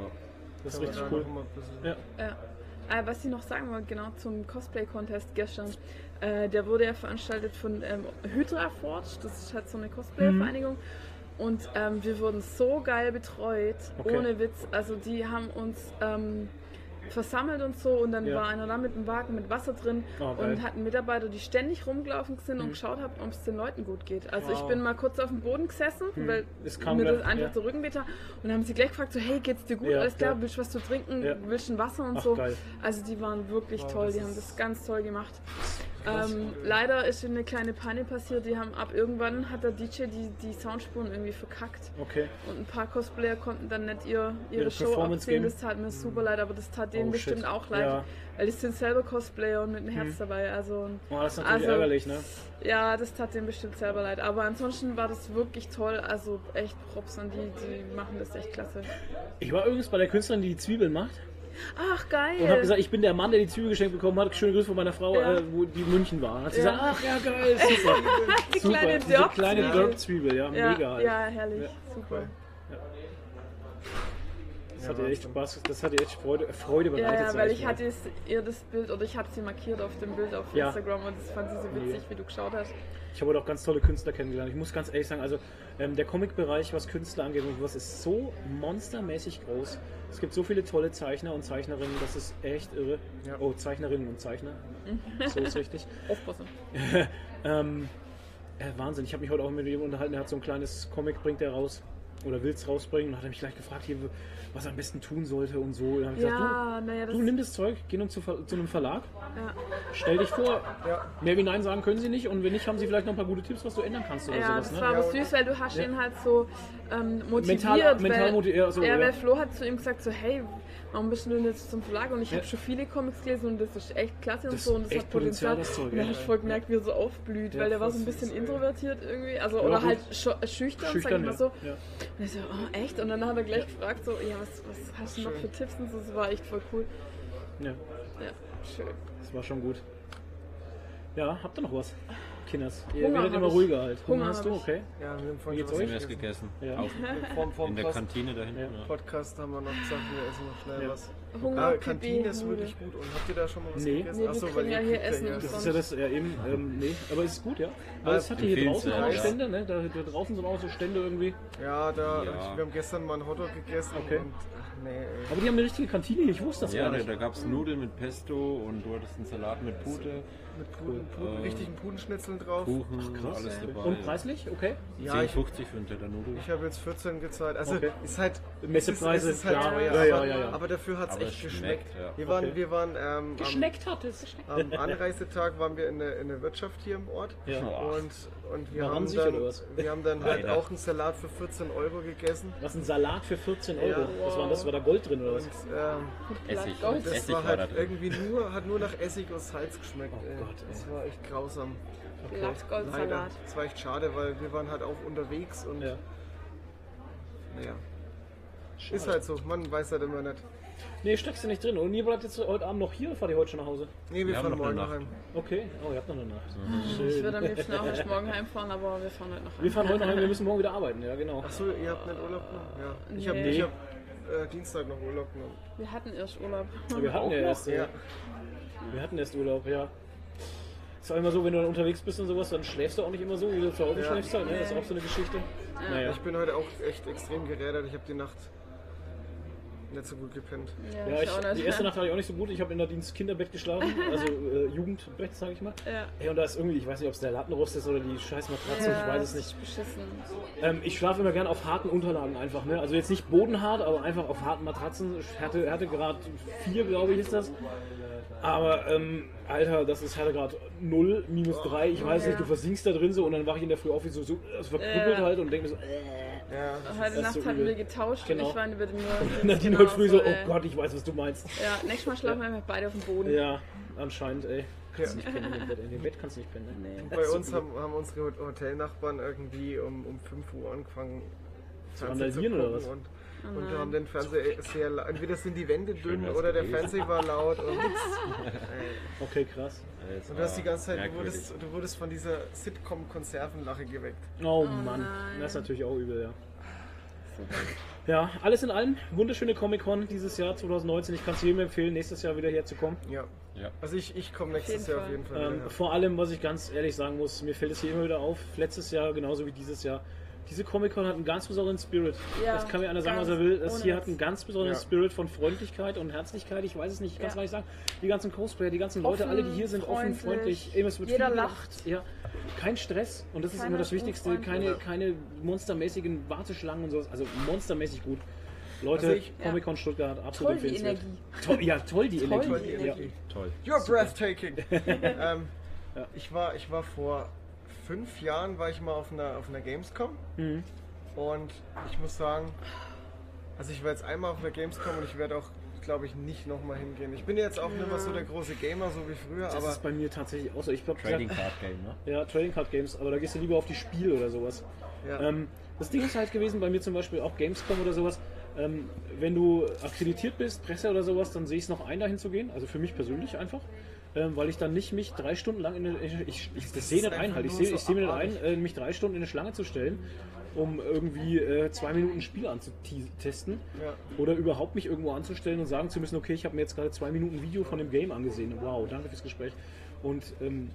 Das ist richtig cool. Ja. Ja. Äh, was ich noch sagen wollte, genau zum Cosplay-Contest gestern. Äh, der wurde ja veranstaltet von ähm, Hydra Forge, das ist halt so eine Cosplay-Vereinigung. Und ähm, wir wurden so geil betreut, Okay. ohne Witz. Also die haben uns ähm, versammelt und so und dann Ja. war einer da mit einem Wagen mit Wasser drin Oh, und hatten Mitarbeiter, die ständig rumgelaufen sind und geschaut haben, ob es den Leuten gut geht. Also ich Wow. bin mal kurz auf dem Boden gesessen, weil Es kam mir das einfach ja. der Rücken weh tat. und dann haben sie gleich gefragt, so hey, geht's dir gut? Ja, Alles klar, ja. willst du was zu trinken? Willst du ein Wasser und Ach, so? geil. Also die waren wirklich Wow, toll, die haben das ganz toll gemacht. Ähm, leider ist eine kleine Panne passiert, die haben ab irgendwann hat der DJ die, die Soundspuren irgendwie verkackt. Okay. Und ein paar Cosplayer konnten dann nicht ihr, ihre Ihre Show abziehen. Das tat mir super leid, aber das tat denen Oh, bestimmt shit. auch leid. Ja. Weil die sind selber Cosplayer und mit dem Herz dabei. Also Oh, das ist natürlich Also- ärgerlich, ne? ja, das tat denen bestimmt selber leid. Aber ansonsten war das wirklich toll. Also echt Props an die, die machen das echt klasse. Ich war übrigens bei der Künstlerin, die die Zwiebeln macht. Ach geil. Und habe gesagt, ich bin der Mann, der die Zwiebel geschenkt bekommen hat. Schöne Grüße von meiner Frau, Ja. äh, wo die in München war. Hat sie Ja. gesagt, ach ja, geil, super. die super. kleine Diese Dirk. kleine Ja. Dirk-Zwiebel, ja, ja, mega halt. ja, herrlich. Ja. Super. Das hat ihr echt Spaß, das hat ihr echt Freude, Freude Ja, bereitet. ja, sag weil ich mal. hatte es, ihr das Bild oder ich habe sie markiert auf dem Bild auf Ja. Instagram und das fand sie so witzig, wie du geschaut hast. Ich habe heute auch ganz tolle Künstler kennengelernt. Ich muss ganz ehrlich sagen, also ähm, der Comic-Bereich, was Künstler angeht und was ist so monstermäßig groß. Es gibt so viele tolle Zeichner und Zeichnerinnen, das ist echt irre. Ja. Oh, Zeichnerinnen und Zeichner. So ist richtig. Aufpassen. Ähm, äh, Wahnsinn, ich habe mich heute auch mit ihm unterhalten, er hat so ein kleines Comic, bringt er raus. Oder will es rausbringen und hat er mich gleich gefragt, hier, was er am besten tun sollte und so. Und dann hab ich gesagt, Ja, naja, du, das du nimm das Zeug, geh nun zu, zu einem Verlag, ja. stell dich vor. Ja. Mehr wie Nein sagen können sie nicht und wenn nicht, haben sie vielleicht noch ein paar gute Tipps, was du ändern kannst oder Ja, sowas. das Ne? war aber Ja, süß, weil du hast Ja. ihn halt so ähm, motiviert. Mental- mental weil, motiviert, ja, so, ja, ja. weil Flo hat zu ihm gesagt so, hey, warum bist du denn jetzt zum Verlag? Und ich Ja. habe schon viele Comics gelesen und das ist echt klasse und Das so und das hat Potenzial. Potenzial, das ja. du voll gemerkt, wie er so aufblüht, Ja, weil der war so ein bisschen süß, ey. introvertiert irgendwie, also oder halt scho- schüchtern, sag ich mal so. Und ich so, oh echt? Und dann hat er gleich gefragt so, ja, was, was hast du noch für Tipps und so, das war echt voll cool. ja, Ja, schön. das war schon gut. Ja, habt ihr noch was? Kinders, ihr Hunger werdet immer ruhiger halt. Hunger, Hunger hast du? Okay. Ja, wir haben vorhin schon was was gegessen. Ja. Auch Vorm, vorm in der Post Kantine da hinten. Ja. Ja. Podcast haben wir noch gesagt, wir essen noch schnell Ja. was. Hunger, Ah, Pipi, Kantine ist Nudeln. wirklich gut. Und habt ihr da schon mal was Nee. gegessen? Nee, Achso, weil ja hier Essen ja Das ist ja das, ja eben, ähm, nee, aber es ist gut, ja. Aber Ah, es hat hier draußen auch empfehlenswert, Stände, ne? Da, da draußen sind auch so Stände irgendwie. Ja, da, Ja. wir haben gestern mal einen Hotdog gegessen Okay. und ach, nee, ey. Aber die haben eine richtige Kantine hier, ich wusste das Ja, gar nicht. da gab es Nudeln mit Pesto und du hattest einen Salat mit Pute, mit Puden, Puden, Äh, richtigen Pudenschnitzeln drauf. Kuchen, Krass. alles dabei. Und preislich? Okay. Ja, ich, 10,50 für einen Teller Nudeln. ich habe jetzt 14 gezahlt. Also Okay. ist halt Messepreise, es ist, ist halt klar. teuer, Ja, ja, aber, ja, ja. aber dafür hat es echt es geschmeckt. schmeckt, ja. Wir waren, Okay. wir waren ähm, Geschmeckt hat es. am, Anreisetag waren wir in der, in der Wirtschaft hier im Ort. Ja. Und, und wir, haben dann, wir haben dann halt auch einen Salat für 14 Euro gegessen. Was ein Salat für 14 Euro. Ja. Was war das? War da Gold drin oder Und was? ähm, Essig. Gold. das Essig war war halt da drin. irgendwie nur, hat nur nach Essig und Salz geschmeckt. Oh ey. Gott, ey. Das war echt grausam. Okay. Leider. Blattgoldsalat. Das war echt schade, weil wir waren halt auch unterwegs und Ja. naja. Ist halt so, man weiß halt immer nicht. Nee, steckst du nicht drin. Und ihr bleibt jetzt heute Abend noch hier oder fahrt ihr heute schon nach Hause? Nee, wir, Wir fahren morgen eine nach heim. Okay. Oh, ihr habt noch eine Nacht. Ich Schön. würde am liebsten auch erst morgen heimfahren, aber wir fahren heute noch Wir heim. fahren heute noch heim, wir müssen morgen wieder arbeiten. Ja, genau. Achso, ihr habt nicht Urlaub noch? Ja. Ich habe Nee. ich hab, äh, Dienstag noch Urlaub genommen. Wir hatten erst Urlaub. Wir hatten ja erst, äh, Ja. wir hatten erst Urlaub, ja. Ist auch immer so, wenn du dann unterwegs bist und sowas, dann schläfst du auch nicht immer so, wie du zu Hause Ja. schläfst halt, ne? Das ist auch so eine Geschichte. Naja. Ich bin heute auch echt extrem gerädert. Ich habe die Nacht nicht so gut gepennt. Ja, ich, die erste Nacht hatte ich auch nicht so gut. Ich habe in der Dienst Kinderbett geschlafen, also äh, Jugendbett, sage ich mal. Ja. Ey, und da ist irgendwie, ich weiß nicht, ob es der Lattenrost ist oder die scheiß Matratze, ich weiß es nicht. Beschissen. Ähm, ich schlafe immer gern auf harten Unterlagen einfach, ne? Also jetzt nicht bodenhart, aber einfach auf harten Matratzen. Härte, Härtegrad 4, glaube ich, ist das. Aber, ähm, Alter, das ist Härtegrad 0, minus 3, ich weiß nicht, du versinkst da drin so und dann wache ich in der Früh auf wie so, so das verkrüppelt Ja. halt und denke mir so, äh. Ja. Heute Nacht so hatten übel. wir getauscht Genau. und ich war über den Nadine heute früh so, oh Gott, ich weiß, was du meinst. Ja, nächstes Mal schlafen wir einfach beide auf dem Boden. Ja, anscheinend, ey. Ja. Kannst nicht pennen in dem Bett. In dem Bett kannst du nicht pennen, ne? Nee. Bei uns haben, haben unsere Hotelnachbarn irgendwie um, um 5 Uhr angefangen Zu Fernsehen randalieren oder was? Und, Oh und haben den Fernseher sehr laut. Entweder sind die Wände dünn wär's oder der gewesen. Fernseher war laut. Und, Okay, krass. Das und du hast die ganze Zeit, du wurdest, du wurdest von dieser Sitcom-Konservenlache geweckt. Oh, Oh Mann, nein. das ist natürlich auch übel, ja. Ja, alles in allem, wunderschöne Comic-Con dieses Jahr 2019. Ich kann es jedem empfehlen, nächstes Jahr wieder herzukommen. Ja. Ja. Also ich, ich komme nächstes Jahr auf jeden Fall Ähm, vor allem, was ich ganz ehrlich sagen muss, mir fällt es hier immer wieder auf, letztes Jahr genauso wie dieses Jahr. Diese Comic-Con hat einen ganz besonderen Spirit. Ja, das kann mir einer sagen, was er will. Das hier hat einen ganz besonderen Ja. Spirit von Freundlichkeit und Herzlichkeit. Ich weiß es nicht, ich kann es Ja. gar nicht sagen. Die ganzen Cosplayer, die ganzen Leute, Offen, alle, die hier sind, offen, freundlich. freundlich. Eben, es wird Jeder viel lacht. Ja. Kein Stress und das ist Keiner immer das Wichtigste. Keine, keine monstermäßigen Warteschlangen und sowas. Also monstermäßig gut. Leute, Also ich- Comic-Con Stuttgart, absolut Toll empfehlenswert. Energie. Toll, ja, toll die Toll Energie. Toll die Ja. Energie. Toll. You're breathtaking. ähm, Ja. ich, war, ich war vor fünf Jahren war ich mal auf einer, auf einer Gamescom Mhm. und ich muss sagen, also ich war jetzt einmal auf einer Gamescom und ich werde auch, glaube ich, nicht nochmal hingehen. Ich bin jetzt auch nicht mehr so der große Gamer, so wie früher, Das aber ist bei mir tatsächlich auch so. Ich glaube, Trading Card Game, ne? Ja, Trading Card Games, aber da gehst du lieber auf die Spiele oder sowas. ja. Ähm, das Ding ist halt gewesen, bei mir zum Beispiel auch Gamescom oder sowas, ähm, wenn du akkreditiert bist, Presse oder sowas, dann sehe ich es noch ein, dahin zu gehen. Also für mich persönlich einfach. Ähm, weil ich dann nicht mich drei Stunden lang in eine, ich, ich, das sehe nicht ein, halt. Ich sehe sehe mir nicht ein, äh, mich drei Stunden in eine Schlange zu stellen, um irgendwie äh, zwei Minuten Spiel anzutesten. ja. Oder überhaupt mich irgendwo anzustellen und sagen zu müssen, okay, ich habe mir jetzt gerade zwei Minuten Video von dem Game angesehen. Wow, danke fürs Gespräch. Und ähm,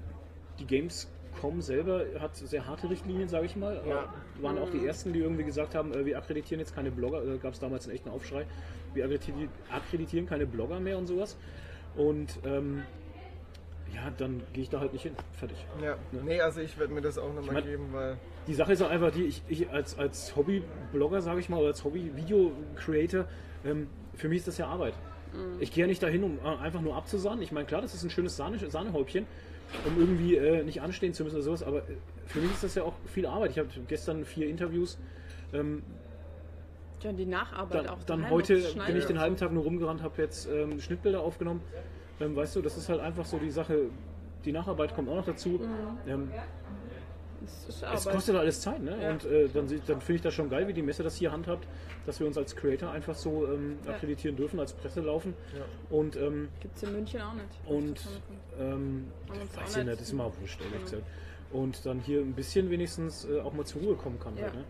die Gamescom selber hat sehr harte Richtlinien, sage ich mal. Ja. Äh, waren auch die ersten, die irgendwie gesagt haben, äh, wir akkreditieren jetzt keine Blogger. Da gab es damals einen echten Aufschrei. Wir akkrediti- akkreditieren keine Blogger mehr und sowas. Und ähm, ja, dann gehe ich da halt nicht hin. Fertig. ja. Nee, also ich werde mir das auch nochmal mein- geben, weil Die Sache ist auch einfach die, ich, ich als, als Hobby-Blogger, sage ich mal, oder als Hobby-Video-Creator, ähm, für mich ist das ja Arbeit. Ich gehe ja nicht dahin, um äh, einfach nur abzusahnen. Ich meine, klar, das ist ein schönes Sahne, Sahnehäubchen, um irgendwie äh, nicht anstehen zu müssen oder sowas, aber äh, für mich ist das ja auch viel Arbeit. Ich habe gestern vier Interviews. Ähm, Ja, die Nacharbeit dann auch. dann heute bin ich den halben. Tag nur rumgerannt, habe jetzt ähm, Schnittbilder aufgenommen. Ähm, weißt du, das ist halt einfach so die Sache. Die Nacharbeit kommt auch noch dazu. Ähm, Das ist es kostet alles Zeit, ne? Ja. Und äh, dann, dann finde ich das schon geil, wie die Messe das hier handhabt, dass wir uns als Creator einfach so ähm, Ja. akkreditieren dürfen, als Presse laufen. Ja. Und, ähm, Gibt's in München auch nicht. und Das ist ähm, weiß ich nicht- nicht, ist immer wurscht, ehrlich Mhm. gesagt. Und dann hier ein bisschen wenigstens äh, auch mal zur Ruhe kommen kann. Ja. Halt, ne?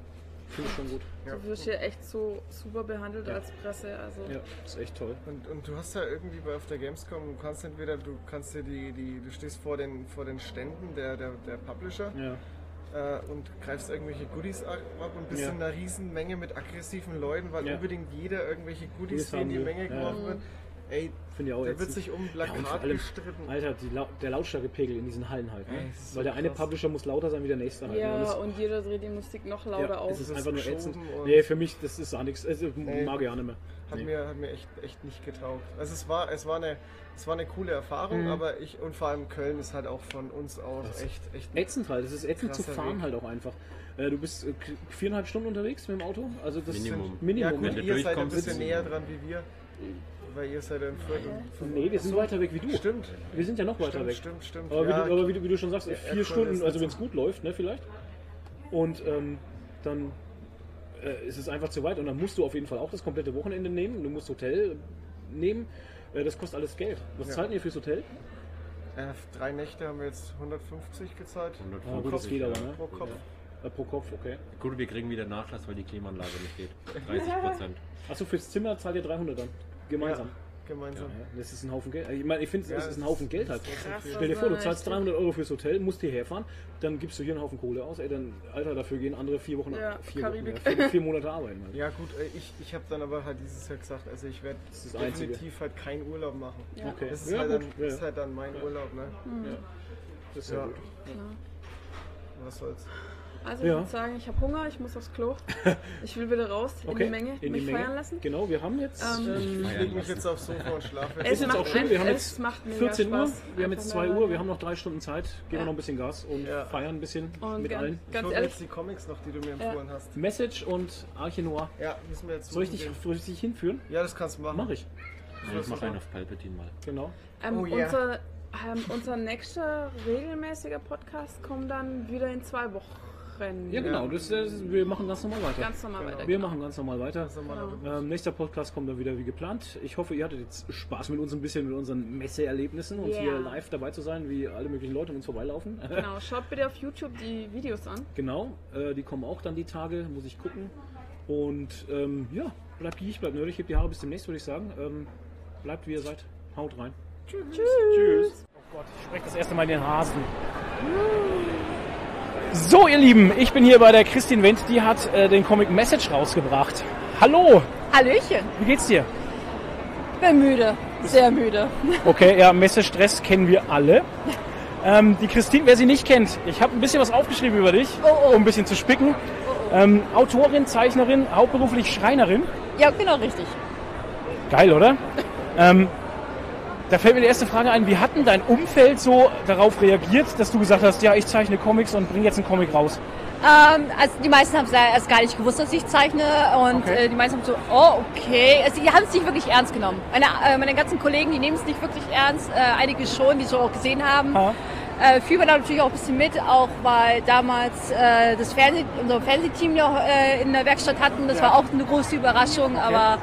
Finde ich schon gut. Ja. Du wirst hier echt so super behandelt Ja. als Presse. Also Ja, ist echt toll. Und, und du hast ja irgendwie bei auf der Gamescom, du kannst entweder, du kannst dir die, die, du stehst vor den, vor den Ständen der, der, der Publisher Ja. äh, und greifst irgendwelche Goodies ab und bist Ja. in einer riesen Menge mit aggressiven Leuten, weil Ja. unbedingt jeder irgendwelche Goodies Goodies, die in die. Menge Ja. geworfen wird. Ey, Finde ich auch da wird sich um Ja, und Plakat allem, gestritten. Alter, die Lau der Lautstärkepegel in diesen Hallen halt. Ne? Ey, das so Weil der eine krass. Publisher muss lauter sein wie der nächste halt. ne? Und ja, das- und jeder dreht die Musik noch lauter ja, auf. Es ist Das einfach nur ätzend. und- Nee, für mich, das ist auch nichts. Also, mag ich auch nicht mehr. Hat Nee. mir, hat mir echt, echt nicht getaugt. Also es war, es war eine, es war eine coole Erfahrung, Mhm. aber ich und vor allem Köln ist halt auch von uns aus Das- echt, echt Ätzend halt, es ist ätzend zu fahren Weg. halt auch einfach. Äh, du bist äh, viereinhalb Stunden unterwegs mit dem Auto, also das Minimum. Minimum. Ja ne? gut, du ihr seid ein bisschen näher dran wie wir, weil ihr seid in Fürth. und- Nee, wir sind weiter weg wie du. Stimmt, Wir sind ja noch weiter stimmt, weg. stimmt, stimmt. Aber, Ja, wie du, aber wie, du, wie du schon sagst, Ja, vier Stunden, also wenn es gut läuft, ne, vielleicht. Und ähm, dann äh, ist es einfach zu weit und dann musst du auf jeden Fall auch das komplette Wochenende nehmen. Du musst Hotel nehmen. Äh, das kostet alles Geld. Was Ja. zahlt ihr fürs Hotel? äh, drei Nächte haben wir jetzt 150 gezahlt. Ja, gut, das 150, geht aber, ja. ne? Pro Kopf. Ja. Äh, pro Kopf, okay. Gut, wir kriegen wieder Nachlass, weil die Klimaanlage nicht geht. 30 Prozent. Achso, fürs Zimmer zahlt ihr 300 dann. Gemeinsam. Ja, gemeinsam. Ja, das ist ein Haufen Geld. Ich meine, ich finde, Ja, es ist ein Haufen Geld halt. Stell dir vor, du zahlst echt- 300 Euro fürs Hotel, musst hierher fahren, dann gibst du hier einen Haufen Kohle aus. Ey, dann, Alter, dafür gehen andere vier Wochen, Ja, vier, Wochen Karibik. ja, vier, vier Monate arbeiten. Halt. Ja gut, äh, ich, ich habe dann aber halt dieses Jahr gesagt, also ich werde das Einzige. definitiv halt keinen Urlaub machen. Ja. Okay. Das ist, ja, halt, dann, ist halt dann mein Urlaub, ne? Ja. Das ist ja, Ja. gut. Was soll's. Also Ja. ich würde sagen, ich habe Hunger, ich muss aufs Klo. Ich will wieder raus in Okay, die Menge, in die mich Menge. feiern lassen. Genau, wir haben jetzt. Ähm, ähm, Ich leg mich jetzt aufs Sofa und schlafe. Es ist jetzt macht auch schön, wir haben jetzt es macht mega 14 Uhr, Spaß. wir haben jetzt Einfach 2 mal- Uhr, wir haben noch drei Stunden Zeit, geben wir Ja. noch ein bisschen Gas und Ja. feiern ein bisschen Und mit ganz- allen. Ich Ganz hole ehrlich, jetzt die Comics noch, die du mir empfohlen hast. Message und Arche Noir. Ja, müssen wir jetzt Soll ich dich, soll ich dich hinführen? Ja, das kannst du machen. Mach ich. Ich mache einen auf Palpatine mal. Genau. ähm, Oh yeah. unser, ähm, unser nächster regelmäßiger Podcast kommt dann wieder in zwei Wochen. Ja, genau. Das, das, wir machen ganz normal weiter. Ganz normal Genau. weiter. wir machen ganz normal weiter. Also mal Genau. Ähm, nächster Podcast kommt dann wieder wie geplant. Ich hoffe, ihr hattet jetzt Spaß mit uns ein bisschen, mit unseren Messeerlebnissen und Ja. hier live dabei zu sein, wie alle möglichen Leute uns vorbeilaufen. Genau, schaut bitte auf YouTube die Videos an. genau, äh, die kommen auch dann die Tage, muss ich gucken. Und ähm, ja, bleibt geek, bleibt nerdig, hebt die Haare bis demnächst, würde ich sagen. Ähm, bleibt wie ihr seid. Haut rein. Tschüss. Tschüss. Oh Gott, ich spreche das erste Mal den Hasen. So, ihr Lieben, ich bin hier bei der Christine Wendt, die hat äh, den Comic Message rausgebracht. Hallo, Hallöchen. wie geht's dir? Bin müde. Sehr müde. Okay, ja, Messestress kennen wir alle. Ähm, die Christine, wer sie nicht kennt, ich habe ein bisschen was aufgeschrieben über dich, Oh, oh. um ein bisschen zu spicken. Ähm, Autorin, Zeichnerin, hauptberuflich Schreinerin. Ja, genau richtig. Geil, oder? ähm, da fällt mir die erste Frage ein, wie hat denn dein Umfeld so darauf reagiert, dass du gesagt hast, ja, ich zeichne Comics und bringe jetzt einen Comic raus? Ähm, also die meisten haben es erst gar nicht gewusst, dass ich zeichne und Okay. äh, die meisten haben so, oh okay. Also die haben es nicht wirklich ernst genommen. Meine, äh, meine ganzen Kollegen, die nehmen es nicht wirklich ernst. Äh, einige schon, die es so auch gesehen haben. Ha. Äh, fiebern da natürlich auch ein bisschen mit, auch weil damals äh, das Fernseh, unser Fernsehteam noch äh, in der Werkstatt hatten. Das Ja. war auch eine große Überraschung, aber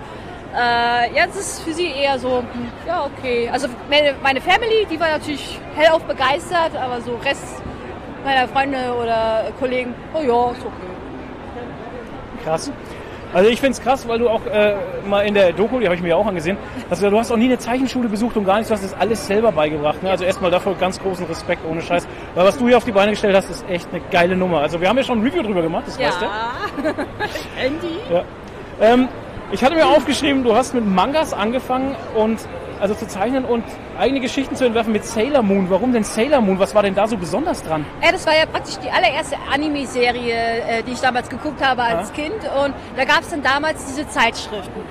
äh, ja, das ist für sie eher so, ja okay. Also meine, meine Family, die war natürlich hellauf begeistert, aber so Rest meiner Freunde oder Kollegen, oh ja, ist okay. Krass. Also ich finde es krass, weil du auch äh, mal in der Doku, die habe ich mir ja auch angesehen, hast du, du hast auch nie eine Zeichenschule besucht und gar nichts, du hast das alles selber beigebracht. Ne? Also erstmal davor ganz großen Respekt, ohne Scheiß. Weil was du hier auf die Beine gestellt hast, ist echt eine geile Nummer. Also wir haben ja schon ein Review drüber gemacht, das weißt du. Andy? Ja. Ähm, ich hatte mir aufgeschrieben, du hast mit Mangas angefangen und also zu zeichnen und eigene Geschichten zu entwerfen mit Sailor Moon. Warum denn Sailor Moon? Was war denn da so besonders dran? Ja, das war ja praktisch die allererste Anime-Serie, äh, die ich damals geguckt habe als Ja. Kind. Und da gab es dann damals diese Zeitschriften.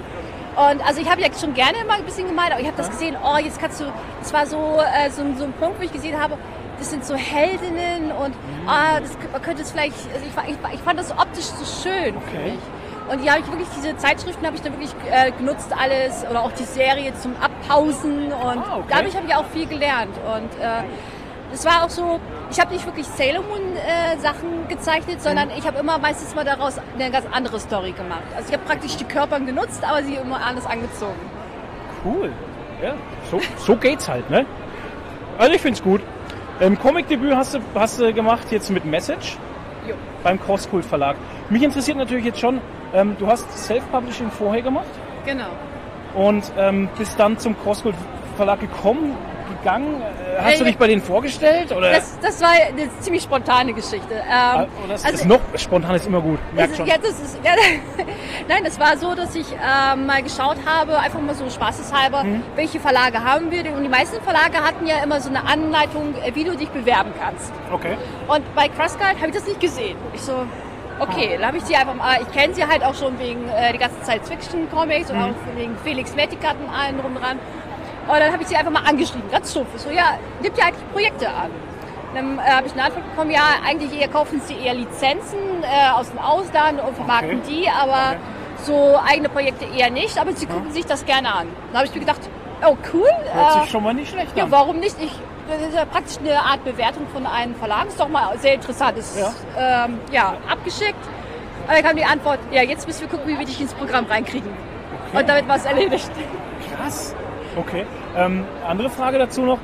Und also ich habe ja schon gerne immer ein bisschen gemalt, aber ich habe das gesehen, oh, jetzt kannst du, das war so, äh, so, so ein Punkt, wo ich gesehen habe, das sind so Heldinnen und Mhm. ah, das, man könnte es vielleicht, also ich, ich, ich fand das optisch so schön Okay. Und die habe ich wirklich, diese Zeitschriften habe ich dann wirklich äh, genutzt alles oder auch die Serie zum Abpausen und Ah, okay. dadurch habe ich auch viel gelernt. Und äh, es war auch so, ich habe nicht wirklich Sailor Moon äh, Sachen gezeichnet, sondern ich habe immer meistens mal daraus eine ganz andere Story gemacht. Also ich habe praktisch die Körper genutzt, aber sie immer anders angezogen. Cool. Ja, so, so geht's halt, ne? Also ich find's gut. Ähm, Comic-Debüt hast du, hast du gemacht jetzt mit Message Jo. beim Crosskult Verlag. Mich interessiert natürlich jetzt schon, ähm, du hast Self-Publishing vorher gemacht Genau. und ähm, bist dann zum Crosskult Verlag gekommen, gegangen. Äh, hast Ja, du dich bei denen vorgestellt? Oder? Das, das war eine ziemlich spontane Geschichte. Ähm, Ah, oder das ist noch spontan ist immer gut. Merkt Also, schon. ja, das ist, ja, nein, es war so, dass ich ähm, mal geschaut habe, einfach mal so spaßeshalber, Mhm. welche Verlage haben wir. Und die meisten Verlage hatten ja immer so eine Anleitung, äh, wie du dich bewerben kannst. Okay. Und bei Crossguard habe ich das nicht gesehen. Ich so, okay, dann habe ich sie einfach mal, ich kenne sie halt auch schon wegen äh, die ganzen Science-Fiction-Comics und auch wegen Felix Metikat und allen drum dran. Und dann habe ich sie einfach mal angeschrieben, ganz stumpf. So, ja, nimmt ihr eigentlich Projekte an? Dann äh, habe ich eine Antwort bekommen, ja, eigentlich eher kaufen sie eher Lizenzen äh, aus dem Ausland und vermarkten Okay. die, aber Okay. so eigene Projekte eher nicht, aber sie gucken sich das gerne an. Dann habe ich mir gedacht, oh cool, Hört äh, sich schon mal nicht schlecht ja, an. warum nicht? Ich, das ist ja praktisch eine Art Bewertung von einem Verlag. Ist doch mal sehr interessant. Ist ja, ähm, ja abgeschickt. Und dann kam die Antwort, ja, jetzt müssen wir gucken, wie wir dich ins Programm reinkriegen. Und damit war es erledigt. Krass. Okay. Ähm, andere Frage dazu noch.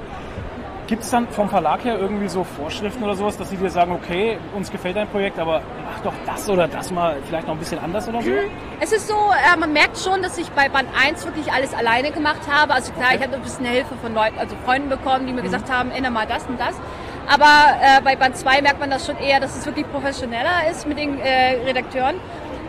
Gibt es dann vom Verlag her irgendwie so Vorschriften oder sowas, dass sie dir sagen, okay, uns gefällt dein Projekt, aber mach doch das oder das mal vielleicht noch ein bisschen anders oder so? Es ist so, äh, man merkt schon, dass ich bei Band 1 wirklich alles alleine gemacht habe. Also klar, ich habe ein bisschen Hilfe von Leuten, also Freunden bekommen, die mir gesagt haben, ändere mal das und das. Aber äh, bei Band 2 merkt man das schon eher, dass es wirklich professioneller ist mit den äh, Redakteuren.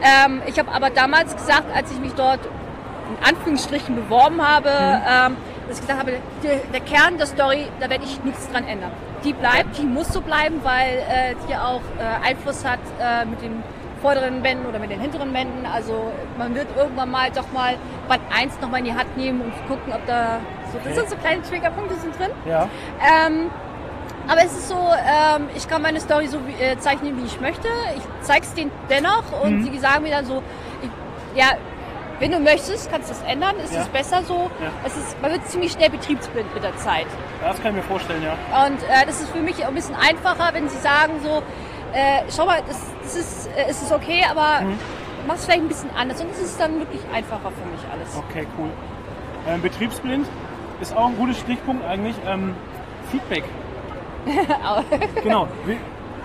Ähm, ich habe aber damals gesagt, als ich mich dort in Anführungsstrichen beworben habe, ähm, dass ich gesagt habe, der, der Kern der Story, da werde ich nichts dran ändern. Die bleibt, die muss so bleiben, weil äh, die auch äh, Einfluss hat äh, mit den vorderen Wänden oder mit den hinteren Wänden. Also man wird irgendwann mal doch mal Band 1 nochmal in die Hand nehmen und gucken, ob da so, das sind so kleine Triggerpunkte sind drin. Ja. Ähm, aber es ist so, ähm, ich kann meine Story so äh, zeichnen, wie ich möchte. Ich zeige es denen dennoch und Mhm. sie sagen mir dann so, ich, ja, wenn du möchtest, kannst du es ändern. Ist Ja. es besser so? Ja. Es ist, man wird ziemlich schnell betriebsblind mit der Zeit. Das kann ich mir vorstellen, ja. Und äh, das ist für mich auch ein bisschen einfacher, wenn sie sagen so, äh, schau mal, das, das ist, äh, es ist okay, aber Mhm. mach es vielleicht ein bisschen anders. Und es ist dann wirklich einfacher für mich alles. Okay, cool. Ähm, Betriebsblind ist auch ein guter Stichpunkt eigentlich. Ähm, Feedback. genau.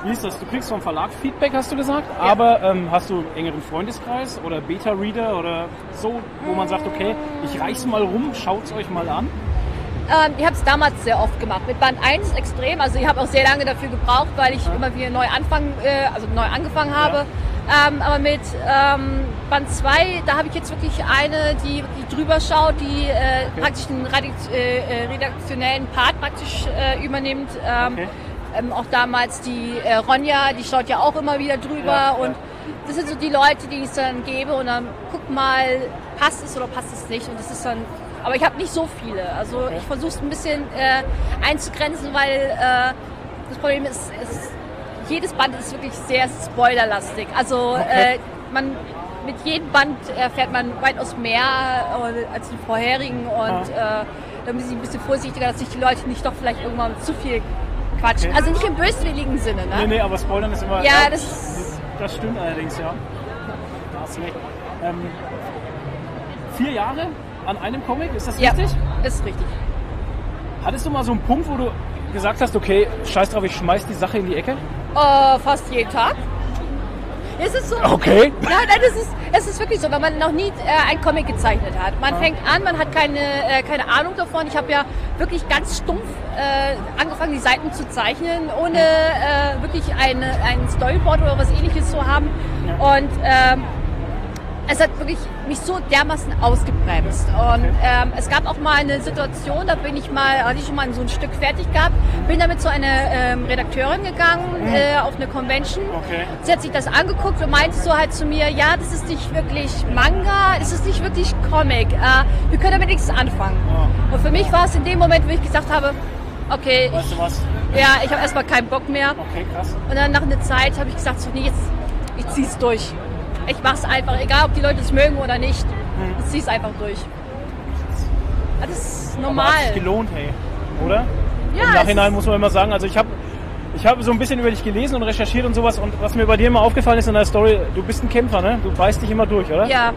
Wie, ist das? Du kriegst vom Verlag Feedback, hast du gesagt, aber ähm, hast du einen engeren Freundeskreis oder Beta-Reader oder so, wo man sagt, okay, ich reich's mal rum, schaut's euch mal an? Ähm, ich habe es damals sehr oft gemacht. Mit Band 1 extrem. Also ich habe auch sehr lange dafür gebraucht, weil ich immer wieder neu anfangen, äh, also neu angefangen habe. Ähm, aber mit ähm, Band 2, da habe ich jetzt wirklich eine, die wirklich drüber schaut, die äh, praktisch den äh, äh, redaktionellen Part praktisch äh, übernimmt. Ähm, Okay. Ähm, auch damals die äh, Ronja, die schaut ja auch immer wieder drüber Ja, ja. und das sind so die Leute, die ich dann gebe und dann guck mal, passt es oder passt es nicht und das ist dann, aber ich habe nicht so viele, also ich versuche es ein bisschen äh, einzugrenzen, weil äh, das Problem ist, ist, jedes Band ist wirklich sehr spoilerlastig, also Okay. äh, man mit jedem Band erfährt man weitaus mehr äh, als den vorherigen und äh, da muss ich ein bisschen vorsichtiger, dass sich die Leute nicht doch vielleicht irgendwann zu viel quatschen. Okay. Also nicht im böswilligen Sinne, ne? Nee, nee, aber Spoilern ist immer. Ja, das ist- Das stimmt allerdings, ja. Da hast recht. Ähm, vier Jahre an einem Comic, ist das Ja, richtig? ist richtig. Hattest du mal so einen Punkt, wo du gesagt hast, okay, scheiß drauf, ich schmeiß die Sache in die Ecke? Äh, fast jeden Tag. Es ist so. Okay. Nein, nein, es ist, es ist wirklich so, wenn man noch nie äh, ein Comic gezeichnet hat. Man fängt an, man hat keine, äh, keine Ahnung davon. Ich habe ja wirklich ganz stumpf äh, angefangen, die Seiten zu zeichnen, ohne äh, wirklich eine, ein Storyboard oder was ähnliches zu haben. Und ähm, es hat wirklich mich so dermaßen ausgebremst. Und ähm, es gab auch mal eine Situation, da bin ich mal, hatte ich schon mal so ein Stück fertig gehabt, bin damit zu einer ähm, Redakteurin gegangen äh, auf eine Convention. Okay. Sie hat sich das angeguckt und meinte so halt zu mir, ja, das ist nicht wirklich Manga, es ist nicht wirklich Comic. Äh, wir können damit nichts anfangen. Und für mich war es in dem Moment, wo ich gesagt habe, okay, Weißt du was? ich, ja, ich habe erstmal keinen Bock mehr. Okay, krass. Und dann nach einer Zeit habe ich gesagt, so, nee, jetzt, ich zieh's durch. Ich mach's einfach, egal ob die Leute es mögen oder nicht. Ich zieh's einfach durch. Das ist Aber normal. hat sich gelohnt, hey. Oder? Ja, Im es Nachhinein muss man immer sagen, also ich habe ich habe so ein bisschen über dich gelesen und recherchiert und sowas und was mir bei dir immer aufgefallen ist in der Story, du bist ein Kämpfer, ne? Du beißt dich immer durch, oder? Ja,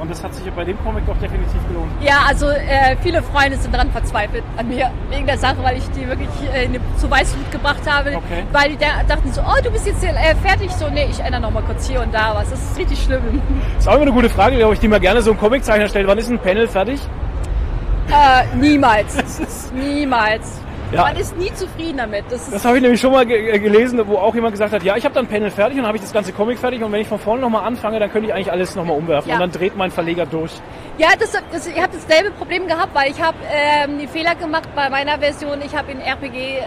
Und das hat sich bei dem Comic doch definitiv gelohnt. ja, also äh, viele Freunde sind daran verzweifelt an mir wegen der Sache, weil ich die wirklich äh, zu Weißblut gebracht habe. Okay. Weil die da- dachten so, oh, du bist jetzt äh, fertig. So, nee, ich ändere noch mal kurz hier und da was. Das ist richtig schlimm. Das ist auch immer eine gute Frage, glaube ich, die man gerne so ein Comiczeichner stellt. Wann ist ein Panel fertig? Äh, niemals. Das ist niemals. Ja. Man ist nie zufrieden damit. Das Das habe ich nämlich schon mal ge äh, gelesen, wo auch jemand gesagt hat, ja, ich habe dann Panel fertig und habe ich das ganze Comic fertig und wenn ich von vorne nochmal anfange, dann könnte ich eigentlich alles nochmal umwerfen Ja. und dann dreht mein Verleger durch. Ja, das, das, ich habe dasselbe Problem gehabt, weil ich habe ähm, die Fehler gemacht bei meiner Version. Ich habe in RPG, äh,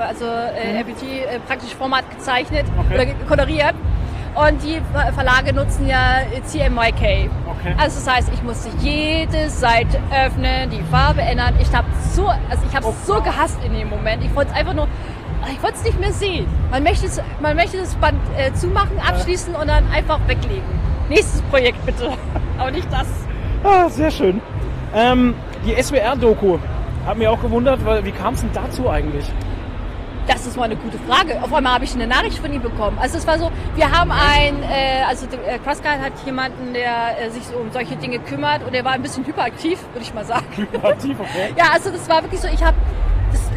also äh, RPG äh, praktisch Format gezeichnet Mhm. Okay. oder koloriert. Und die Ver- Verlage nutzen ja CMYK. Okay. Also das heißt, ich musste jede Seite öffnen, die Farbe ändern. Ich habe so, also ich habe Oh. so gehasst in dem Moment. Ich wollte es einfach nur, ich wollte es nicht mehr sehen. Man möchte es, man möchte das Band äh, zumachen, abschließen und dann einfach weglegen. Nächstes Projekt bitte, aber nicht das. Ah, sehr schön. Ähm, die SWR-Doku hat mir auch gewundert, weil wie kam es denn dazu eigentlich? Das ist mal eine gute Frage. Auf einmal habe ich eine Nachricht von ihm bekommen. Also es war so, wir haben ein, äh, also äh, Crossguide hat jemanden, der äh, sich so um solche Dinge kümmert und der war ein bisschen hyperaktiv, würde ich mal sagen. Aktiv, okay. Ja, also das war wirklich so, ich habe,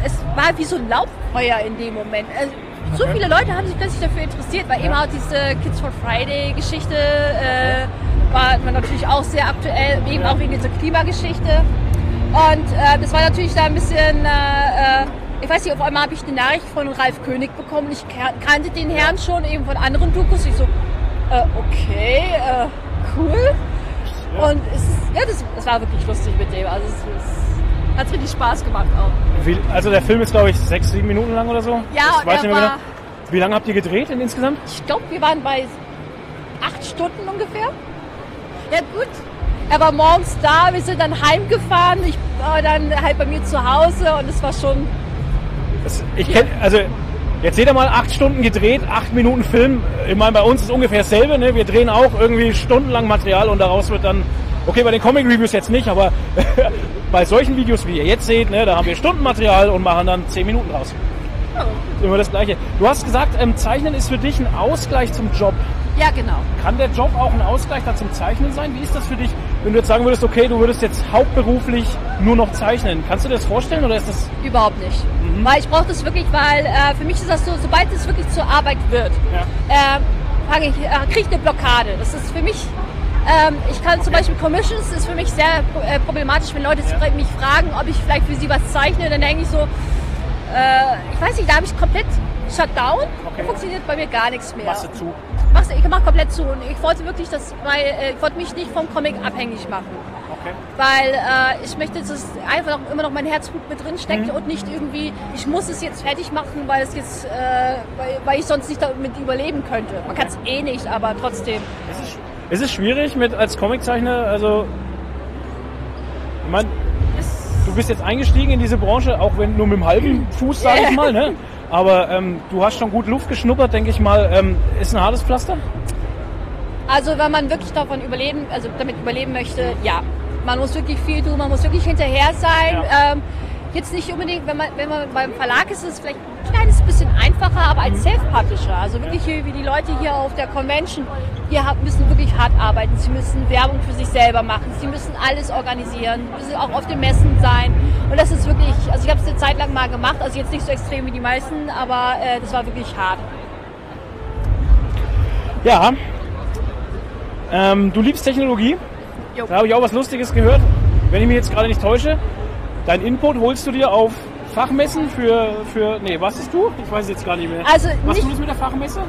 es war wie so ein Lauffeuer in dem Moment. Also, so viele Leute haben sich plötzlich dafür interessiert, weil eben auch diese Kids for Friday Geschichte äh, war, natürlich auch sehr aktuell, eben auch wegen dieser Klimageschichte. Und äh, das war natürlich da ein bisschen, äh, äh, ich weiß nicht, auf einmal habe ich eine Nachricht von Ralf König bekommen. Ich kan- kannte den Herrn schon eben von anderen Dokus. Ich so, äh, okay, äh, cool. Und es ja, das, das war wirklich lustig mit dem. Also es, es hat richtig Spaß gemacht auch. Wie, also der Film ist, glaube ich, sechs, sieben Minuten lang oder so. Ja, und weiß ich nicht mehr war- genau. Wie lange habt ihr gedreht in insgesamt? Ich glaube, wir waren bei acht Stunden ungefähr. Ja gut. Er war morgens da, wir sind dann heimgefahren. Ich war dann halt bei mir zu Hause und es war schon. Das, ich kenn, also jetzt seht ihr mal, acht Stunden gedreht, acht Minuten Film. Ich meine, bei uns ist ungefähr dasselbe. Ne? Wir drehen auch irgendwie stundenlang Material und daraus wird dann, okay, bei den Comic Reviews jetzt nicht, aber bei solchen Videos, wie ihr jetzt seht, ne, da haben wir Stundenmaterial und machen dann zehn Minuten raus. Immer das Gleiche. Du hast gesagt, ähm, Zeichnen ist für dich ein Ausgleich zum Job. Ja, genau. Kann der Job auch ein Ausgleich dann zum Zeichnen sein? Wie ist das für dich, wenn du jetzt sagen würdest, okay, du würdest jetzt hauptberuflich nur noch zeichnen? Kannst du dir das vorstellen oder ist das Überhaupt nicht. Weil ich brauche das wirklich, weil äh, für mich ist das so, sobald es wirklich zur Arbeit wird, Ja. äh, äh, kriege ich eine Blockade. Das ist für mich, ähm, ich kann zum Beispiel Commissions, ist für mich sehr äh, problematisch, wenn Leute mich fragen, ob ich vielleicht für sie was zeichne, dann denke ich so, äh, ich weiß nicht, da habe ich komplett Shutdown, da funktioniert bei mir gar nichts mehr. Du zu. Mach's, ich mache komplett zu und ich wollte wirklich, das, weil, äh, ich wollte mich nicht vom Comic abhängig machen. Okay. Weil äh, ich möchte, dass es einfach noch, immer noch mein Herzblut mit drin steckt und nicht irgendwie, ich muss es jetzt fertig machen, weil es jetzt, äh, weil, weil ich sonst nicht damit überleben könnte. Man kann es eh nicht, aber trotzdem. Es ist schwierig mit als Comiczeichner, also ich meine, du bist jetzt eingestiegen in diese Branche, auch wenn nur mit dem halben Fuß, sage ich mal, ne? Aber ähm, du hast schon gut Luft geschnuppert, denke ich mal. Ähm, ist ein hartes Pflaster? Also wenn man wirklich davon überleben, also damit überleben möchte, ja. Man muss wirklich viel tun, man muss wirklich hinterher sein. Ähm, jetzt nicht unbedingt, wenn man, wenn man beim Verlag ist, ist es vielleicht ein kleines bisschen einfacher, aber als Self-Publisher, also wirklich hier, wie die Leute hier auf der Convention, die haben- müssen wirklich hart arbeiten. Sie müssen Werbung für sich selber machen, sie müssen alles organisieren, müssen auch auf den Messen sein. Und das ist wirklich, also ich habe es eine Zeit lang mal gemacht, also jetzt nicht so extrem wie die meisten, aber äh, das war wirklich hart. Ja. Ähm, du liebst Technologie. Jo. Da habe ich auch was Lustiges gehört. Wenn ich mich jetzt gerade nicht täusche, dein Input holst du dir auf Fachmessen für, für, nee, was ist du? Ich weiß es jetzt gar nicht mehr. Also was nicht- du das mit der Fachmesse?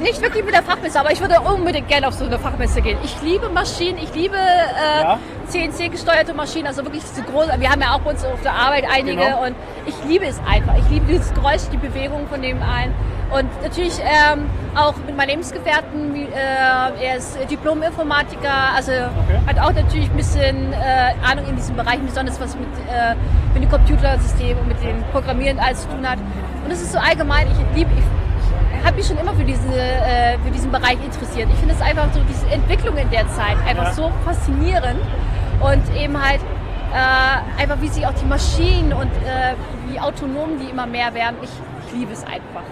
Nicht wirklich mit der Fachmesse, aber ich würde unbedingt gerne auf so eine Fachmesse gehen. Ich liebe Maschinen, ich liebe äh, Ja. CNC-gesteuerte Maschinen, also wirklich diese große. Wir haben ja auch bei uns auf der Arbeit einige Genau. und ich liebe es einfach. Ich liebe dieses Geräusch, die Bewegung von dem einen. Und natürlich ähm, auch mit meinem Lebensgefährten, äh, er ist Diplom-Informatiker, also hat auch natürlich ein bisschen äh, Ahnung in diesem Bereich, besonders was mit, äh, mit dem Computersystem und mit dem Programmieren alles zu tun hat. Und es ist so allgemein, ich liebe, ich, habe mich schon immer für, diese, äh, für diesen Bereich interessiert. Ich finde es einfach so, diese Entwicklung in der Zeit einfach Ja. so faszinierend und eben halt äh, einfach, wie sich auch die Maschinen und äh, wie autonom die immer mehr werden. Ich, ich liebe es einfach.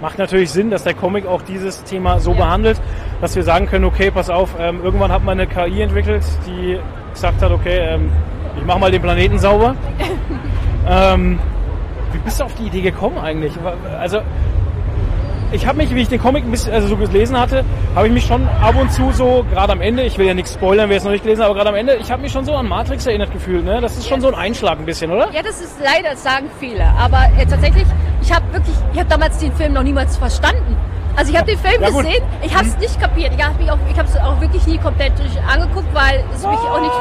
Macht natürlich Sinn, dass der Comic auch dieses Thema so Ja. behandelt, dass wir sagen können, okay, pass auf, ähm, irgendwann hat man eine KI entwickelt, die gesagt hat, okay, ähm, ich mache mal den Planeten sauber. ähm, wie bist du auf die Idee gekommen eigentlich? Also ich habe mich, wie ich den Comic ein bisschen, also so gelesen hatte, habe ich mich schon ab und zu so, gerade am Ende, ich will ja nichts spoilern, wer es noch nicht gelesen hat, aber gerade am Ende, ich habe mich schon so an Matrix erinnert gefühlt. Ne? Das ist schon so ein Einschlag ein bisschen, oder? Ja, das ist leider, das sagen viele. Aber äh, tatsächlich, ich habe wirklich, ich habe damals den Film noch niemals verstanden. Also ich habe den Film Ja, gut. gesehen, ich habe es nicht kapiert. Ich habe auch, ich es auch wirklich nie komplett durch angeguckt, weil es mich auch nicht,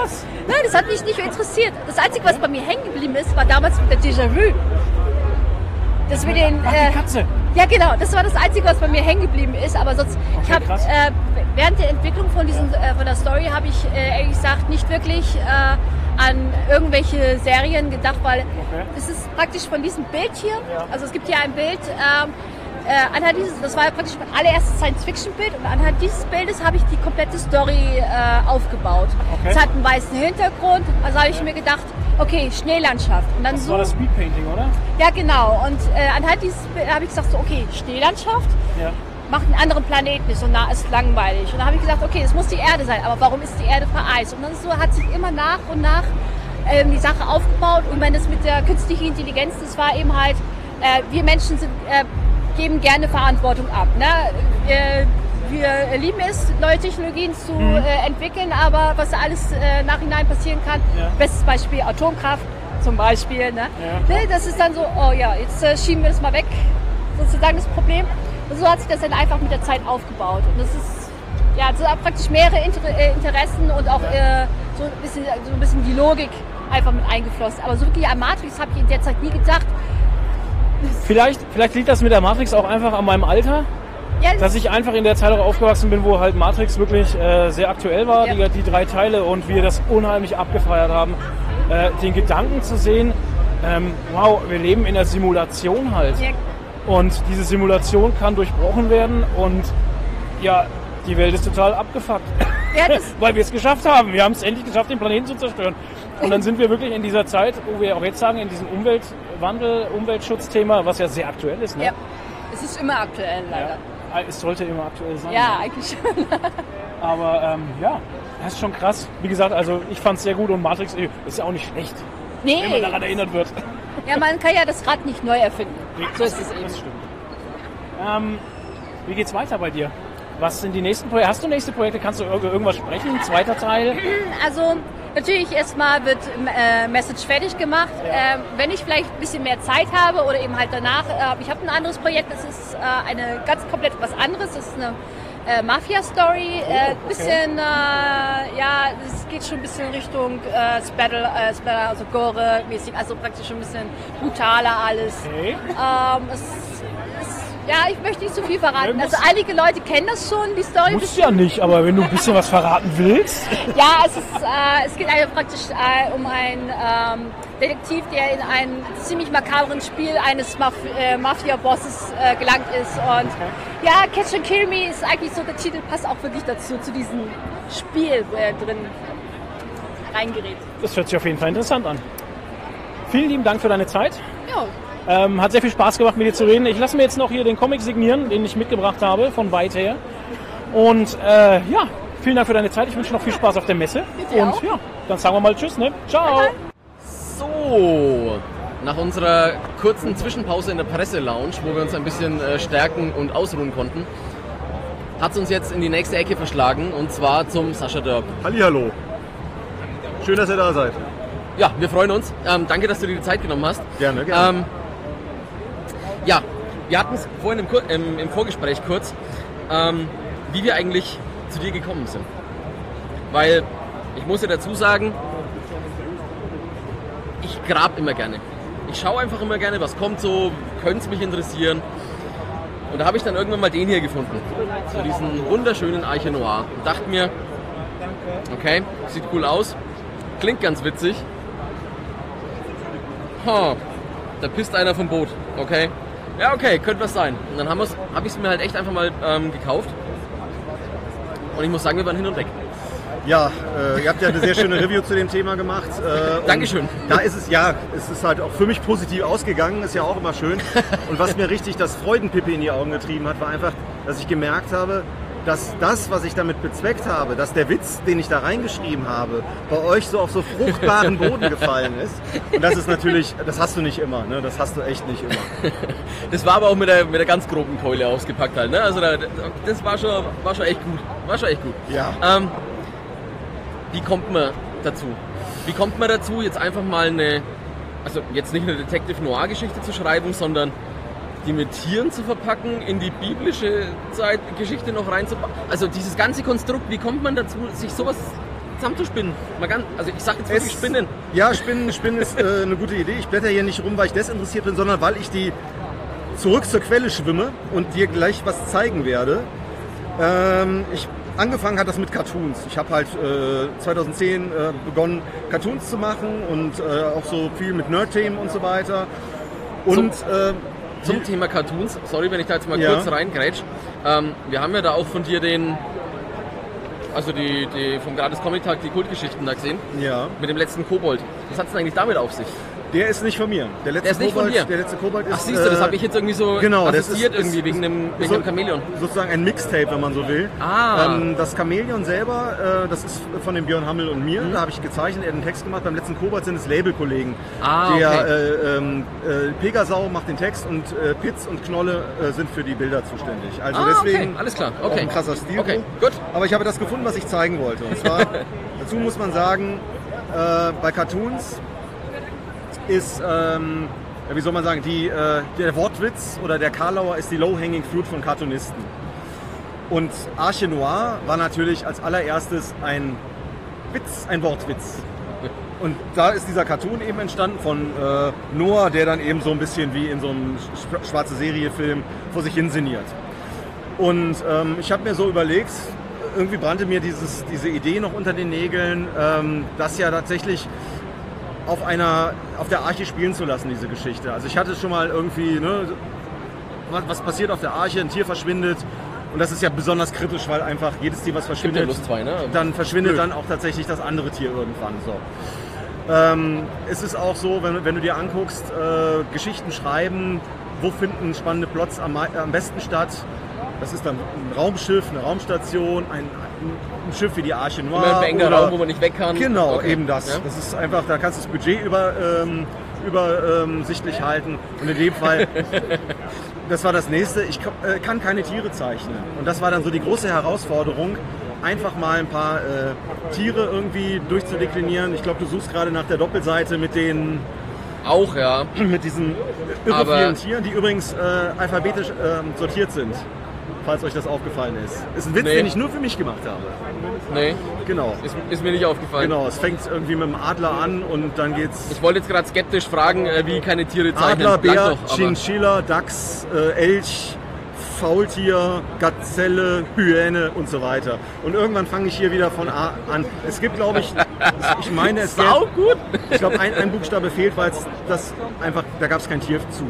nein, das hat mich nicht interessiert. Das Einzige, was bei mir hängen geblieben ist, war damals mit der Déjà-vu. Dass wir den, Ach, äh, die Katze. ja genau, das war das Einzige, was bei mir hängen geblieben ist. Aber sonst, ich Okay, habe krass. äh, während der Entwicklung von diesem, äh, von der Story habe ich äh, ehrlich gesagt nicht wirklich äh, an irgendwelche Serien gedacht, weil es ist praktisch von diesem Bild hier. Also es gibt hier ein Bild. Ähm, äh, anhand dieses, das war praktisch mein allererstes Science-Fiction-Bild und anhand dieses Bildes habe ich die komplette Story aufgebaut. Okay. Es hat einen weißen Hintergrund, also habe ich mir gedacht, okay, Schneelandschaft. Und dann Das so. war das Speedpainting, oder? Ja, genau. Und äh, anhand dieses habe ich gesagt, so, okay, Schneelandschaft, Ja. macht einen anderen Planeten, ist so nah, ist langweilig. Und dann habe ich gesagt, okay, es muss die Erde sein, aber warum ist die Erde vereist? Und dann so hat sich immer nach und nach ähm, die Sache aufgebaut. Und wenn es mit der künstlichen Intelligenz, das war eben halt, äh, wir Menschen sind, äh, geben gerne Verantwortung ab. Ne? Wir lieben es, neue Technologien zu äh, entwickeln, aber was alles äh, nachhinein passieren kann, Ja. bestes Beispiel Atomkraft zum Beispiel. Ne? Ja. Ne, Das ist dann so, oh ja, jetzt äh, schieben wir das mal weg, sozusagen das Problem. Und so hat sich das dann einfach mit der Zeit aufgebaut. Und das ist, ja, es sind praktisch mehrere Inter äh, Interessen und auch äh, so, ein bisschen, so ein bisschen die Logik einfach mit eingeflossen. Aber so wirklich an Matrix habe ich in der Zeit nie gedacht. Vielleicht, vielleicht liegt das mit der Matrix auch einfach an meinem Alter, Ja, dass ich einfach in der Zeit auch aufgewachsen bin, wo halt Matrix wirklich äh, sehr aktuell war, Ja. die, die drei Teile und wir das unheimlich abgefeiert haben. Äh, den Gedanken zu sehen, ähm, wow, wir leben in der Simulation halt. Ja. Und diese Simulation kann durchbrochen werden und ja, die Welt ist total abgefuckt. Ja, Weil wir es geschafft haben. Wir haben es endlich geschafft, den Planeten zu zerstören. Und dann sind wir wirklich in dieser Zeit, wo wir auch jetzt sagen, in diesem Umweltwandel, Umweltschutzthema, was ja sehr aktuell ist. Ne? ja. Es ist immer aktuell, leider. Ja, es sollte immer aktuell sein. Ja, eigentlich schon. Aber ähm, ja, das ist schon krass. Wie gesagt, also ich fand es sehr gut und Matrix äh, ist ja auch nicht schlecht, wenn man Nee, daran erinnert wird. Ja, man kann ja das Rad nicht neu erfinden. So ist es eben. Das stimmt. Ähm, wie geht's weiter bei dir? Was sind die nächsten Projekte? Hast du nächste Projekte? Kannst du irgendwas sprechen? Zweiter Teil? Also natürlich erstmal wird äh, Message fertig gemacht. Ähm, wenn ich vielleicht ein bisschen mehr Zeit habe oder eben halt danach, äh, ich habe ein anderes Projekt, das ist äh, eine ganz komplett was anderes. Das ist eine äh, Mafia-Story. Äh, bisschen, äh, ja, es geht schon ein bisschen Richtung äh, äh, Splatter, also Gore-mäßig, also praktisch schon ein bisschen brutaler alles. Okay. Ähm, ja, ich möchte nicht zu viel verraten. Also muss- einige Leute kennen das schon, die Story. Musst ja nicht, aber wenn du ein bisschen was verraten willst. Ja, es, ist, äh, es geht einfach praktisch äh, um einen ähm, Detektiv, der in ein ziemlich makabren Spiel eines Maf äh, Mafia-Bosses äh, gelangt ist. Und ja, Catch and Kill Me ist eigentlich so, der Titel passt auch wirklich dazu, zu diesem Spiel, wo er drin reingerät. Das hört sich auf jeden Fall interessant an. Vielen lieben Dank für deine Zeit. Ja, Ähm, hat sehr viel Spaß gemacht, mit dir zu reden. Ich lasse mir jetzt noch hier den Comic signieren, den ich mitgebracht habe, von weit her. Und äh, ja, vielen Dank für deine Zeit. Ich wünsche noch viel Spaß auf der Messe. Bitte Und auch. ja, dann sagen wir mal Tschüss, ne? Ciao! So, nach unserer kurzen Zwischenpause in der Presselounge, wo wir uns ein bisschen äh, stärken und ausruhen konnten, hat es uns jetzt in die nächste Ecke verschlagen und zwar zum Sascha Dörp. Hallihallo. Schön, dass ihr da seid. Ja, wir freuen uns. Ähm, danke, dass du dir die Zeit genommen hast. Gerne, gerne. Ähm, ja, wir hatten es vorhin im, im, im Vorgespräch kurz, ähm, wie wir eigentlich zu dir gekommen sind. Weil ich muss ja dazu sagen, ich grab immer gerne. Ich schaue einfach immer gerne, was kommt so, könnte es mich interessieren. Und da habe ich dann irgendwann mal den hier gefunden. So diesen wunderschönen Arche Noir. Und dachte mir, okay, sieht cool aus, klingt ganz witzig. Ha, da pisst einer vom Boot. Okay. Ja, okay, könnte was sein. Und dann habe ich es mir halt echt einfach mal ähm, gekauft. Und ich muss sagen, wir waren hin und weg. Ja, äh, ihr habt ja eine sehr schöne Review zu dem Thema gemacht. Äh, Dankeschön. Da ist es, ja, es ist halt auch für mich positiv ausgegangen, ist ja auch immer schön. Und was mir richtig das Freudenpippe in die Augen getrieben hat, war einfach, dass ich gemerkt habe, dass das, was ich damit bezweckt habe, dass der Witz, den ich da reingeschrieben habe, bei euch so auf so fruchtbaren Boden gefallen ist. Und das ist natürlich, das hast du nicht immer, ne? Das hast du echt nicht immer. Das war aber auch mit der, mit der ganz groben Keule ausgepackt halt. Ne? Also da, das war schon, war schon echt gut. War schon echt gut. Ja. Ähm, wie kommt man dazu? Wie kommt man dazu, jetzt einfach mal eine, also jetzt nicht eine Detective Noir Geschichte zu schreiben, sondern die mit Tieren zu verpacken, in die biblische Zeitgeschichte noch reinzupacken? Also dieses ganze Konstrukt, wie kommt man dazu, sich sowas zusammenzuspinnen? Mal ganz, also ich sag jetzt wirklich Es- spinnen. Ja, Spinnen, Spinnen ist äh, eine gute Idee. Ich blätter hier nicht rum, weil ich desinteressiert bin, sondern weil ich die zurück zur Quelle schwimme und dir gleich was zeigen werde. Ähm, ich, angefangen hat das mit Cartoons. Ich habe halt äh, 2010 äh, begonnen, Cartoons zu machen und äh, auch so viel mit Nerd-Themen und so weiter. Und äh, Zum Thema Cartoons, sorry, wenn ich da jetzt mal Ja. kurz reingrätsch. Ähm, wir haben ja da auch von dir den, also die, die vom Gratis Comic Tag, die Kultgeschichten da gesehen, ja, mit dem letzten Kobold. Was hat es denn eigentlich damit auf sich? Der ist nicht von mir. Der letzte Der ist nicht von Kobold, dir? Der letzte Kobold ist. Ach siehst du, das äh, habe ich jetzt irgendwie so genau, das assoziiert ist- irgendwie wegen dem, wegen so- dem Chamäleon. sozusagen ein Mixtape, wenn man so will. Ah. Ähm, das Chamäleon selber, äh, das ist von dem Björn Hammel und mir. Da habe ich gezeichnet, er hat einen Text gemacht. Beim letzten Kobold sind es Labelkollegen. Ah, Der okay. äh, ähm, äh, Pegasau macht den Text und äh, Pitz und Knolle äh, sind für die Bilder zuständig. Also Ah, deswegen okay, alles klar, auch okay. ein krasser Stil. Okay, gut. Aber ich habe das gefunden, was ich zeigen wollte. Und zwar, dazu muss man sagen, bei Cartoons ist, ähm, wie soll man sagen, die, äh, der Wortwitz oder der Karlauer ist die Low-Hanging Fruit von Cartoonisten. Und Arche Noir war natürlich als allererstes ein Witz, ein Wortwitz. Und da ist dieser Cartoon eben entstanden von äh, Noah, der dann eben so ein bisschen wie in so einem sch- schwarze Serie-Film vor sich hin sinniert. Und ähm, ich habe mir so überlegt, irgendwie brannte mir dieses, diese Idee noch unter den Nägeln, ähm, das ja tatsächlich auf einer, auf der Arche spielen zu lassen, diese Geschichte. Also ich hatte schon mal irgendwie, ne, was, was passiert auf der Arche, ein Tier verschwindet. Und das ist ja besonders kritisch, weil einfach jedes Tier, was verschwindet, ja zwei, ne? dann verschwindet Blöd. dann auch tatsächlich das andere Tier irgendwann. So. Ähm, es ist auch so, wenn, wenn du dir anguckst, äh, Geschichten schreiben, wo finden spannende Plots am, am besten statt? Das ist dann ein Raumschiff, eine Raumstation, ein, ein Schiff wie die Arche Noir. Immer ein oder- Raum, wo man nicht weg kann. Genau, Okay. eben das. Ja. Das ist einfach, da kannst du das Budget über, ähm, übersichtlich halten. Und in dem Fall, das war das nächste, ich äh, kann keine Tiere zeichnen. Und das war dann so die große Herausforderung, einfach mal ein paar äh, Tiere irgendwie durchzudeklinieren. Ich glaube, du suchst gerade nach der Doppelseite mit den Auch, ja. mit diesen irre vielen Tieren, die übrigens äh, alphabetisch ähm, sortiert sind. Falls euch das aufgefallen ist. Ist ein Witz, Nee. den ich nur für mich gemacht habe. Nee, Genau. ist, ist mir nicht aufgefallen. Genau, es fängt irgendwie mit dem Adler an und dann geht's Ich wollte jetzt gerade skeptisch fragen, äh, wie keine Tiere zeichnen. Adler, Bär, doch, Chinchilla, Dachs, äh, Elch, Faultier, Gazelle, Hyäne und so weiter. Und irgendwann fange ich hier wieder von A an. Es gibt, glaube ich, ich meine, es gäbe, gut. ich glaube, ein, ein Buchstabe fehlt, weil es das einfach, da gab es kein Tier zu.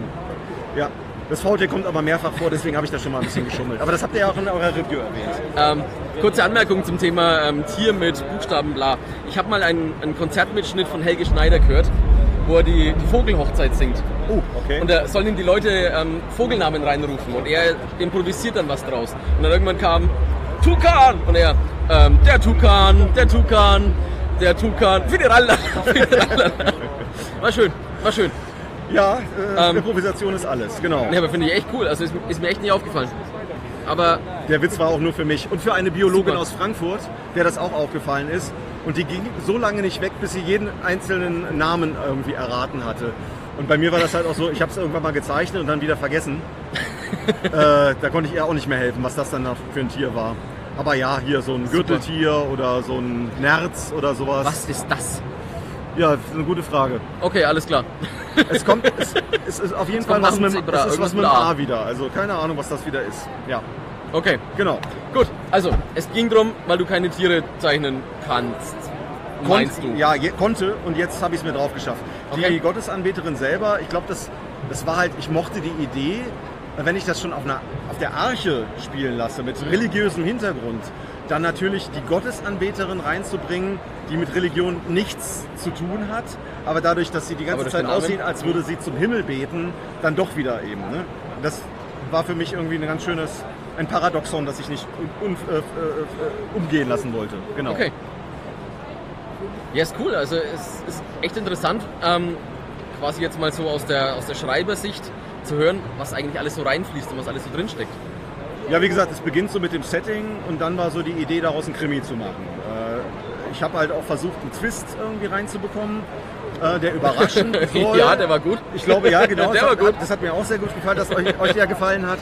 Ja. Das Faultier kommt aber mehrfach vor, deswegen habe ich da schon mal ein bisschen geschummelt. Aber das habt ihr ja auch in eurer Review erwähnt. Ähm, kurze Anmerkung zum Thema ähm, Tier mit Buchstaben bla. Ich habe mal einen, einen Konzertmitschnitt von Helge Schneider gehört, wo er die, die Vogelhochzeit singt. Oh, okay. Und da sollen ihm die Leute ähm, Vogelnamen reinrufen und er improvisiert dann was draus. Und dann irgendwann kam Tukan und er, ähm, der Tukan, der Tukan, der Tukan, Fidiralla. War schön, war schön. Ja, äh, Ähm, Improvisation ist alles, genau. Nee, aber finde ich echt cool. Also ist, ist mir echt nicht aufgefallen. Aber Der Witz war auch nur für mich. Und für eine Biologin Super. aus Frankfurt, der das auch aufgefallen ist. Und die ging so lange nicht weg, bis sie jeden einzelnen Namen irgendwie erraten hatte. Und bei mir war das halt auch so, ich habe es irgendwann mal gezeichnet und dann wieder vergessen. äh, da konnte ich ihr auch nicht mehr helfen, was das dann für ein Tier war. Aber ja, hier so ein Gürteltier oder so ein Nerz oder sowas. was ist das? Ja, das ist eine gute Frage. Okay, alles klar. Es kommt, es, es ist auf jeden Es Fall was mit, dem- es ist was mit dem A. A wieder. Also keine Ahnung, was das wieder ist. Ja, Okay, genau. gut. Also, es ging drum, weil du keine Tiere zeichnen kannst. Meinst Kon- du? Ja, je, konnte und jetzt habe ich es mir drauf geschafft. Okay. Die Gottesanbeterin selber, ich glaube, das, das war halt, ich mochte die Idee, wenn ich das schon auf, einer, auf der Arche spielen lasse, mit religiösem Hintergrund, dann natürlich die Gottesanbeterin reinzubringen, die mit Religion nichts zu tun hat, aber dadurch, dass sie die ganze Zeit aussieht, als würde sie zum Himmel beten, dann doch wieder eben. Ne? Das war für mich irgendwie ein ganz schönes, ein Paradoxon, das ich nicht un, un, äh, äh, äh, umgehen lassen wollte. Genau. Okay. Ja, ist cool. Also es ist echt interessant, ähm, quasi jetzt mal so aus der, aus der Schreibersicht zu hören, was eigentlich alles so reinfließt und was alles so drinsteckt. Ja, wie gesagt, es beginnt so mit dem Setting und dann war so die Idee, daraus einen Krimi zu machen. Äh, ich habe halt auch versucht, einen Twist irgendwie reinzubekommen, äh, der überraschend soll. ja, der war gut. Ich glaube, ja, genau. Der das, war gut. Hat, das hat mir auch sehr gut gefallen, dass euch, euch der gefallen hat.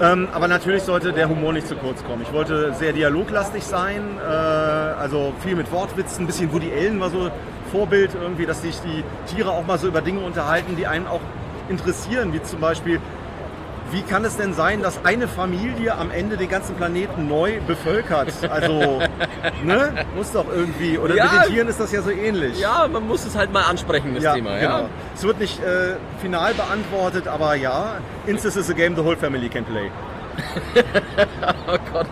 Ähm, aber natürlich sollte der Humor nicht zu kurz kommen. Ich wollte sehr dialoglastig sein, äh, also viel mit Wortwitzen, ein bisschen Woody Allen war so Vorbild irgendwie, dass sich die Tiere auch mal so über Dinge unterhalten, die einen auch interessieren, wie zum Beispiel, wie kann es denn sein, dass eine Familie am Ende den ganzen Planeten neu bevölkert? Also, ne? Muss doch irgendwie. Oder Ja. mit den Tieren ist das ja so ähnlich. Ja, man muss es halt mal ansprechen, das Ja, Thema. genau. Ja? Es wird nicht äh, final beantwortet, aber ja, Incest is a game the whole family can play. Oh Gott.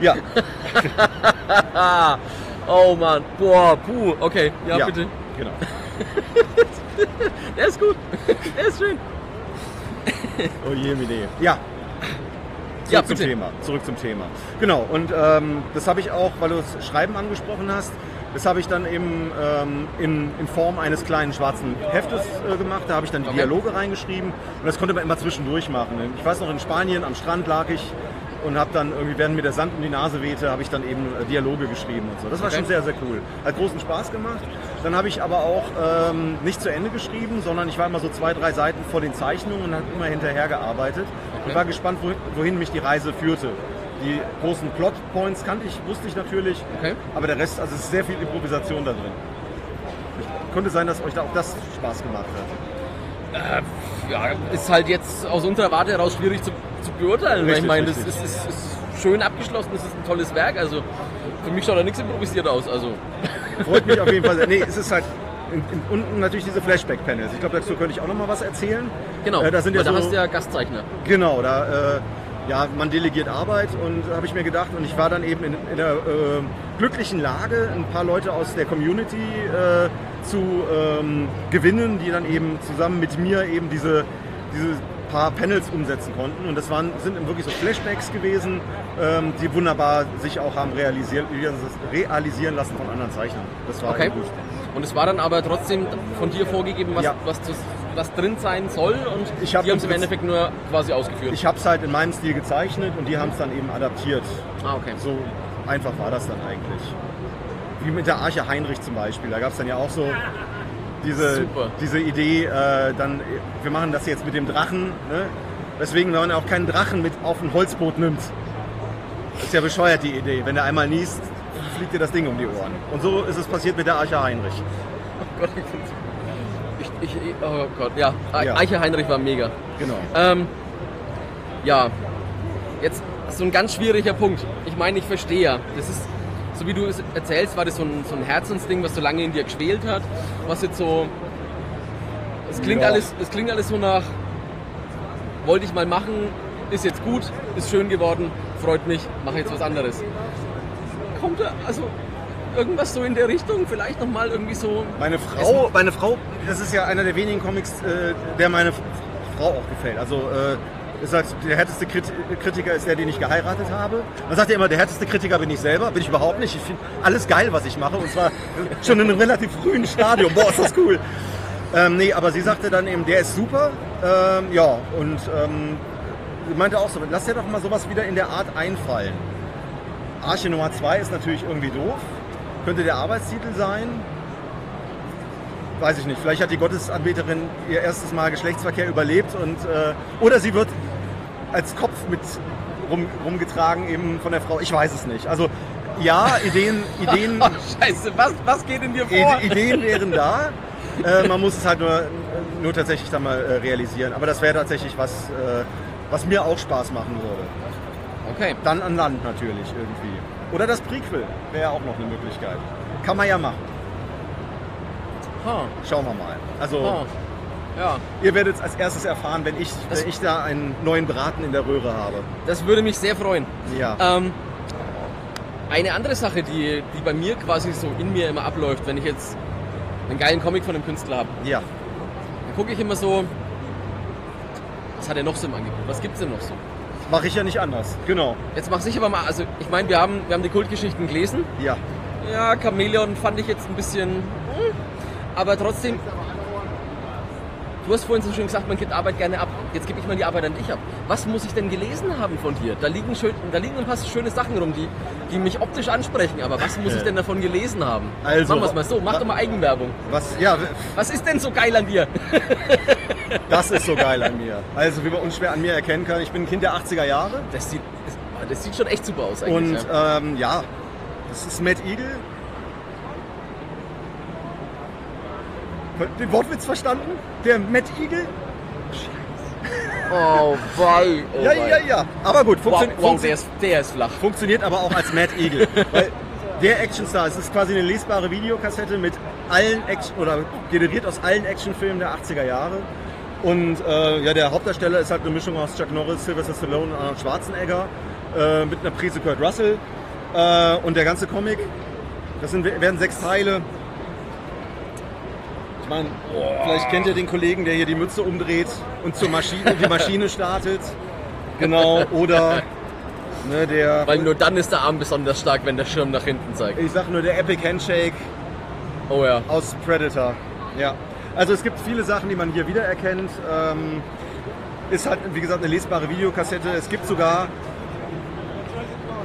Ja, Oh Mann. Boah, puh. Okay, ja, ja, bitte. Genau. Der ist gut. Der ist schön. Oh je, Mine. Ja, zurück Ja, zum. Thema. Zurück zum Thema. Genau, und ähm, das habe ich auch, weil du das Schreiben angesprochen hast, das habe ich dann eben ähm, in, in Form eines kleinen schwarzen Heftes äh, gemacht. Da habe ich dann die Okay. Dialoge reingeschrieben und das konnte man immer zwischendurch machen. Ich weiß noch, in Spanien am Strand lag ich und habe dann irgendwie, während mir der Sand um die Nase wehte, habe ich dann eben äh, Dialoge geschrieben und so. Das war Okay. schon sehr, sehr cool. Hat großen Spaß gemacht. Dann habe ich aber auch ähm, nicht zu Ende geschrieben, sondern ich war immer so zwei, drei Seiten vor den Zeichnungen und habe immer hinterher gearbeitet und Okay. war gespannt, wohin, wohin mich die Reise führte. Die großen Plotpoints kannte ich, wusste ich natürlich, Okay. aber der Rest, also es ist sehr viel Improvisation da drin. Könnte sein, dass euch da auch das Spaß gemacht hat. Ja, ist halt jetzt aus unserer Warte heraus schwierig zu, zu beurteilen. weil ich Richtig, meine, das richtig. ist, ist, ist schön abgeschlossen, das ist ein tolles Werk. Also für mich schaut da nichts improvisiert aus. Also Freut mich auf jeden Fall. Nee, es ist halt unten natürlich diese Flashback-Panels. Ich glaube, dazu könnte ich auch noch mal was erzählen. genau, Äh, da sind ja da so, hast du ja Gastzeichner. Genau, da äh, ja, man delegiert Arbeit und da habe ich mir gedacht und ich war dann eben in, in der äh, glücklichen Lage, ein paar Leute aus der Community äh, zu ähm, gewinnen, die dann eben zusammen mit mir eben diese, diese paar Panels umsetzen konnten. Und das waren, sind wirklich so Flashbacks gewesen, ähm, die wunderbar sich auch haben realisieren, realisieren lassen von anderen Zeichnern. Das war Okay. gut. Und es war dann aber trotzdem von dir vorgegeben, was, Ja. was, das, was drin sein soll und Ich hab die haben es im Endeffekt nur quasi ausgeführt. Ich habe es halt in meinem Stil gezeichnet und die haben es dann eben adaptiert. ah, okay. So einfach war das dann eigentlich. Wie mit der Arche Heinrich zum Beispiel. Da gab es dann ja auch so diese, Super. diese Idee, äh, dann, wir machen das jetzt mit dem Drachen. Ne? Weswegen man auch keinen Drachen mit auf ein Holzboot nimmt. Das ist ja bescheuert, die Idee. Wenn der einmal niest, fliegt dir das Ding um die Ohren. Und so ist es passiert mit der Arche Heinrich. Gott, ich, ich, ich, oh Gott, ja. Ja. Eiche Heinrich war mega. Genau. Ähm, ja, jetzt so ein ganz schwieriger Punkt. Ich meine, ich verstehe ja. Das ist, so wie du es erzählst, war das so ein, so ein Herzensding, was so lange in dir geschwelt hat. Was jetzt so. Es klingt, Ja. alles, es klingt alles so nach. Wollte ich mal machen, ist jetzt gut, ist schön geworden, freut mich, mache jetzt was anderes. Kommt da, also irgendwas so in der Richtung, vielleicht nochmal irgendwie so. Meine Frau, meine Frau, das ist ja einer der wenigen Comics, äh, der meine Frau auch gefällt. Also äh, ist halt, der härteste Krit Kritiker ist der, den ich geheiratet habe. Man sagt ja immer, der härteste Kritiker bin ich selber. Bin ich überhaupt nicht. Ich finde alles geil, was ich mache. Und zwar schon in einem relativ frühen Stadium. Boah, ist das cool. Ähm, nee, aber sie sagte dann eben, der ist super. Ähm, ja, und ähm, sie meinte auch so, lass dir doch mal sowas wieder in der Art einfallen. Arche Nummer 2 ist natürlich irgendwie doof. Könnte der Arbeitstitel sein. Weiß ich nicht. Vielleicht hat die Gottesanbeterin ihr erstes Mal Geschlechtsverkehr überlebt und äh, oder sie wird als Kopf mit rum, rumgetragen eben von der Frau. Ich weiß es nicht. Also ja, Ideen, Ideen, Oh, scheiße, was, was geht in dir vor? Ide- Ideen wären da. Äh, man muss es halt nur, nur tatsächlich dann mal äh, realisieren. Aber das wäre tatsächlich was, äh, was mir auch Spaß machen würde. Okay. Dann an Land natürlich irgendwie. Oder das Prequel wäre auch noch eine Möglichkeit. Kann man ja machen. Ha, Schauen wir mal. Also ha. Ja, ihr werdet es als erstes erfahren, wenn ich, wenn ich da einen neuen Braten in der Röhre habe. das würde mich sehr freuen. Ja. Ähm, eine andere Sache, die, die bei mir quasi so in mir immer abläuft, wenn ich jetzt einen geilen Comic von einem Künstler habe, Ja. dann gucke ich immer so, was hat er noch so im Angebot? Was gibt's denn noch so? Mache ich ja nicht anders. Genau. Jetzt mache ich aber mal, also ich meine, wir haben, wir haben die Kultgeschichten gelesen. Ja. Ja, Chamäleon fand ich jetzt ein bisschen, hm, aber trotzdem, du hast vorhin so schön gesagt, man gibt Arbeit gerne ab. Jetzt gebe ich mal die Arbeit an dich ab. Was muss ich denn gelesen haben von dir? Da liegen, schön, da liegen ein paar schöne Sachen rum, die, die mich optisch ansprechen, aber was muss ich denn davon gelesen haben? Also, Machen wir es mal so, mach doch mal Eigenwerbung. Was, ja, Was ist denn so geil an dir? das ist so geil an mir. Also wie man unschwer an mir erkennen kann, ich bin ein Kind der 80er Jahre. Das sieht, das, das sieht schon echt super aus eigentlich. Und ja. ähm, ja, das ist Matt Eagle. Den Wortwitz verstanden? Der Matt Eagle? Oh, wei, oh, ja, ja, ja. Aber gut, Wow, funktio wow, funktio- der ist, der ist flach. funktioniert aber auch als Matt Eagle. Weil der Actionstar, es ist quasi eine lesbare Videokassette mit allen Action oder generiert aus allen Actionfilmen der 80er Jahre. Und äh, ja, der Hauptdarsteller ist halt eine Mischung aus Chuck Norris, Sylvester Stallone und Arnold Schwarzenegger äh, mit einer Prise Kurt Russell. Äh, und der ganze Comic, das sind, werden sechs Teile. Ich meine, vielleicht kennt ihr den Kollegen, der hier die Mütze umdreht und zur Maschine, die Maschine startet. Genau, oder ne, der, Weil nur dann ist der Arm besonders stark, wenn der Schirm nach hinten zeigt. ich sag nur der Epic Handshake Oh ja. aus Predator. Ja. Also es gibt viele Sachen, die man hier wiedererkennt. Ähm, ist halt, wie gesagt, eine lesbare Videokassette. Es gibt sogar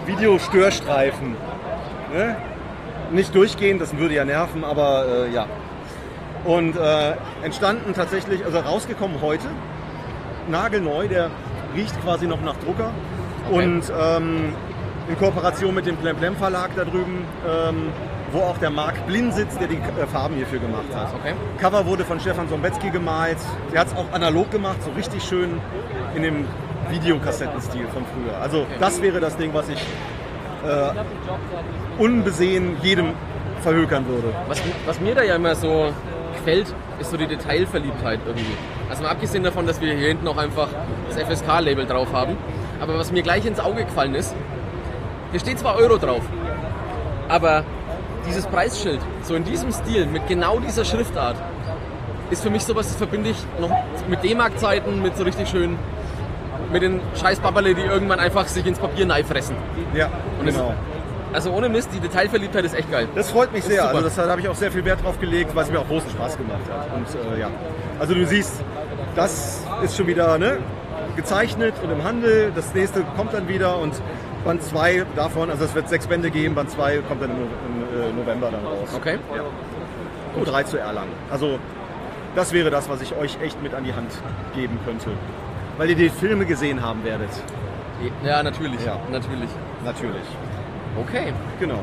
Videostörstreifen. Ne? Nicht durchgehend, das würde ja nerven, aber äh, ja. Und äh, entstanden tatsächlich, also rausgekommen heute, nagelneu, der riecht quasi noch nach Drucker. Okay. Und ähm, in Kooperation mit dem Plem Plem Verlag da drüben, ähm, wo auch der Marc Blin sitzt, der die äh, Farben hierfür gemacht hat. Okay. Cover wurde von Stefan Sombetzky gemalt. Der hat es auch analog gemacht, so richtig schön in dem Videokassettenstil von früher. Also das wäre das Ding, was ich äh, unbesehen jedem verhökern würde. Was, was mir da ja immer so gefällt, ist so die Detailverliebtheit irgendwie. Also mal abgesehen davon, dass wir hier hinten auch einfach das FSK-Label drauf haben. Aber was mir gleich ins Auge gefallen ist, hier steht zwar Euro drauf, aber dieses Preisschild, so in diesem Stil, mit genau dieser Schriftart, ist für mich sowas, das verbinde ich noch mit D-Mark-Zeiten, mit so richtig schön, mit den scheiß Babberle, die irgendwann einfach sich ins Papier fressen. Ja, Und genau. Also ohne Mist, die Detailverliebtheit ist echt geil. Das freut mich sehr. Also das, da habe ich auch sehr viel Wert drauf gelegt, was mir auch großen Spaß gemacht hat. Und äh, ja, also du siehst, das ist schon wieder ne, gezeichnet und im Handel. Das nächste kommt dann wieder und Band 2 davon, also es wird sechs Bände geben, Band 2 kommt dann im, im äh, November dann raus. Okay? Und drei zu Erlangen. Also das wäre das, was ich euch echt mit an die Hand geben könnte. Weil ihr die Filme gesehen haben werdet. Ja, natürlich. Ja. Natürlich. Natürlich. Okay. Genau.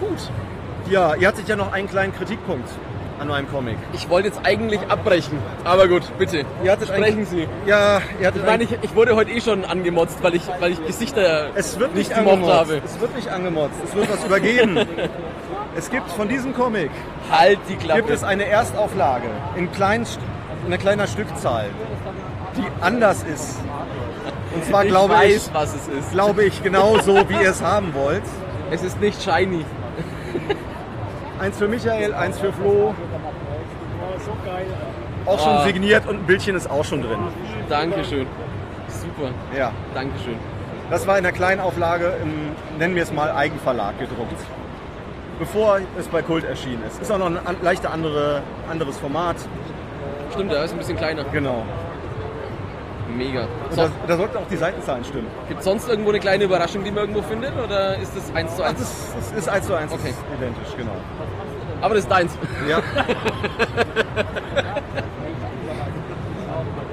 Gut. Ja, ihr hattet ja noch einen kleinen Kritikpunkt an meinem Comic. Ich wollte jetzt eigentlich abbrechen, aber gut, bitte. Ihr hattet Sprechen einen- Sie. Ja, ihr hattet Ich meine, ich, ich wurde heute eh schon angemotzt, weil ich, weil ich Gesichter Es wird nicht, nicht angemotzt. habe. Es wird nicht angemotzt. Es wird was übergeben. es gibt von diesem Comic Halt die Klappe. gibt es eine Erstauflage in, kleinen, St- in einer kleiner Stückzahl, die anders ist. Und zwar ich glaube weiß, ich, was es ist. glaube ich genau so, wie ihr es haben wollt. Es ist nicht shiny. Eins für Michael, eins für Flo. Auch schon Ah. signiert und ein Bildchen ist auch schon drin. Dankeschön. Super. Ja, Dankeschön. das war in der kleinen Auflage im, nennen wir es mal, Eigenverlag gedruckt. Bevor es bei Kult erschienen ist. Ist auch noch ein leichter andere, anderes Format. Stimmt, der ist ein bisschen kleiner. Genau. Mega. So, da, da sollten auch die Seitenzahlen stimmen. Gibt es sonst irgendwo eine kleine Überraschung, die man irgendwo findet? Oder ist das eins zu Ach, eins? das, das ist eins zu eins Okay. identisch, genau. Aber das ist deins. Ja.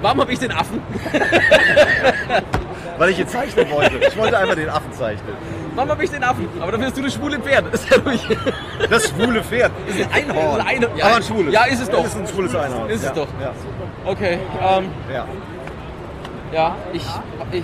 Warum habe ich den Affen? Weil ich ihn zeichnen wollte. Ich wollte einfach den Affen zeichnen. Warum habe ich den Affen? Aber dafür bist du das schwule Pferd. Ja. Das schwule Pferd ist ein Einhorn. Ein Einhorn. Ja, Aber ein schwules. ja, ist es doch. Das ist ein schwules Einhorn. Ist es ja. doch. Ja. Okay. Ähm, ja. Ja, ich, ich, ich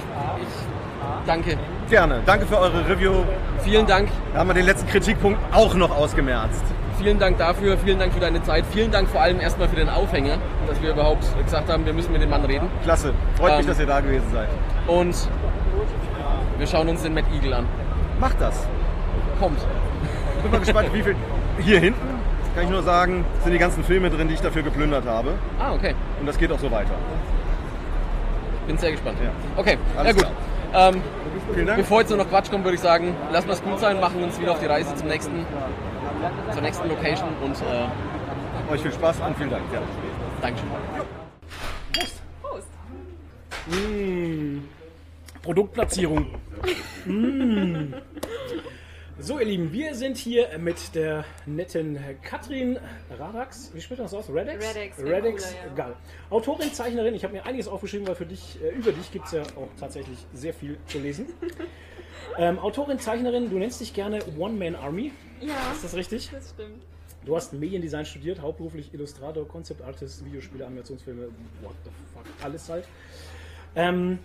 danke. Gerne. Danke für eure Review. Vielen Dank. Da haben wir den letzten Kritikpunkt auch noch ausgemerzt. Vielen Dank dafür, vielen Dank für deine Zeit, vielen Dank vor allem erstmal für den Aufhänger, dass wir überhaupt gesagt haben, wir müssen mit dem Mann reden. Klasse. Freut mich, Ähm, dass ihr da gewesen seid. Und wir schauen uns den Matt Eagle an. Macht das. Kommt. Bin mal gespannt, wie viel. Hier hinten, kann ich nur sagen, sind die ganzen Filme drin, die ich dafür geplündert habe. Ah, okay. Und das geht auch so weiter. Bin sehr gespannt. Ja. Okay, Alles na gut. Ähm, Vielen Dank. bevor jetzt nur noch Quatsch kommt, würde ich sagen, lassen wir es gut sein, machen uns wieder auf die Reise zum nächsten, zur nächsten Location und äh, Euch viel Spaß und vielen Dank. Ja. Dankeschön. Prost. Produktplatzierung. Mm. So, ihr Lieben, wir sind hier mit der netten Katrin Radax. Wie spricht man das aus? Redex? Redex, Redex, cooler, ja. geil. Autorin, Zeichnerin. Ich habe mir einiges aufgeschrieben, weil für dich, äh, über dich gibt es ja auch tatsächlich sehr viel zu lesen. ähm, Autorin, Zeichnerin, du nennst dich gerne One-Man-Army. Ja, Ist das richtig? das stimmt. Du hast Mediendesign studiert, hauptberuflich Illustrator, Concept Artist, Videospiele, Animationsfilme, what the fuck, alles halt. Ähm,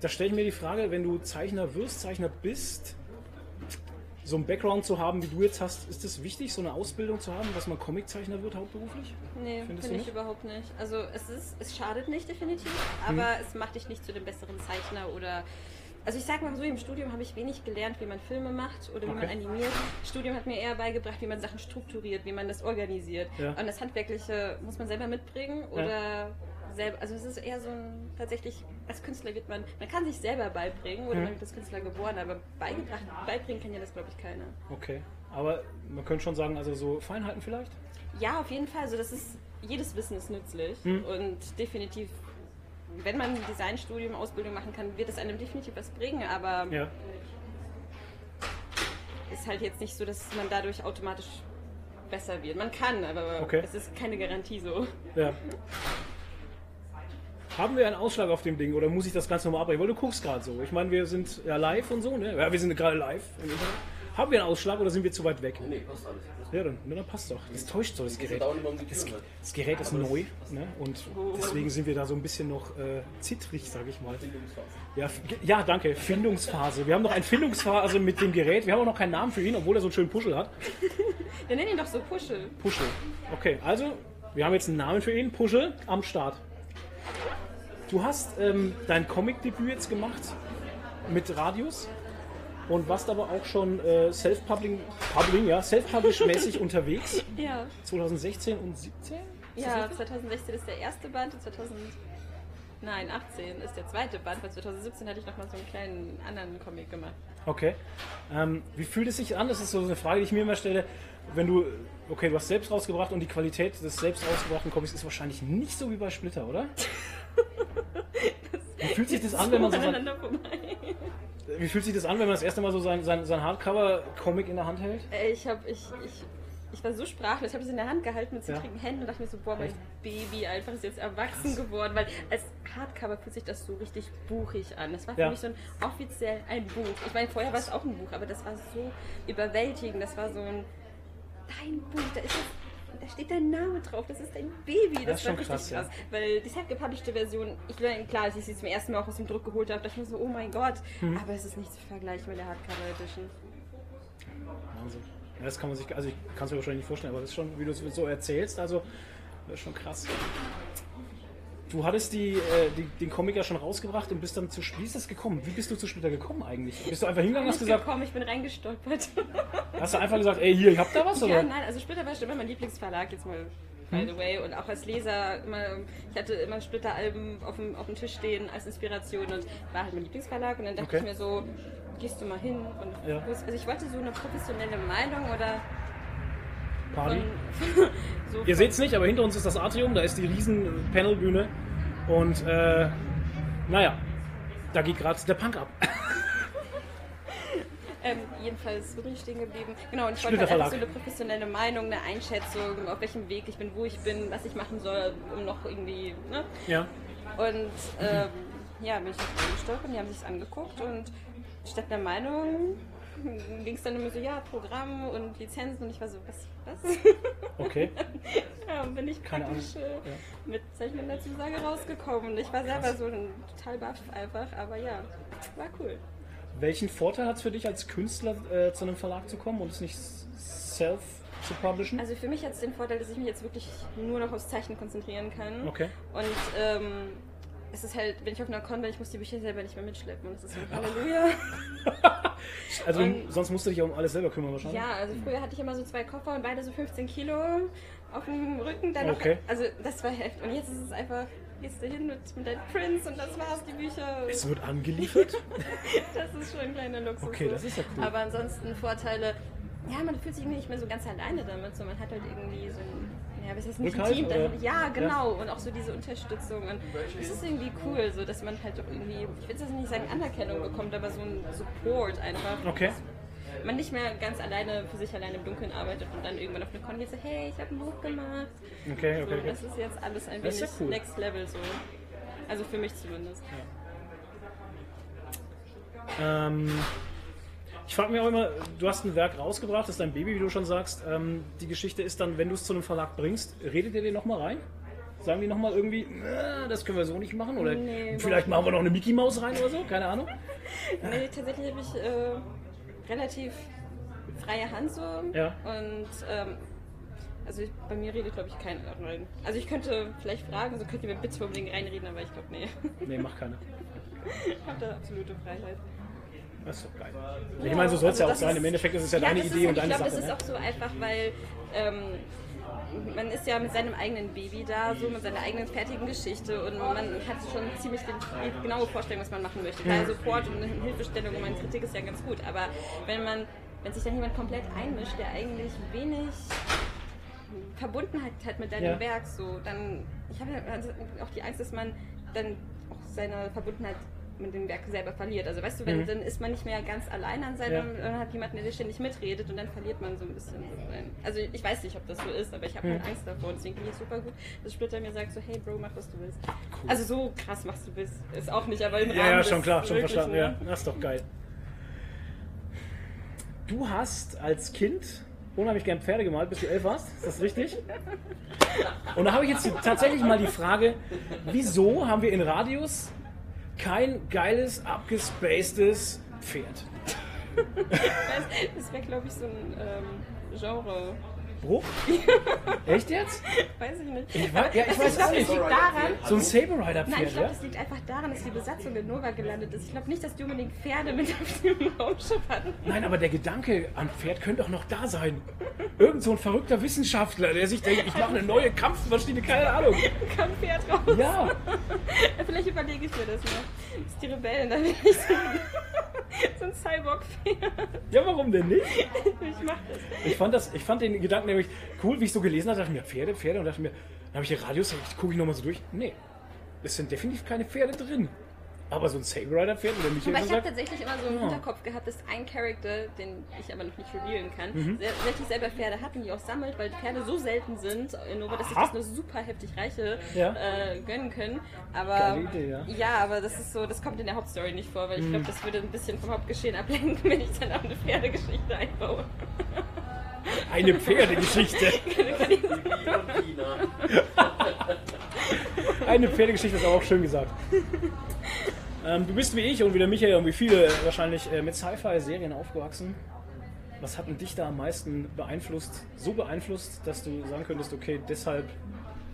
da stelle ich mir die Frage, wenn du Zeichner wirst, Zeichner bist, so einen Background zu haben, wie du jetzt hast, ist es wichtig, so eine Ausbildung zu haben, dass man Comiczeichner wird hauptberuflich? Nee, finde ich nicht? überhaupt nicht. Also es ist, es schadet nicht definitiv, aber es macht dich nicht zu dem besseren Zeichner oder. Also ich sag mal so, im Studium habe ich wenig gelernt, wie man Filme macht oder wie man Okay. animiert. Studium hat mir eher beigebracht, wie man Sachen strukturiert, wie man das organisiert. Ja. Und das Handwerkliche muss man selber mitbringen oder selber. Also es ist eher so ein tatsächlich, als Künstler wird man, man kann sich selber beibringen oder Mhm. man wird als Künstler geboren, aber beigebracht, beibringen kann ja das glaube ich keiner. Okay. Aber man könnte schon sagen, also so Feinheiten vielleicht? Ja, auf jeden Fall. Also das ist, jedes Wissen ist nützlich Hm. und definitiv, wenn man ein Designstudium, Ausbildung machen kann, wird es einem definitiv was bringen, aber Ja. ist halt jetzt nicht so, dass man dadurch automatisch besser wird. Man kann, aber Okay. es ist keine Garantie so. Ja. Haben wir einen Ausschlag auf dem Ding oder muss ich das Ganze nochmal abbrechen? Weil du guckst gerade so. Ich meine, wir sind ja live und so, ne? Ja, wir sind gerade live im Internet. Haben wir einen Ausschlag oder sind wir zu weit weg? Nee, passt alles. Ja, dann, dann passt doch. Das täuscht so, das Gerät. Das, Tür. das Gerät ist neu ne? und deswegen sind wir da so ein bisschen noch äh, zittrig, sage ich mal. Ja, ja, danke. Findungsphase. Wir haben noch eine Findungsphase mit dem Gerät. Wir haben auch noch keinen Namen für ihn, obwohl er so einen schönen Puschel hat. Wir nennen ihn doch so Puschel. Puschel. Okay, also wir haben jetzt einen Namen für ihn. Puschel am Start. Du hast ähm, dein Comic-Debüt jetzt gemacht mit Radius. und warst aber auch schon äh, self-publishing, publishing, ja, self-publish-mäßig unterwegs. Ja. 2016 und 17? Ja, 2016 ist der erste Band und 2000, nein, 18 ist der zweite Band, weil 2017 hatte ich nochmal so einen kleinen anderen Comic gemacht. Okay. Ähm, wie fühlt es sich an? Das ist so eine Frage, die ich mir immer stelle. Wenn du, okay, du hast selbst rausgebracht und die Qualität des selbst rausgebrachten Comics ist wahrscheinlich nicht so wie bei Splitter, oder? Wie fühlt sich das an, wenn man so sein, wie fühlt sich das an, wenn man das erste Mal so sein, sein, sein Hardcover-Comic in der Hand hält? Ey, ich hab, ich, ich, ich war so sprachlos. Ich habe es in der Hand gehalten mit zittrigen Händen und dachte mir so, boah, mein? Baby einfach ist jetzt erwachsen geworden. Weil als Hardcover fühlt sich das so richtig buchig an. Das war für Ja. mich so ein offiziell ein Buch. Ich meine, vorher war es auch ein Buch, aber das war so überwältigend. Das war so ein dein Buch, da ist jetzt, da steht dein Name drauf, das ist dein Baby. Das, ist war schon richtig krass, krass. ja. Weil die self-gepublished Version, ich meine, klar, als ich sie zum ersten Mal auch aus dem Druck geholt habe, dachte ich mir so, oh mein Gott. Mhm. Aber es ist nicht zu vergleichen mit der Hardcover Edition. Wahnsinn. Ja, das kann man sich, also ich kann es mir wahrscheinlich nicht vorstellen, aber das ist schon, wie du es so erzählst, also das ist schon krass. Du hattest die, äh, die, den Comic ja schon rausgebracht und bist dann zu Wie ist das gekommen? Wie bist du zu Splitter gekommen eigentlich? Bist du einfach hingegangen und hast Ich gesagt, gekommen, ich bin reingestolpert. hast du einfach gesagt, ey, hier, ich hab da was? Ja, Oder? nein, also Splitter war schon immer mein Lieblingsverlag, jetzt mal Hm? by the way. Und auch als Leser, immer, ich hatte immer Splitter-Alben auf dem, auf dem Tisch stehen als Inspiration und war halt mein Lieblingsverlag. Und dann dachte Okay. ich mir so, gehst du mal hin? Und Ja. also ich wollte so eine professionelle Meinung oder Party? von, so Ihr seht es nicht, aber hinter uns ist das Atrium, da ist die riesen Panelbühne und äh, naja, da geht gerade der Punk ab. Ähm, jedenfalls, wo bin ich stehen geblieben? Genau, und ich wollte halt einfach so eine professionelle Meinung, eine Einschätzung, auf welchem Weg ich bin, wo ich bin, was ich machen soll, um noch irgendwie, ne? Ja. Und ähm, ja, bin ich auf reingestolpert und die haben sich angeguckt und statt der Meinung ging es dann immer so, ja, Programm und Lizenzen und ich war so, was, was? Okay. ja, bin ich Keine praktisch Ahnung. äh, mit Zeichen der Zusage rausgekommen und ich war selber so ein total baff einfach, aber ja, war cool. Welchen Vorteil hat es für dich als Künstler äh, zu einem Verlag zu kommen und es nicht self zu publishen? Also für mich hat es den Vorteil, dass ich mich jetzt wirklich nur noch aufs Zeichnen konzentrieren kann. Okay. Und ähm, es ist halt, wenn ich auf einer Con bin, ich muss die Bücher selber nicht mehr mitschleppen. Und das ist so Halleluja. Also und- sonst musst du dich ja um alles selber kümmern wahrscheinlich. Ja, also früher hatte ich immer so zwei Koffer und beide so 15 Kilo auf dem Rücken. Dann noch- Okay. Also das war heftig. Und jetzt ist es einfach, gehst du hin mit, mit deinen Prints und das war's, die Bücher. Es wird angeliefert. Das ist schon ein kleiner Luxus. Okay, das ist ja cool. Aber ansonsten Vorteile, ja, man fühlt sich irgendwie nicht mehr so ganz alleine damit. So, man hat halt irgendwie so ein, ja, was heißt nicht ein Team. Dann, ja, genau. Und auch so diese Unterstützung. Und es ist irgendwie cool, so dass man halt irgendwie, ich will jetzt nicht sagen Anerkennung bekommt, aber so ein Support einfach. Okay. Man nicht mehr ganz alleine für sich alleine im Dunkeln arbeitet und dann irgendwann auf eine Con geht so, hey, ich habe ein Buch gemacht. Okay, okay, So, okay. das ist jetzt alles ein Das wenig ja cool. next level so. Also für mich zumindest. Ähm, ich frage mich auch immer, du hast ein Werk rausgebracht, das ist dein Baby, wie du schon sagst. Ähm, die Geschichte ist dann, wenn du es zu einem Verlag bringst, redet ihr den nochmal rein? Sagen die nochmal irgendwie, "Äh, das können wir so nicht machen? Oder Nee, vielleicht machen wir noch eine Mickey Maus rein oder so? Keine Ahnung. Nee, tatsächlich habe ich äh, relativ freie Hand so. Ja. Und ähm, also ich, bei mir redet glaube ich keiner rein. Also ich könnte vielleicht fragen, so könnt ihr mir bitte unbedingt reinreden, aber ich glaube nee. Nee, mach keine. ich habe da absolute Freiheit. Das ist doch geil. Ich meine, so soll es ja auch sein. Im Endeffekt ist es ja, deine das Idee und deine Ich glaube, Sache. das ist ne? auch so einfach, weil ähm, man ist ja mit seinem eigenen Baby da, so mit seiner eigenen fertigen Geschichte und man hat schon ziemlich die, genaue Vorstellung, was man machen möchte. Klar, Support und Hilfestellung und meine Kritik ist ja ganz gut, aber wenn man, wenn sich dann jemand komplett einmischt, der eigentlich wenig Verbundenheit hat mit deinem Ja. Werk, so, dann, ich habe ja also auch die Angst, dass man dann auch seine Verbundenheit mit dem Werk selber verliert. Also weißt du, wenn, Mhm. dann ist man nicht mehr ganz allein an seinem, dann hat jemanden, der ständig mitredet und dann verliert man so ein bisschen. Also ich weiß nicht, ob das so ist, aber ich habe halt Angst davor und deswegen finde ich es super gut, dass Splitter mir sagt so, hey Bro, mach was du willst. Also so krass machst du willst, ist auch nicht, aber im Ja, Rahmen ja, schon klar, schon verstanden. Ja, ne? das ist doch geil. Du hast als Kind unheimlich gern Pferde gemalt, bis du elf warst. Ist das richtig? Und da habe ich jetzt tatsächlich mal die Frage, wieso haben wir in Radius kein geiles, abgespacedes Pferd? Das, das wäre, glaube ich, so ein ähm, Genre. Bruch? Echt jetzt? Weiß ich nicht. Ich weiß, ja, ich weiß auch das nicht. liegt daran. So ein Saber Rider Nein, ich Pferd, glaube, ja? das liegt einfach daran, dass die Besatzung in Nova gelandet ist. Ich glaube nicht, dass die unbedingt Pferde mit auf dem Raumschiff hatten. Nein, aber der Gedanke an Pferd könnte doch noch da sein. Irgend so ein verrückter Wissenschaftler, der sich denkt, ich mache eine neue Kampfmaschine, keine Ahnung. Kam ein Pferd raus. Ja, Vielleicht überlege ich mir das mal. Das ist die Rebellen, da ich so so ein Cyborg-Pferd. ja, warum denn nicht? Ich mach das. Ich fand, das, ich fand den Gedanken nämlich cool, wie ich so gelesen habe, dachte ich mir, Pferde, Pferde, und dachte mir, dann habe ich die Radios, gucke ich nochmal so durch. Nee, es sind definitiv keine Pferde drin. Aber so ein Saber Rider Pferd, der Michael Aber ich habe tatsächlich immer so im Ja. Hinterkopf gehabt, dass ein Charakter, den ich aber noch nicht revealen kann, Mhm. sehr, tatsächlich selber Pferde hat und die auch sammelt, weil Pferde so selten sind in Nova, dass sich das nur super heftig Reiche Ja. äh, gönnen können. Aber Idee, ja. Mhm. aber das ist so, das kommt in der Hauptstory nicht vor, weil ich glaube, das würde ein bisschen vom Hauptgeschehen ablenken, wenn ich dann auch eine Pferdegeschichte einbaue. eine Pferdegeschichte. Eine Pferdegeschichte ist aber auch schön gesagt. Ähm, du bist wie ich und wie der Michael und wie viele wahrscheinlich äh, mit Sci-Fi-Serien aufgewachsen. Was hat denn dich da am meisten beeinflusst? So beeinflusst, dass du sagen könntest, okay, deshalb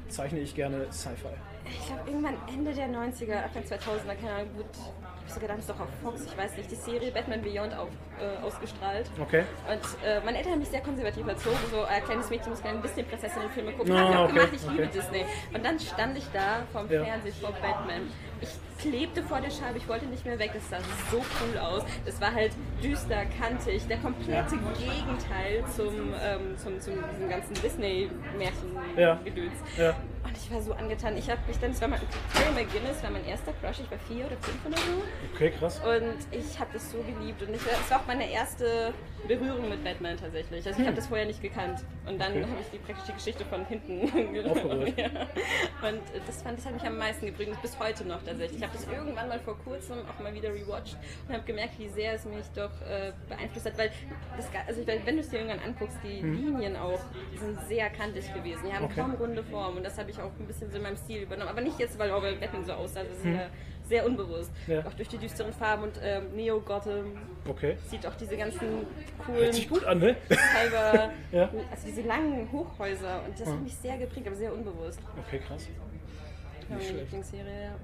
zeichne ich gerne Sci-Fi. Ich glaube, irgendwann Ende der 90er, Anfang 2000er, keine Ahnung, wird, ich habe sogar damals doch auf Fox, ich weiß nicht, die Serie Batman Beyond auf, äh, ausgestrahlt. Okay. Und äh, meine Eltern haben mich sehr konservativ erzogen, so ein kleines Mädchen muss gerne Disney-Prinzessinnen-Filme gucken. Ah, Hab ich auch okay, gemacht, ich liebe okay. Disney. Und dann stand ich da vom Ja. Fernsehen vor Batman. Ich klebte vor der Scheibe, ich wollte nicht mehr weg, es sah so cool aus. Es war halt düster, kantig, der komplette Gegenteil zum, ähm, zum, zum diesem ganzen Disney-Märchen-Gedöns. Ja. Ja. Und ich war so angetan. Ich habe mich dann, es war mein, Terry McGinnis war mein erster Crush, ich war vier oder fünf oder so. Okay, krass. Und ich habe das so geliebt. Und ich, es war auch meine erste Berührung mit Batman tatsächlich. Also ich habe das vorher nicht gekannt. Und dann Okay. habe ich die praktische Geschichte von hinten Aufgerührt. ja. Und das, fand, das hat mich am meisten geprägt. Bis heute noch tatsächlich. Ich habe das irgendwann mal vor kurzem auch mal wieder rewatcht und habe gemerkt, wie sehr es mich doch äh, beeinflusst hat. Weil, das, also, wenn du es dir irgendwann anguckst, die Linien auch sind sehr kantig gewesen. Die haben Okay. kaum runde Form. Und das habe ich auch ein bisschen so in meinem Stil übernommen. Aber nicht jetzt, weil auch Batman so aussah. Das ist ja sehr unbewusst. Ja. Auch durch die düsteren Farben und ähm, Neo Gotham Okay. sieht auch diese ganzen Hört coolen sich gut an, ne? Cyber, Ja. also diese langen Hochhäuser und das hat mich sehr geprägt, aber sehr unbewusst. Okay, krass. Meine schlecht. Lieblingsserie, ja.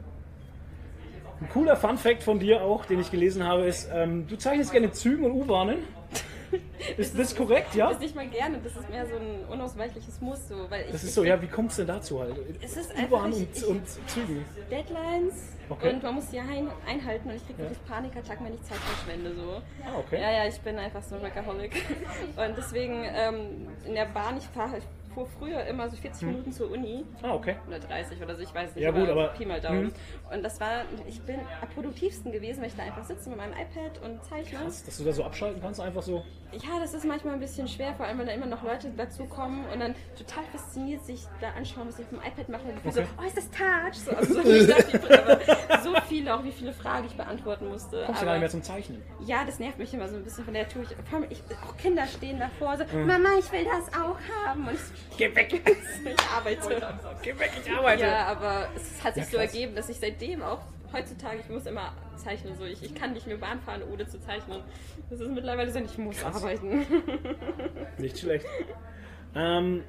Ein cooler Fun-Fact von dir auch, den ich gelesen habe, ist, ähm, du zeichnest gerne Zügen und U-Bahnen. Ist das korrekt, ja? Das ist nicht mal gerne, das ist mehr so ein unausweichliches Muss. So, weil ich, Das ist so, ja, wie kommt es denn dazu halt? Es ist einfach, U-Bahn und, ich- und Zügen. Deadlines Okay. und man muss die ein, einhalten und ich kriege wirklich Panikattacken, wenn ich Zeit verschwende. So. Ah, okay. Ja, ja, ich bin einfach so ein Workaholic. Und deswegen ähm, in der Bahn, ich fahre halt fuhr früher immer so 40 Minuten zur Uni. Ah, okay. Oder 30 oder so, ich weiß nicht. Ja, gut, aber- Pi mal Daumen. Mhm. Und das war, ich bin am produktivsten gewesen, weil ich da einfach sitze mit meinem iPad und zeichne. Krass, dass du da so abschalten kannst, einfach so. Ja, das ist manchmal ein bisschen schwer, vor allem wenn da immer noch Leute dazukommen und dann total fasziniert sich da anschauen, was ich auf dem iPad mache. Und Okay. so, oh, ist das Touch? So, also so, viele, auch wie viele Fragen ich beantworten musste. Kommst du gar nicht mehr zum Zeichnen. ja, das nervt mich immer so ein bisschen von der Tour. Ich, ich, auch Kinder stehen davor, so, Mhm. Mama, ich will das auch haben. Und ich, Geh weg! ich arbeite. Geh weg, ich arbeite! Ja, aber es hat sich Ja, so krass. ergeben, dass ich seitdem auch heutzutage, ich muss immer zeichnen. So. Ich, ich kann nicht mehr Bahn fahren, ohne zu zeichnen. Das ist mittlerweile so, ich muss arbeiten. Nicht schlecht. Ähm,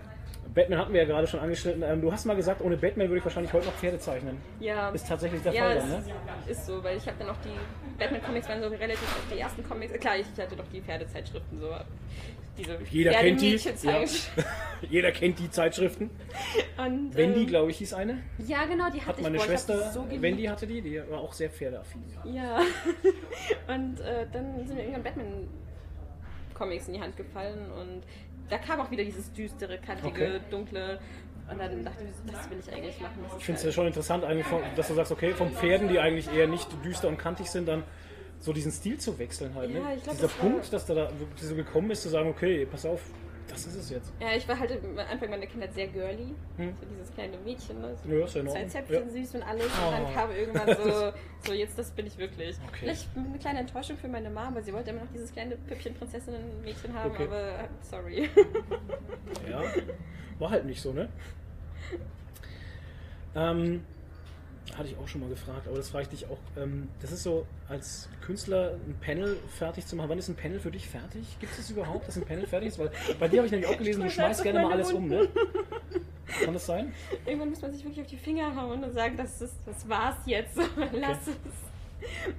Batman hatten wir ja gerade schon angeschnitten. Ähm, du hast mal gesagt, ohne Batman würde ich wahrscheinlich heute noch Pferde zeichnen. Ja. Ist tatsächlich der ja, Fall dann, ne? ist so, weil ich habe dann auch die Batman-Comics waren so relativ auch die ersten Comics. Klar, ich hatte doch die Pferdezeitschriften so. Diese Jeder kennt die. Pferdemädchenzeitschriften. Jeder kennt die Zeitschriften. Und, Wendy, ähm, glaube ich, hieß eine. Ja, genau, die hatte Hat ich. meine boah, Schwester so. Wendy hatte die, die war auch sehr pferdeaffin. Ja. und äh, dann sind mir irgendwann Batman-Comics in die Hand gefallen und da kam auch wieder dieses düstere, kantige, Okay. dunkle. Und dann dachte ich, das will ich eigentlich machen. Ist Ich finde es ja schon interessant, dass du sagst, okay, von Pferden, die eigentlich eher nicht düster und kantig sind, dann so diesen Stil zu wechseln halt. Ne? Ja, ich glaub, Dieser das Punkt, dass du da wirklich so gekommen bist, zu sagen, okay, pass auf, das ist es jetzt. Ja, ich war halt am Anfang meiner Kindheit sehr girly. Hm. So dieses kleine Mädchen, ne? Ja, ist ja in Zwei Ordnung. Zäpfchen Ja. süß und alles. Oh. Und dann kam irgendwann so, so jetzt das bin ich wirklich. Okay. Vielleicht eine kleine Enttäuschung für meine Mama, weil sie wollte immer noch dieses kleine Püppchen-Prinzessinnen-Mädchen haben, Okay. aber sorry. Ja, war halt nicht so, ne? Ähm, hatte ich auch schon mal gefragt, aber das frage ich dich auch. Ähm, das ist so, als Künstler ein Panel fertig zu machen. Wann ist ein Panel für dich fertig? Gibt es überhaupt, dass ein Panel fertig ist? Weil bei dir habe ich nämlich auch gelesen, du schmeißt gerne mal alles um, ne? Kann das sein? Irgendwann muss man sich wirklich auf die Finger hauen und sagen, das, ist, das war's jetzt. Lass es.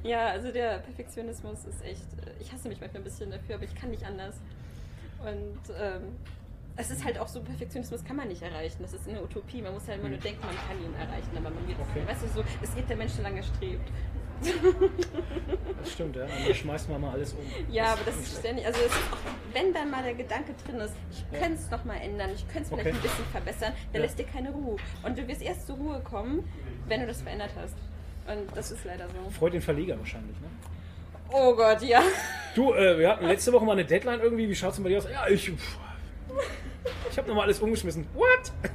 Ja, also der Perfektionismus ist echt. äh, Ich hasse mich manchmal ein bisschen dafür, aber ich kann nicht anders. Und ähm, es ist halt auch so, Perfektionismus kann man nicht erreichen. Das ist eine Utopie. Man muss halt immer nur denken, man kann ihn erreichen, aber man wird Okay. Weißt du, so, es geht der Mensch, der lange strebt. Das stimmt, ja. Dann schmeißt man mal alles um. Ja, aber das ist ständig, also ist auch, wenn dann mal der Gedanke drin ist, ich könnte es noch mal ändern, ich könnte es vielleicht Okay. ein bisschen verbessern, dann Ja. lässt dir keine Ruhe. Und du wirst erst zur Ruhe kommen, wenn du das verändert hast. Und das ist leider so. Freut den Verleger wahrscheinlich, ne? Oh Gott, ja. Du, äh, wir hatten letzte Woche mal eine Deadline irgendwie. Wie schaut es denn bei dir aus? Ja, ich. pff, Ich habe nochmal alles umgeschmissen. What?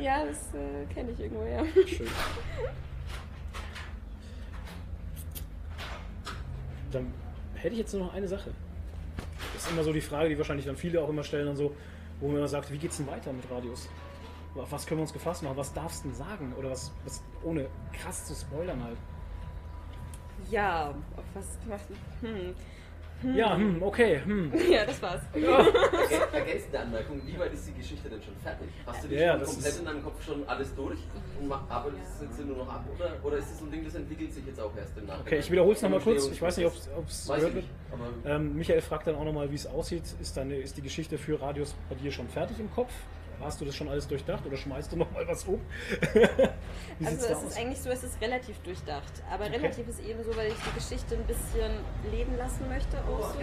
Ja, das äh, kenne ich irgendwo, ja. Schön. Dann hätte ich jetzt nur noch eine Sache. Das ist immer so die Frage, die wahrscheinlich dann viele auch immer stellen und so, wo man immer sagt, wie geht's denn weiter mit Radios? Auf was können wir uns gefasst machen? Was darfst du denn sagen? Oder was, was ohne krass zu spoilern halt. Ja, auf was gemacht? Hm. Ja, hm, okay, hm. Ja, das war's. Ergän- Ergänzende Anmerkung, wie weit ist die Geschichte denn schon fertig? Hast du die Ja, schon das komplett in deinem Kopf schon alles durch und arbeitest es jetzt nur noch ab? Oder, oder ist es so ein Ding, das entwickelt sich jetzt auch erst im Nachhinein? Okay, ich wiederhole es nochmal kurz. Ich weiß nicht, ob es gehört wird. Ähm, Michael fragt dann auch nochmal, wie es aussieht. Ist, deine, ist die Geschichte für Radios bei dir schon fertig im Kopf? Hast du das schon alles durchdacht oder schmeißt du nochmal was um? wie Also es ist eigentlich so, es ist relativ durchdacht. Aber Okay. relativ ist eben so, weil ich die Geschichte ein bisschen leben lassen möchte auch so.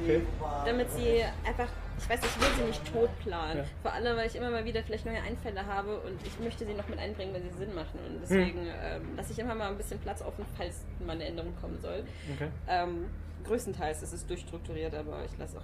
Okay. Damit sie einfach, ich weiß, ich will sie nicht tot planen. Ja. Vor allem, weil ich immer mal wieder vielleicht neue Einfälle habe und ich möchte sie noch mit einbringen, weil sie Sinn machen. Und deswegen Hm. ähm, lasse ich immer mal ein bisschen Platz offen, falls mal eine Änderung kommen soll. Okay. Ähm, größtenteils ist es durchstrukturiert, aber ich lasse auch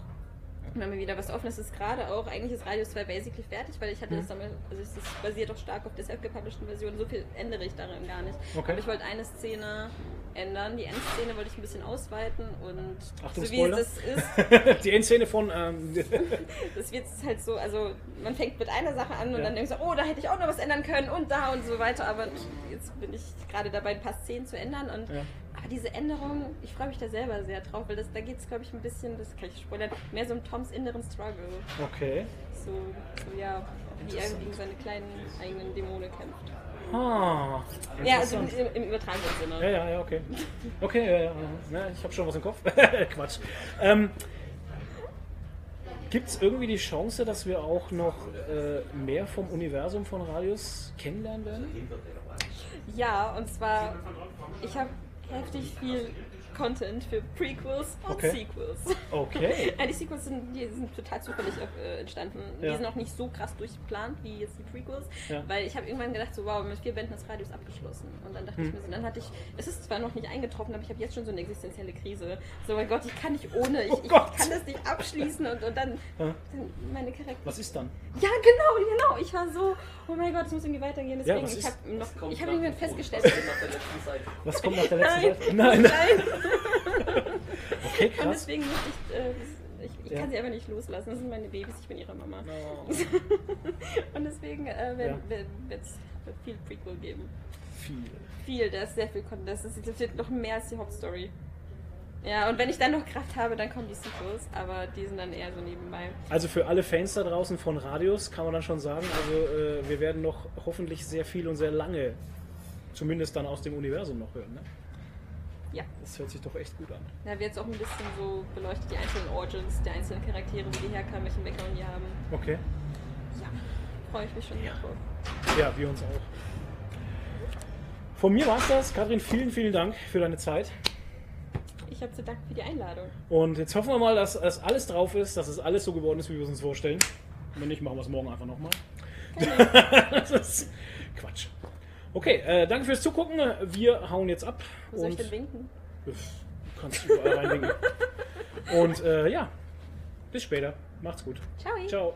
immer mal wieder was offen. Es ist gerade auch, eigentlich ist Radio 2 basically fertig, weil ich hatte das damit, also es ist basiert auch stark auf der self-gepublisheden Version. So viel ändere ich darin gar nicht. Okay. Aber ich wollte eine Szene ändern. Die Endszene wollte ich ein bisschen ausweiten und Achtung, so wie Spoiler. es ist, die Endszene von. Ähm, das wird halt so, also man fängt mit einer Sache an und Ja. dann denkst du, oh, da hätte ich auch noch was ändern können und da und so weiter. Aber jetzt bin ich gerade dabei, ein paar Szenen zu ändern und Ja. Aber diese Änderung, ich freue mich da selber sehr drauf, weil das, da geht es, glaube ich, ein bisschen, das kann ich spoilern, mehr so um Toms inneren Struggle. okay. So, so ja, wie er gegen seine kleinen eigenen Dämonen kämpft. Ah, Ja, also im, im übertragenen Sinne. Ja, ja, ja, okay. Okay, ja, ja, ja, ich habe schon was im Kopf. Quatsch. Ähm, Gibt es irgendwie die Chance, dass wir auch noch äh, mehr vom Universum von Radius kennenlernen werden? Ja, und zwar, ich habe heftig viel Content für Prequels und Okay. Sequels. Okay. Ja, die Sequels sind, die sind total zufällig äh, entstanden. Ja. Die sind auch nicht so krass durchgeplant wie jetzt die Prequels, Ja. weil ich habe irgendwann gedacht, so wow, mit vier Bänden ist Radius abgeschlossen. Und dann dachte Hm. ich mir so, dann hatte ich, es ist zwar noch nicht eingetroffen, aber ich habe jetzt schon so eine existenzielle Krise. So, mein Gott, ich kann nicht ohne, ich, Oh ich kann das nicht abschließen und, und dann, dann meine Charaktere. Was ist dann? Ja, genau, genau. Ich war so, oh mein Gott, es muss irgendwie weitergehen. Ja, Deswegen, was ich habe noch, ich habe irgendwann festgestellt, Tod, nach der letzten Seite. Was kommt nach der letzten Nein. Seite? Nein. Nein. Okay, Und krass. deswegen möchte ich, äh, ich, ich Ja. kann sie einfach nicht loslassen. Das sind meine Babys, ich bin ihre Mama. Oh, Und deswegen äh, Ja. wird es viel Prequel geben. viel. Viel, da ist sehr viel Content. Das, ist, noch mehr als die Hauptstory. Ja, und wenn ich dann noch Kraft habe, dann kommen die Sequels, aber die sind dann eher so nebenbei. Also für alle Fans da draußen von Radius kann man dann schon sagen, also äh, wir werden noch hoffentlich sehr viel und sehr lange, zumindest dann aus dem Universum noch hören. Ne? Ja. Das hört sich doch echt gut an. Da wird jetzt auch ein bisschen so beleuchtet, die einzelnen Origins der einzelnen Charaktere, wie die herkamen, welchen Background die haben. Okay. Ja, freue ich mich schon sehr drauf. Ja, wir uns auch. Von mir war's das. Kathrin, vielen, vielen Dank für deine Zeit. Ich habe zu danken für die Einladung. Und jetzt hoffen wir mal, dass, dass alles drauf ist, dass es alles so geworden ist, wie wir es uns vorstellen. Wenn nicht, machen wir es morgen einfach nochmal. das ist Quatsch. Okay, äh, danke fürs Zugucken. Wir hauen jetzt ab. Wo soll ich denn winken? Du kannst überall reinlegen. Und äh, ja, bis später. Macht's gut. Ciao. Ciao.